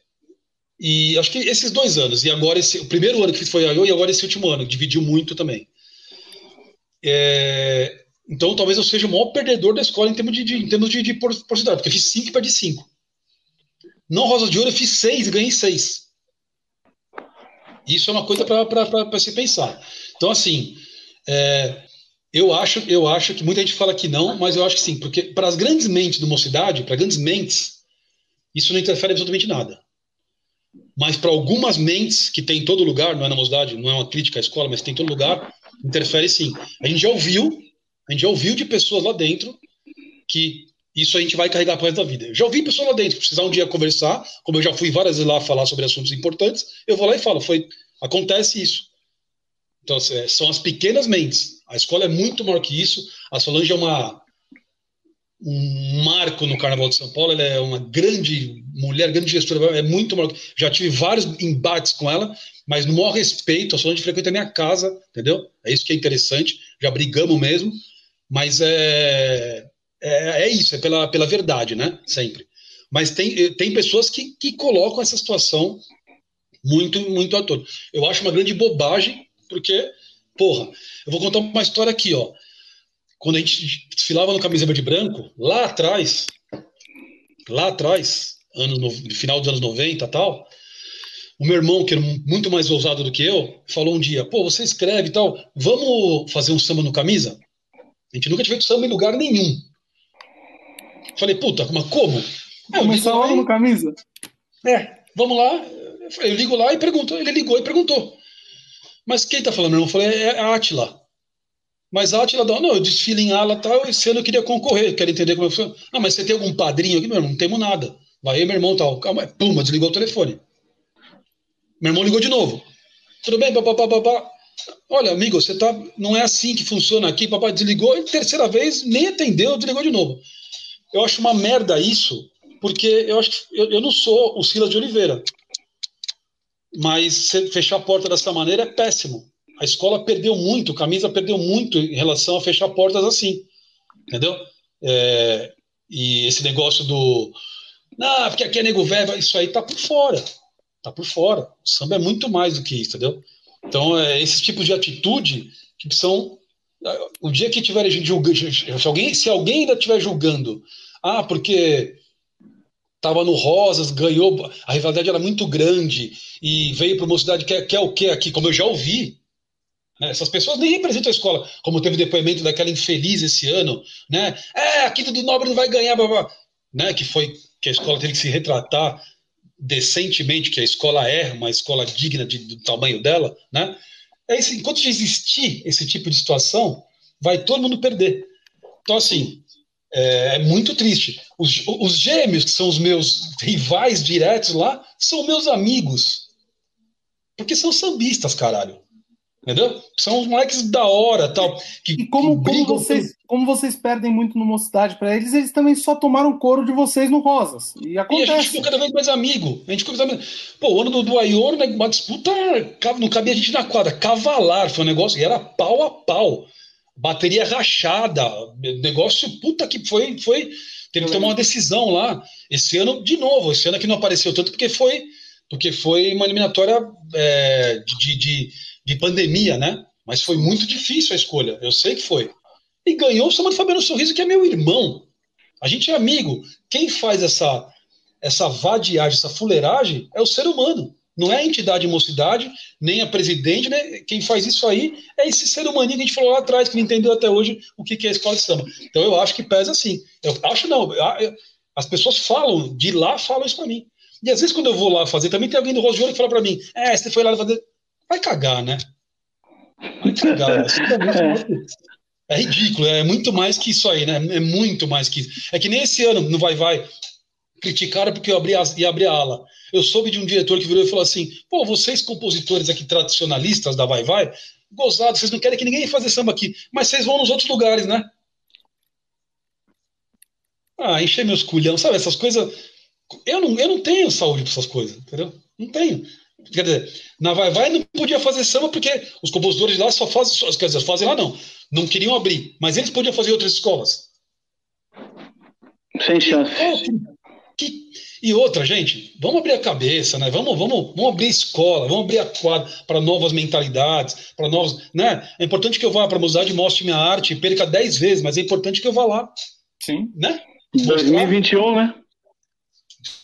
C: e acho que esses dois anos, e agora esse, o primeiro ano que foi a e agora esse último ano, dividiu muito também. É, então talvez eu seja o maior perdedor da escola em termos de, de em termos de, de porcentagem, porque eu fiz cinco e perdi cinco. Não Rosa de Ouro, eu fiz seis e ganhei seis. Isso é uma coisa para se pensar. Então, assim, é, eu, acho, eu acho que muita gente fala que não, mas eu acho que sim, porque para as grandes mentes do mocidade, para grandes mentes, isso não interfere absolutamente nada mas para algumas mentes que tem em todo lugar, não é na mocidade, não é uma crítica à escola, mas tem em todo lugar, interfere sim. A gente já ouviu, a gente já ouviu de pessoas lá dentro que isso a gente vai carregar para resto da vida. Eu já ouvi pessoas lá dentro, precisar um dia conversar, como eu já fui várias vezes lá falar sobre assuntos importantes, eu vou lá e falo, foi, acontece isso. Então, assim, são as pequenas mentes. A escola é muito maior que isso. A Solange é uma, um marco no Carnaval de São Paulo. Ela é uma grande mulher, grande gestora. É muito maior. Já tive vários embates com ela, mas no maior respeito. A Solange frequenta a minha casa, entendeu? É isso que é interessante. Já brigamos mesmo. Mas é, é, é isso, é pela, pela verdade, né? Sempre. Mas tem, tem pessoas que, que colocam essa situação muito, muito à toa. Eu acho uma grande bobagem, porque, porra, eu vou contar uma história aqui, ó. Quando a gente desfilava no camisa verde branco, lá atrás, lá atrás, anos no, final dos anos 90 tal, o meu irmão, que era muito mais ousado do que eu, falou um dia: pô, você escreve e tal, vamos fazer um samba no camisa? A gente nunca tinha feito samba em lugar nenhum. Falei, puta, mas como?
B: Começar logo no camisa?
C: É, vamos lá. Eu ligo lá e pergunto. Ele ligou e perguntou. Mas quem tá falando, meu irmão? Eu falei, é a Atila. Mas a Atila, não, eu desfilo em ala tal, esse ano eu queria concorrer, quero entender como é que Ah, mas você tem algum padrinho aqui? Meu irmão, não temos nada. Vai aí, meu irmão, tal. Calma, puma, desligou o telefone. Meu irmão ligou de novo. Tudo bem, papapá, papá. Olha, amigo, você tá. Não é assim que funciona aqui, papai desligou, e terceira vez nem atendeu, desligou de novo. Eu acho uma merda isso, porque eu acho que eu, eu não sou o Silas de Oliveira. Mas fechar a porta dessa maneira é péssimo. A escola perdeu muito, a camisa perdeu muito em relação a fechar portas assim. Entendeu? É, e esse negócio do. Não, porque aqui é nego velho, isso aí tá por fora. Tá por fora. O samba é muito mais do que isso, entendeu? Então, é esses tipos de atitude que são. O dia que tiverem julgando, se alguém, se alguém ainda estiver julgando, ah, porque estava no Rosas, ganhou, a rivalidade era muito grande e veio para uma cidade que é, que é o que aqui, como eu já ouvi. Né? Essas pessoas nem representam a escola, como teve depoimento daquela infeliz esse ano, né? É, aqui do Nobre não vai ganhar, blá, blá, né? Que foi que a escola teve que se retratar decentemente, que a escola é uma escola digna de, do tamanho dela, né? É esse, enquanto existir esse tipo de situação, vai todo mundo perder. Então, assim, é, é, muito triste. Os, os, gêmeos, que são os meus rivais diretos lá, são meus amigos. Porque são sambistas, caralho. Entendeu? São os moleques da hora tal. Que,
B: e como, como, vocês, como vocês perdem muito no Mocidade para eles, eles também só tomaram couro de vocês no Rosas. E acontece.
C: E a gente ficou cada vez mais amigo. A gente ficou cada vez... Pô, o ano do, do né, uma disputa, não cabia a gente na quadra. Cavalar foi um negócio, e era pau a pau bateria rachada, negócio puta que foi, foi teve que tomar uma decisão lá. Esse ano, de novo, esse ano aqui não apareceu tanto porque foi porque foi uma eliminatória é, de, de, de, pandemia, né? Mas foi muito difícil a escolha, eu sei que foi. E ganhou o Samanta Fabiano Sorriso, que é meu irmão. A gente é amigo. Quem faz essa, essa vadiagem, essa fuleiragem é o ser humano. Não é a entidade mocidade, nem a presidente, né? Quem faz isso aí é esse ser humaninho que a gente falou lá atrás, que não entendeu até hoje o que é a escola de samba. Então eu acho que pesa assim. Eu acho não. As pessoas falam, de lá falam isso para mim. E às vezes quando eu vou lá fazer, também tem alguém do Ouro que fala para mim: é, você foi lá fazer. Vai cagar, né? Vai cagar. é ridículo, é muito mais que isso aí, né? É muito mais que isso. É que nem esse ano no Vai Vai criticaram porque eu abri a, ia abrir a ala. Eu soube de um diretor que virou e falou assim: pô, vocês compositores aqui tradicionalistas da Vai Vai, gozados, vocês não querem que ninguém faça samba aqui, mas vocês vão nos outros lugares, né? Ah, encher meus culhão, sabe? Essas coisas. Eu não, eu não tenho saúde para essas coisas, entendeu? Não tenho. Quer dizer, na Vai Vai não podia fazer samba porque os compositores lá só fazem, quer dizer, fazem lá não, não queriam abrir, mas eles podiam fazer outras escolas.
D: Sem chance.
C: Que, e outra, gente, vamos abrir a cabeça, né? Vamos, vamos, vamos abrir a escola, vamos abrir a quadra para novas mentalidades, para novos. Né? É importante que eu vá para a Mocidade, mostre minha arte, perca 10 vezes, mas é importante que eu vá lá.
B: Sim.
C: Né?
D: 2021, né?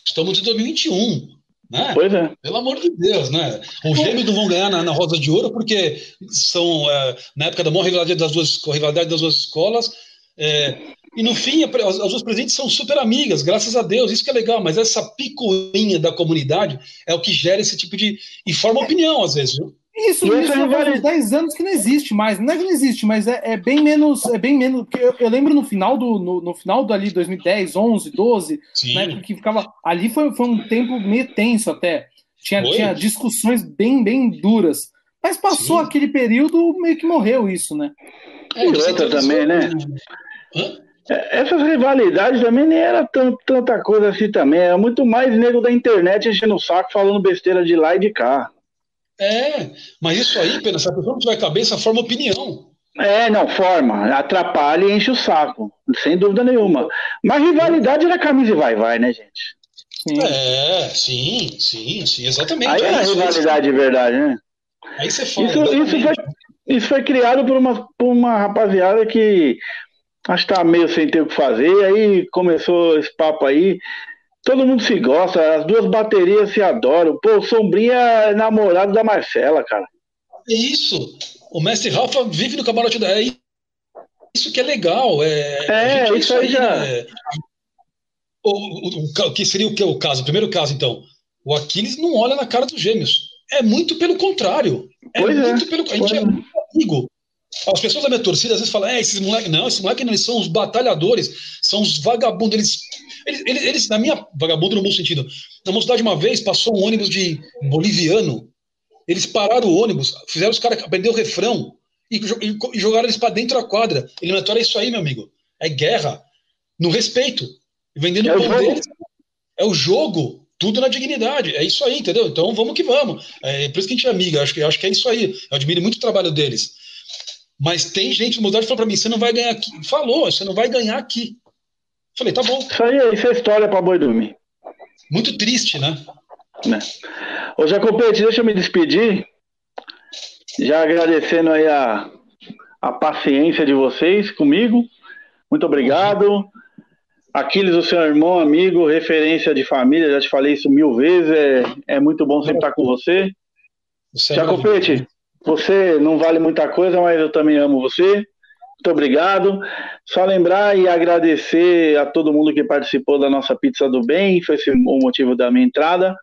C: Estamos em 2021. Né?
D: Pois é.
C: Pelo amor de Deus, né? Os gêmeos não vão ganhar na, na Rosa de Ouro porque são, é, na época da maior rivalidade das duas, rivalidade das duas escolas, é, e no fim, as, as duas presidentes são super amigas, graças a Deus, isso que é legal, mas essa picuinha da comunidade é o que gera esse tipo de. e forma opinião, às vezes, viu?
B: Isso, e isso já faz uns 10 anos que não existe mais. Não é que não existe, mas é, é bem menos. É bem menos. Eu, eu, lembro no final do. No, no, final do ali 2010, 11, 12, Sim. né, que ficava. Ali foi, foi um tempo meio tenso até. Tinha, tinha discussões bem, bem duras. Mas passou Sim. aquele período, meio que morreu isso, né?
D: É, e outra também, né? Hã? É, essas rivalidades também nem era tanta coisa assim também. Era muito mais nego da internet enchendo o saco falando besteira de lá e de cá.
C: É, mas isso aí, Pena, se a pessoa não tiver cabeça, forma opinião.
D: É, não, forma. Atrapalha e enche o saco. Sem dúvida nenhuma. Mas rivalidade era camisa e vai-vai, né, gente?
C: Sim. É, sim, sim, sim, exatamente.
D: Aí é, é rivalidade de verdade, né?
C: Aí você fala.
D: Isso, isso, foi, isso foi criado por uma, por uma rapaziada que acho que tá meio sem ter o que fazer, aí começou esse papo aí. Todo mundo se gosta, as duas baterias se adoram. Pô, o Sombrinha é namorado da Marcela, cara.
C: É isso. O mestre Rafa vive no camarote da. É isso que é legal. É,
D: é isso aí já. Né?
C: O, o, o, que seria o que o caso? O primeiro caso, então. O Aquiles não olha na cara dos gêmeos. É muito pelo contrário. É pois muito é. pelo. A gente é, é muito amigo. As pessoas da minha torcida às vezes falam, é, esses moleques, não, esses moleques não, eles são os batalhadores, são os vagabundos, eles, eles, eles, eles, na minha, vagabundo no bom sentido, na mocidade uma vez passou um ônibus de boliviano, eles pararam o ônibus, fizeram os caras aprender o refrão e, e, e jogaram eles para dentro da quadra. Eliminatória é isso aí, meu amigo, é guerra, no respeito, vendendo é o pão deles. É o jogo, tudo na dignidade. É isso aí, entendeu? Então vamos que vamos. É por isso que a gente é amiga. Acho que, acho que é isso aí. Eu admiro muito o trabalho deles. Mas tem gente no Mudar que falou para mim: você não vai ganhar aqui. Falou, você não vai ganhar aqui. Falei, tá bom.
D: Isso aí, isso é história para boi dormir.
C: Muito triste, né?
D: né? Ô, Jacopete, deixa eu me despedir. Já agradecendo aí a, a paciência de vocês comigo. Muito obrigado. Aquiles, o seu irmão, amigo, referência de família, já te falei isso mil vezes. É, é muito bom sempre estar com você. você Jacopete, você não vale muita coisa, mas eu também amo você. Muito obrigado. Só lembrar e agradecer a todo mundo que participou da nossa Pizza do Bem, foi esse o motivo da minha entrada.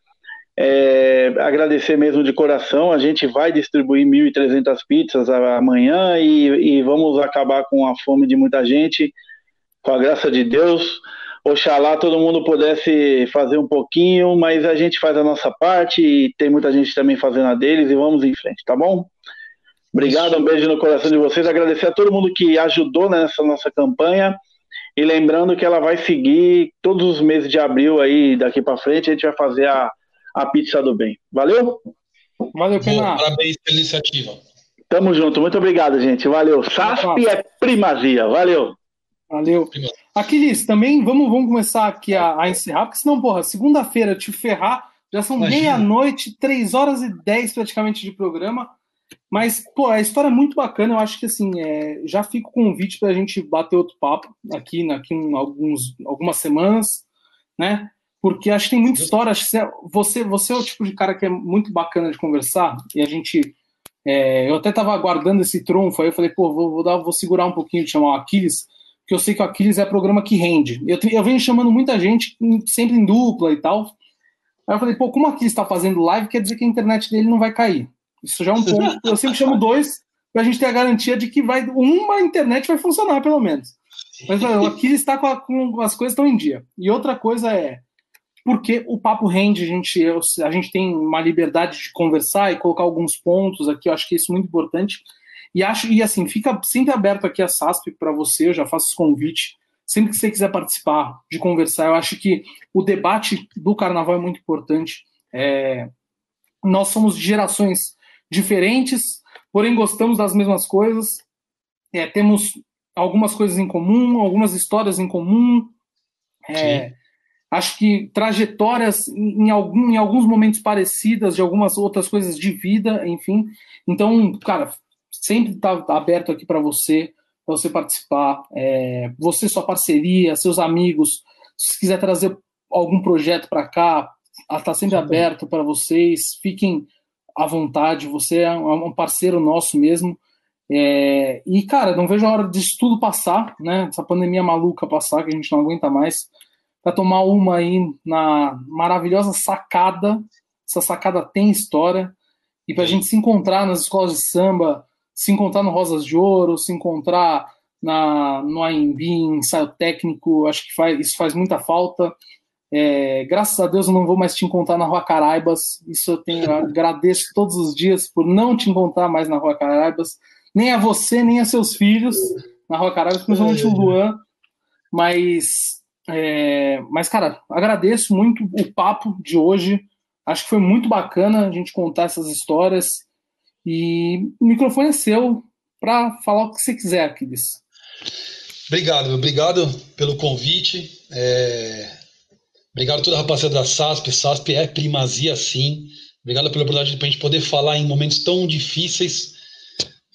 D: É, agradecer mesmo de coração. A gente vai distribuir 1.300 pizzas amanhã e, e vamos acabar com a fome de muita gente, com a graça de Deus. Oxalá todo mundo pudesse fazer um pouquinho, mas a gente faz a nossa parte e tem muita gente também fazendo a deles e vamos em frente, tá bom? Obrigado, um beijo no coração de vocês. Agradecer a todo mundo que ajudou nessa nossa campanha. E lembrando que ela vai seguir todos os meses de abril aí, daqui para frente, a gente vai fazer a, a pizza do bem. Valeu?
B: Valeu, Pena.
C: Parabéns pela iniciativa.
D: Tamo junto, muito obrigado, gente. Valeu. SASP é primazia. Valeu.
B: Valeu. Aquiles, também vamos, vamos começar aqui a, a encerrar, porque senão, porra, segunda-feira te ferrar, já são meia-noite, três horas e dez praticamente de programa. Mas, pô, a história é muito bacana. Eu acho que, assim, é, já fica o convite para a gente bater outro papo aqui, aqui em alguns, algumas semanas, né? Porque acho que tem muita história. Que você, você é o tipo de cara que é muito bacana de conversar. E a gente. É, eu até estava aguardando esse trunfo. Aí eu falei, pô, vou, vou, dar, vou segurar um pouquinho de chamar o Aquiles que eu sei que o Aquiles é programa que rende. Eu, eu venho chamando muita gente, sempre em dupla e tal. Aí eu falei, pô, como o Aquiles está fazendo live, quer dizer que a internet dele não vai cair. Isso já é um ponto. Eu sempre chamo dois para a gente ter a garantia de que vai uma internet vai funcionar, pelo menos. Mas o Aquiles está com, com, as coisas estão em dia. E outra coisa é porque o papo rende, a gente, eu, a gente tem uma liberdade de conversar e colocar alguns pontos aqui, eu acho que isso é muito importante. E acho, e assim, fica sempre aberto aqui a SASP para você, eu já faço esse convite. Sempre que você quiser participar, de conversar, eu acho que o debate do carnaval é muito importante. É, nós somos de gerações diferentes, porém gostamos das mesmas coisas. É, temos algumas coisas em comum, algumas histórias em comum. É, acho que trajetórias em, algum, em alguns momentos parecidas de algumas outras coisas de vida, enfim. Então, cara, sempre está aberto aqui para você, para você participar. É, você, sua parceria, seus amigos, se quiser trazer algum projeto para cá, está sempre aberto para vocês. Fiquem à vontade. Você é um parceiro nosso mesmo. É, e, cara, não vejo a hora disso tudo passar, né? Essa pandemia maluca passar, que a gente não aguenta mais, para tomar uma aí na maravilhosa sacada. Essa sacada tem história. E para a gente se encontrar nas escolas de samba, se encontrar no Rosas de Ouro, se encontrar na, no AMB, ensaio técnico, acho que faz, isso faz muita falta. É, graças a Deus eu não vou mais te encontrar na Rua Caraibas. Isso eu tenho, agradeço todos os dias por não te encontrar mais na Rua Caraibas. Nem a você, nem a seus filhos na Rua Caraibas, principalmente o Luan. Mas, é, mas, cara, agradeço muito o papo de hoje. Acho que foi muito bacana a gente contar essas histórias. E o microfone é seu para falar o que você quiser, Aquiles.
C: Obrigado, obrigado pelo convite. É... Obrigado a toda a rapaziada da SASP. SASP é primazia, sim. Obrigado pela oportunidade de a gente poder falar em momentos tão difíceis,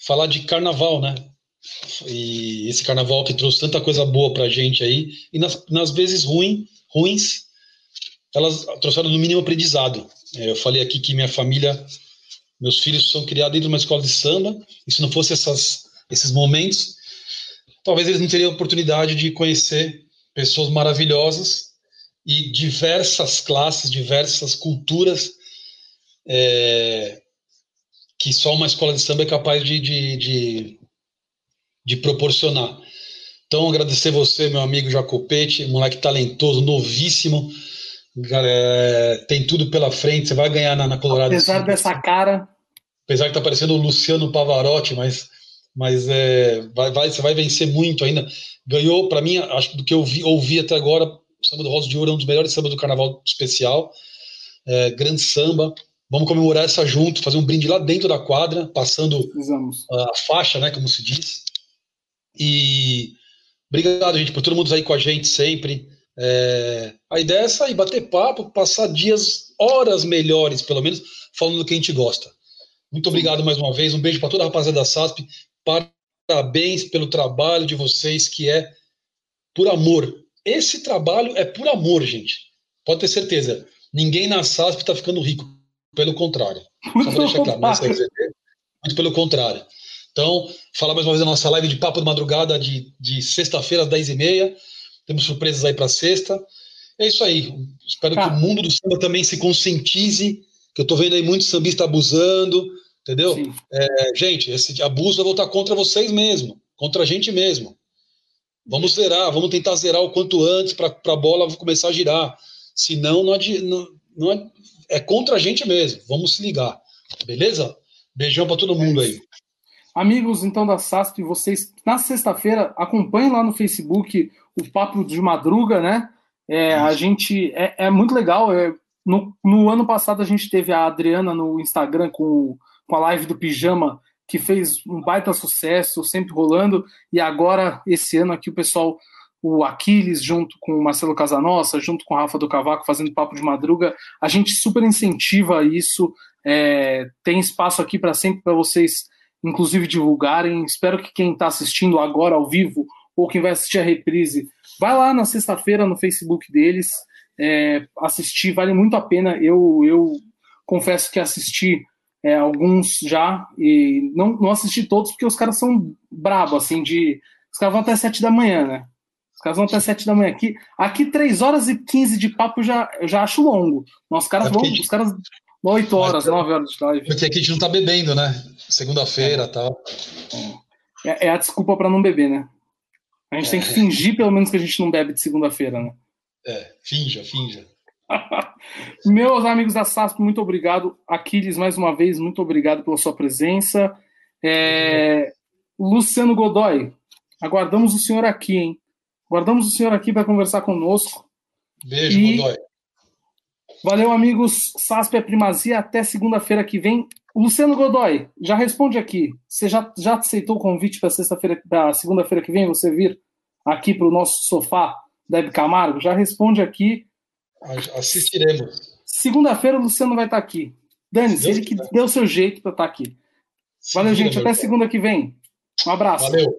C: falar de carnaval, né? E esse carnaval que trouxe tanta coisa boa pra gente aí. E nas, nas vezes ruim, ruins, elas trouxeram no mínimo aprendizado. É, eu falei aqui que minha família, meus filhos são criados dentro de uma escola de samba. E se não fosse essas, esses momentos, talvez eles não teriam a oportunidade de conhecer pessoas maravilhosas e diversas classes, diversas culturas é, que só uma escola de samba é capaz de, de, de, de proporcionar. Então, agradecer você, meu amigo Jacopete, moleque talentoso, novíssimo, é, tem tudo pela frente, você vai ganhar na, na Colorado.
B: Apesar dessa cara.
C: Apesar que tá parecendo o Luciano Pavarotti, mas, mas é, vai, vai, você vai vencer muito ainda. Ganhou, para mim, acho que do que eu vi, ouvi até agora, o samba do Rosa de Ouro é um dos melhores sambas do carnaval especial. É, grande samba. Vamos comemorar essa junto, fazer um brinde lá dentro da quadra, passando
B: Vamos.
C: a faixa, né, como se diz. E obrigado, gente, por todo mundo aí com a gente sempre. É, a ideia é sair, bater papo, passar dias, horas melhores, pelo menos, falando do que a gente gosta. Muito obrigado mais uma vez. Um beijo para toda a rapaziada da SASP. Parabéns pelo trabalho de vocês, que é por amor. Esse trabalho é por amor, gente. Pode ter certeza. Ninguém na SASP está ficando rico. Pelo contrário. Só vou deixar claro. Muito pelo contrário. Então, falar mais uma vez da nossa live de papo de madrugada de, de sexta-feira às 10h30. Temos surpresas aí para sexta. É isso aí. Espero que o mundo do samba também se conscientize, que eu estou vendo aí muito sambista abusando, entendeu? É, gente, esse abuso vai voltar contra vocês mesmo, contra a gente mesmo. Vamos zerar, vamos tentar zerar o quanto antes para a bola começar a girar. Senão, não, não, não é, é contra a gente mesmo. Vamos se ligar. Beleza? Beijão para todo mundo aí.
B: Amigos, então, da SASP, vocês, na sexta-feira, acompanhem lá no Facebook o Papo de Madruga, né? É, a gente, é, é muito legal. É, no, no, ano passado, a gente teve a Adriana no Instagram com, com a live do Pijama, que fez um baita sucesso, sempre rolando, e agora, esse ano aqui, o pessoal, o Aquiles, junto com o Marcelo Casanossa, junto com o Rafa do Cavaco, fazendo Papo de Madruga, a gente super incentiva isso, é, tem espaço aqui para sempre para vocês inclusive divulgarem. Espero que quem está assistindo agora ao vivo ou quem vai assistir a reprise, vai lá na sexta-feira no Facebook deles é, assistir, vale muito a pena. Eu, eu confesso que assisti é, alguns já e não, não assisti todos porque os caras são brabo assim de os caras vão até sete da manhã, né? Os caras vão até sete da manhã. Aqui, aqui 3 horas e 15 de papo já, eu já acho longo. Os caras é vão, os caras 8 horas, Mas, 9 horas de live.
C: Porque aqui a gente não tá bebendo, né? Segunda-feira e é. tal.
B: É, é, a desculpa para não beber, né? A gente é. tem que fingir, pelo menos, que a gente não bebe de segunda-feira, né?
C: É, finja, finja.
B: Meus amigos da SASP, muito obrigado. Aquiles, mais uma vez, muito obrigado pela sua presença. É... Luciano Godoy, aguardamos o senhor aqui, hein? Aguardamos o senhor aqui para conversar conosco.
C: Beijo, e... Godoy.
B: Valeu, amigos. SASP é primazia. Até segunda-feira que vem. Luciano Godoy, já responde aqui. Você já, já aceitou o convite para sexta-feira, para segunda-feira que vem, você vir aqui para o nosso sofá Deb Camargo? Já responde aqui.
C: Assistiremos.
B: Segunda-feira o Luciano vai estar aqui. Dani, se ele que deu seu jeito para estar aqui. Valeu, gente. Até segunda que vem. Um abraço.
C: Valeu.